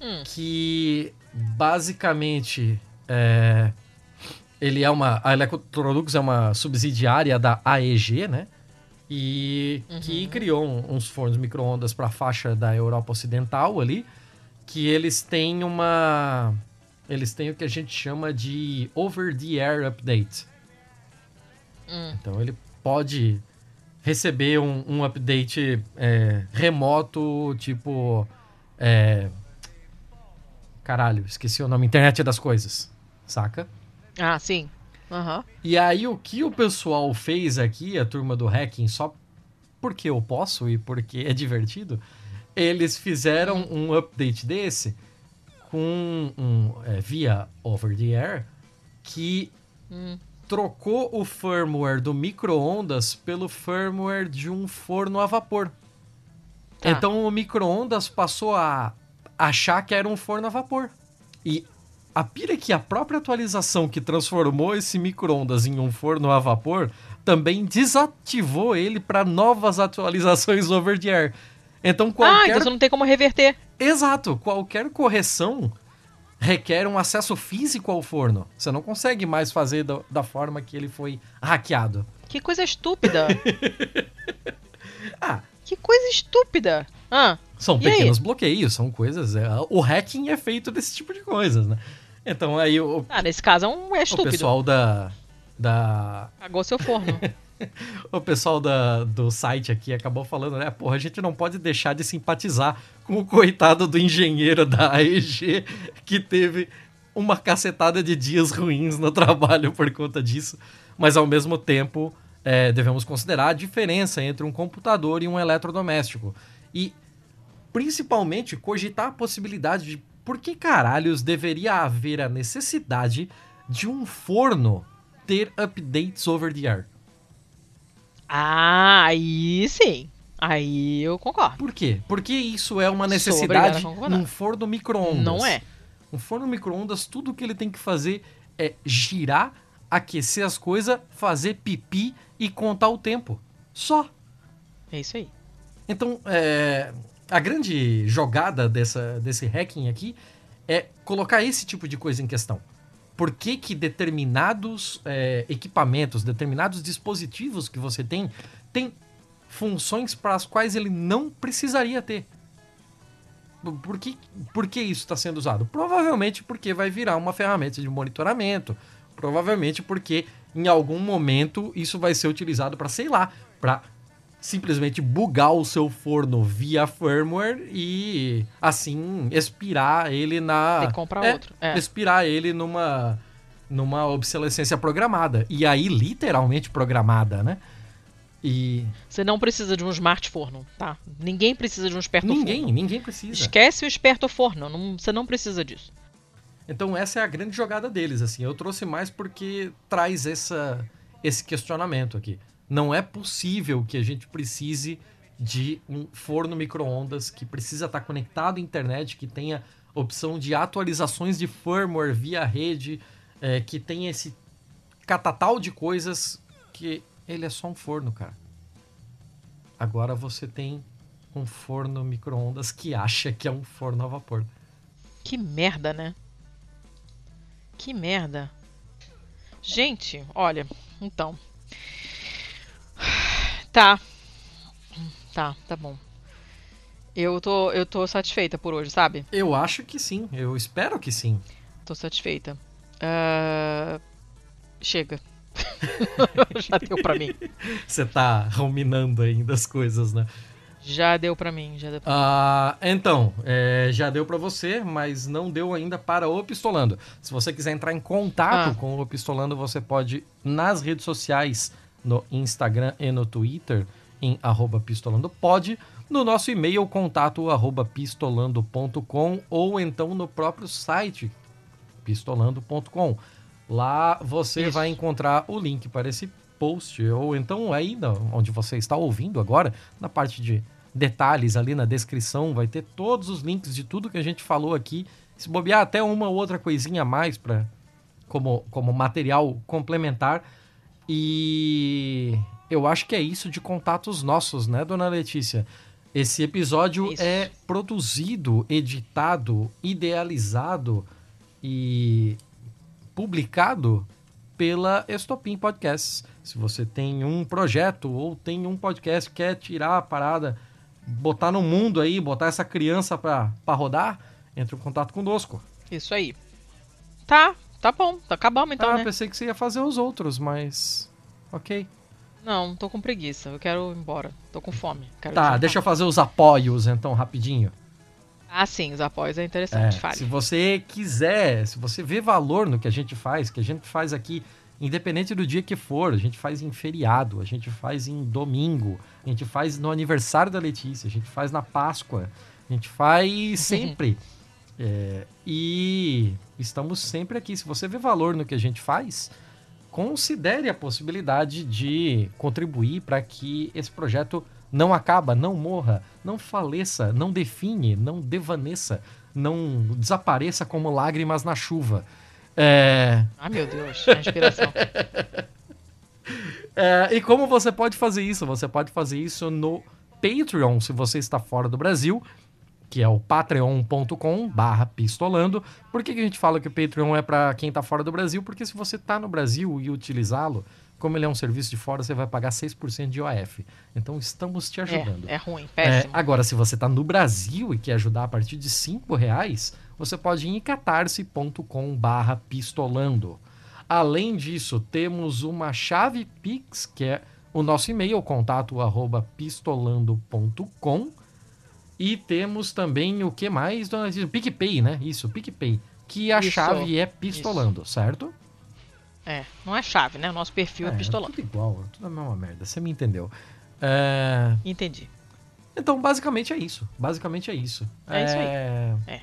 hum. que basicamente é, ele é uma a Electrolux é uma subsidiária da AEG, né? E uhum. que criou uns fornos micro-ondas para a faixa da Europa Ocidental ali, que eles têm uma eles têm o que a gente chama de over the air update. Hum. Então ele pode receber um, um update é, remoto, tipo. É... Caralho, esqueci o nome. Internet das coisas. Saca? Ah, sim. Uhum. E aí o que o pessoal fez aqui, a turma do hacking, só porque eu posso e porque é divertido, eles fizeram hum. um update desse com um, é, via over the air que hum trocou o firmware do micro-ondas pelo firmware de um forno a vapor. Ah. Então o micro-ondas passou a achar que era um forno a vapor. E a pira é que a própria atualização que transformou esse micro-ondas em um forno a vapor também desativou ele para novas atualizações over the air. Então qualquer... Ah, então você não tem como reverter. Exato. Qualquer correção requer um acesso físico ao forno. Você não consegue mais fazer do, da forma que ele foi hackeado. Que coisa estúpida. ah. Que coisa estúpida. Ah, são pequenos bloqueios, são coisas. É, o hacking é feito desse tipo de coisas, né? Então aí o. Ah, nesse caso é um é estúpido. O pessoal da. da... Pagou seu forno. o pessoal da, do site aqui acabou falando, né? Porra, a gente não pode deixar de simpatizar com o coitado do engenheiro da AEG que teve uma cacetada de dias ruins no trabalho por conta disso. Mas ao mesmo tempo, é, devemos considerar a diferença entre um computador e um eletrodoméstico. E principalmente cogitar a possibilidade de por que caralhos deveria haver a necessidade de um forno ter updates over the air. Ah, aí sim. Aí eu concordo. Por quê? Porque isso é uma necessidade num forno micro-ondas. Não é. Um forno micro-ondas, tudo que ele tem que fazer é girar, aquecer as coisas, fazer pipi e contar o tempo. Só. É isso aí. Então, é, a grande jogada dessa, desse hacking aqui é colocar esse tipo de coisa em questão por que, que determinados é, equipamentos, determinados dispositivos que você tem, tem funções para as quais ele não precisaria ter. Por que, por que isso está sendo usado? Provavelmente porque vai virar uma ferramenta de monitoramento. Provavelmente porque em algum momento isso vai ser utilizado para, sei lá, para simplesmente bugar o seu forno via firmware e assim expirar ele na Tem que comprar é, outro. É. Expirar ele numa numa obsolescência programada e aí literalmente programada, né? E você não precisa de um smart forno, tá? Ninguém precisa de um esperto ninguém, forno. Ninguém, precisa. Esquece o esperto forno, não, você não precisa disso. Então essa é a grande jogada deles, assim. Eu trouxe mais porque traz essa esse questionamento aqui. Não é possível que a gente precise de um forno micro-ondas que precisa estar conectado à internet, que tenha opção de atualizações de firmware via rede, é, que tenha esse catatal de coisas que ele é só um forno, cara. Agora você tem um forno micro-ondas que acha que é um forno a vapor. Que merda, né? Que merda. Gente, olha, então, Tá. Tá, tá bom. Eu tô, eu tô satisfeita por hoje, sabe? Eu acho que sim. Eu espero que sim. Tô satisfeita. Uh... Chega. Já deu pra mim. Você tá ruminando ainda as coisas, né? Já deu para mim, já deu pra ah, mim. Então, é, já deu para você, mas não deu ainda para o Pistolando. Se você quiser entrar em contato ah. com o Pistolando, você pode nas redes sociais, no Instagram e no Twitter, em arroba pistolando, no nosso e-mail, contato arroba pistolando.com ou então no próprio site pistolando.com. Lá você Isso. vai encontrar o link para esse post, ou então aí onde você está ouvindo agora, na parte de detalhes ali na descrição, vai ter todos os links de tudo que a gente falou aqui. Se bobear até uma ou outra coisinha a mais para como, como material complementar. E eu acho que é isso de contatos nossos, né, dona Letícia? Esse episódio isso. é produzido, editado, idealizado e publicado pela Estopim Podcasts. Se você tem um projeto ou tem um podcast que quer tirar a parada botar no mundo aí, botar essa criança pra, pra rodar, entre em contato conosco. Isso aí. Tá, tá bom. Tá acabamos então, ah, né? pensei que você ia fazer os outros, mas... Ok. Não, tô com preguiça. Eu quero ir embora. Tô com fome. Quero tá, deixa eu fazer os apoios então, rapidinho. Ah, sim, os apoios é interessante. É, se você quiser, se você vê valor no que a gente faz, que a gente faz aqui independente do dia que for, a gente faz em feriado, a gente faz em domingo, a gente faz no aniversário da Letícia, a gente faz na Páscoa, a gente faz sempre. É, e estamos sempre aqui. Se você vê valor no que a gente faz, considere a possibilidade de contribuir para que esse projeto não acaba, não morra, não faleça, não define, não devaneça, não desapareça como lágrimas na chuva. É... Ah, meu Deus, a inspiração. é, e como você pode fazer isso? Você pode fazer isso no Patreon, se você está fora do Brasil, que é o patreon.com barra pistolando. Por que, que a gente fala que o Patreon é para quem está fora do Brasil? Porque se você está no Brasil e utilizá-lo, como ele é um serviço de fora, você vai pagar 6% de IOF. Então estamos te ajudando. É, é ruim, péssimo. É, agora, se você está no Brasil e quer ajudar a partir de 5 reais, você pode ir em catarse.com barra pistolando. Além disso, temos uma chave Pix, que é o nosso e-mail, contato arroba pistolando.com. E temos também o que mais, dona Letícia? PicPay, né? Isso, PicPay. Que a isso, chave é pistolando, isso. certo? É, não é chave, né? O nosso perfil é, é pistolando. É tudo igual, é tudo a mesma merda. Você me entendeu. É... Entendi. Então, basicamente é isso. Basicamente é isso. É, é... isso aí. É.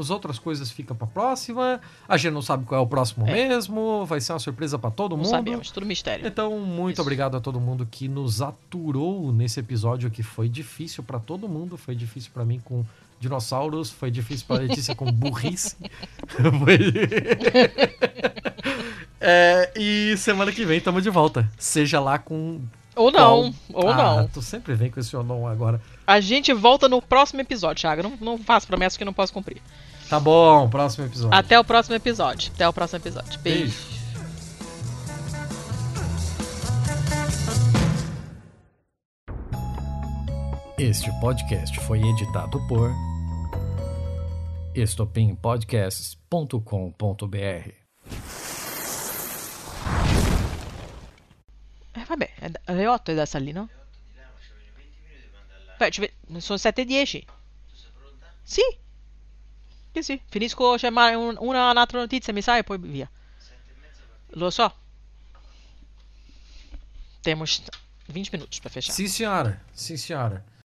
As outras coisas ficam pra próxima. A gente não sabe qual é o próximo é. mesmo. Vai ser uma surpresa para todo não mundo. Sabemos, tudo mistério. Então, muito Isso. obrigado a todo mundo que nos aturou nesse episódio que foi difícil para todo mundo. Foi difícil para mim com dinossauros. Foi difícil pra Letícia com burrice. é, e semana que vem tamo de volta. Seja lá com ou não, Qual? ou ah, não. Tu sempre vem com esse ou não agora. A gente volta no próximo episódio, Thiago. Não, não faço promessa que não posso cumprir. Tá bom, próximo episódio. Até o próximo episódio. Até o próximo episódio. Beijo. Beijo. Este podcast foi editado por estopimpodcasts.com.br. Eh vabbè, è da- alle 8 è da Salino? no? Beh, ve- sono 7.10. Tu sei pronta? Sì. Sì, sì. Finisco, c'è ma- un- una, un'altra notizia, mi sa, e poi via. 7 e mezza. Lo so. Temo 20 minuti per fechar. Sì, senhora. Sì, senhora.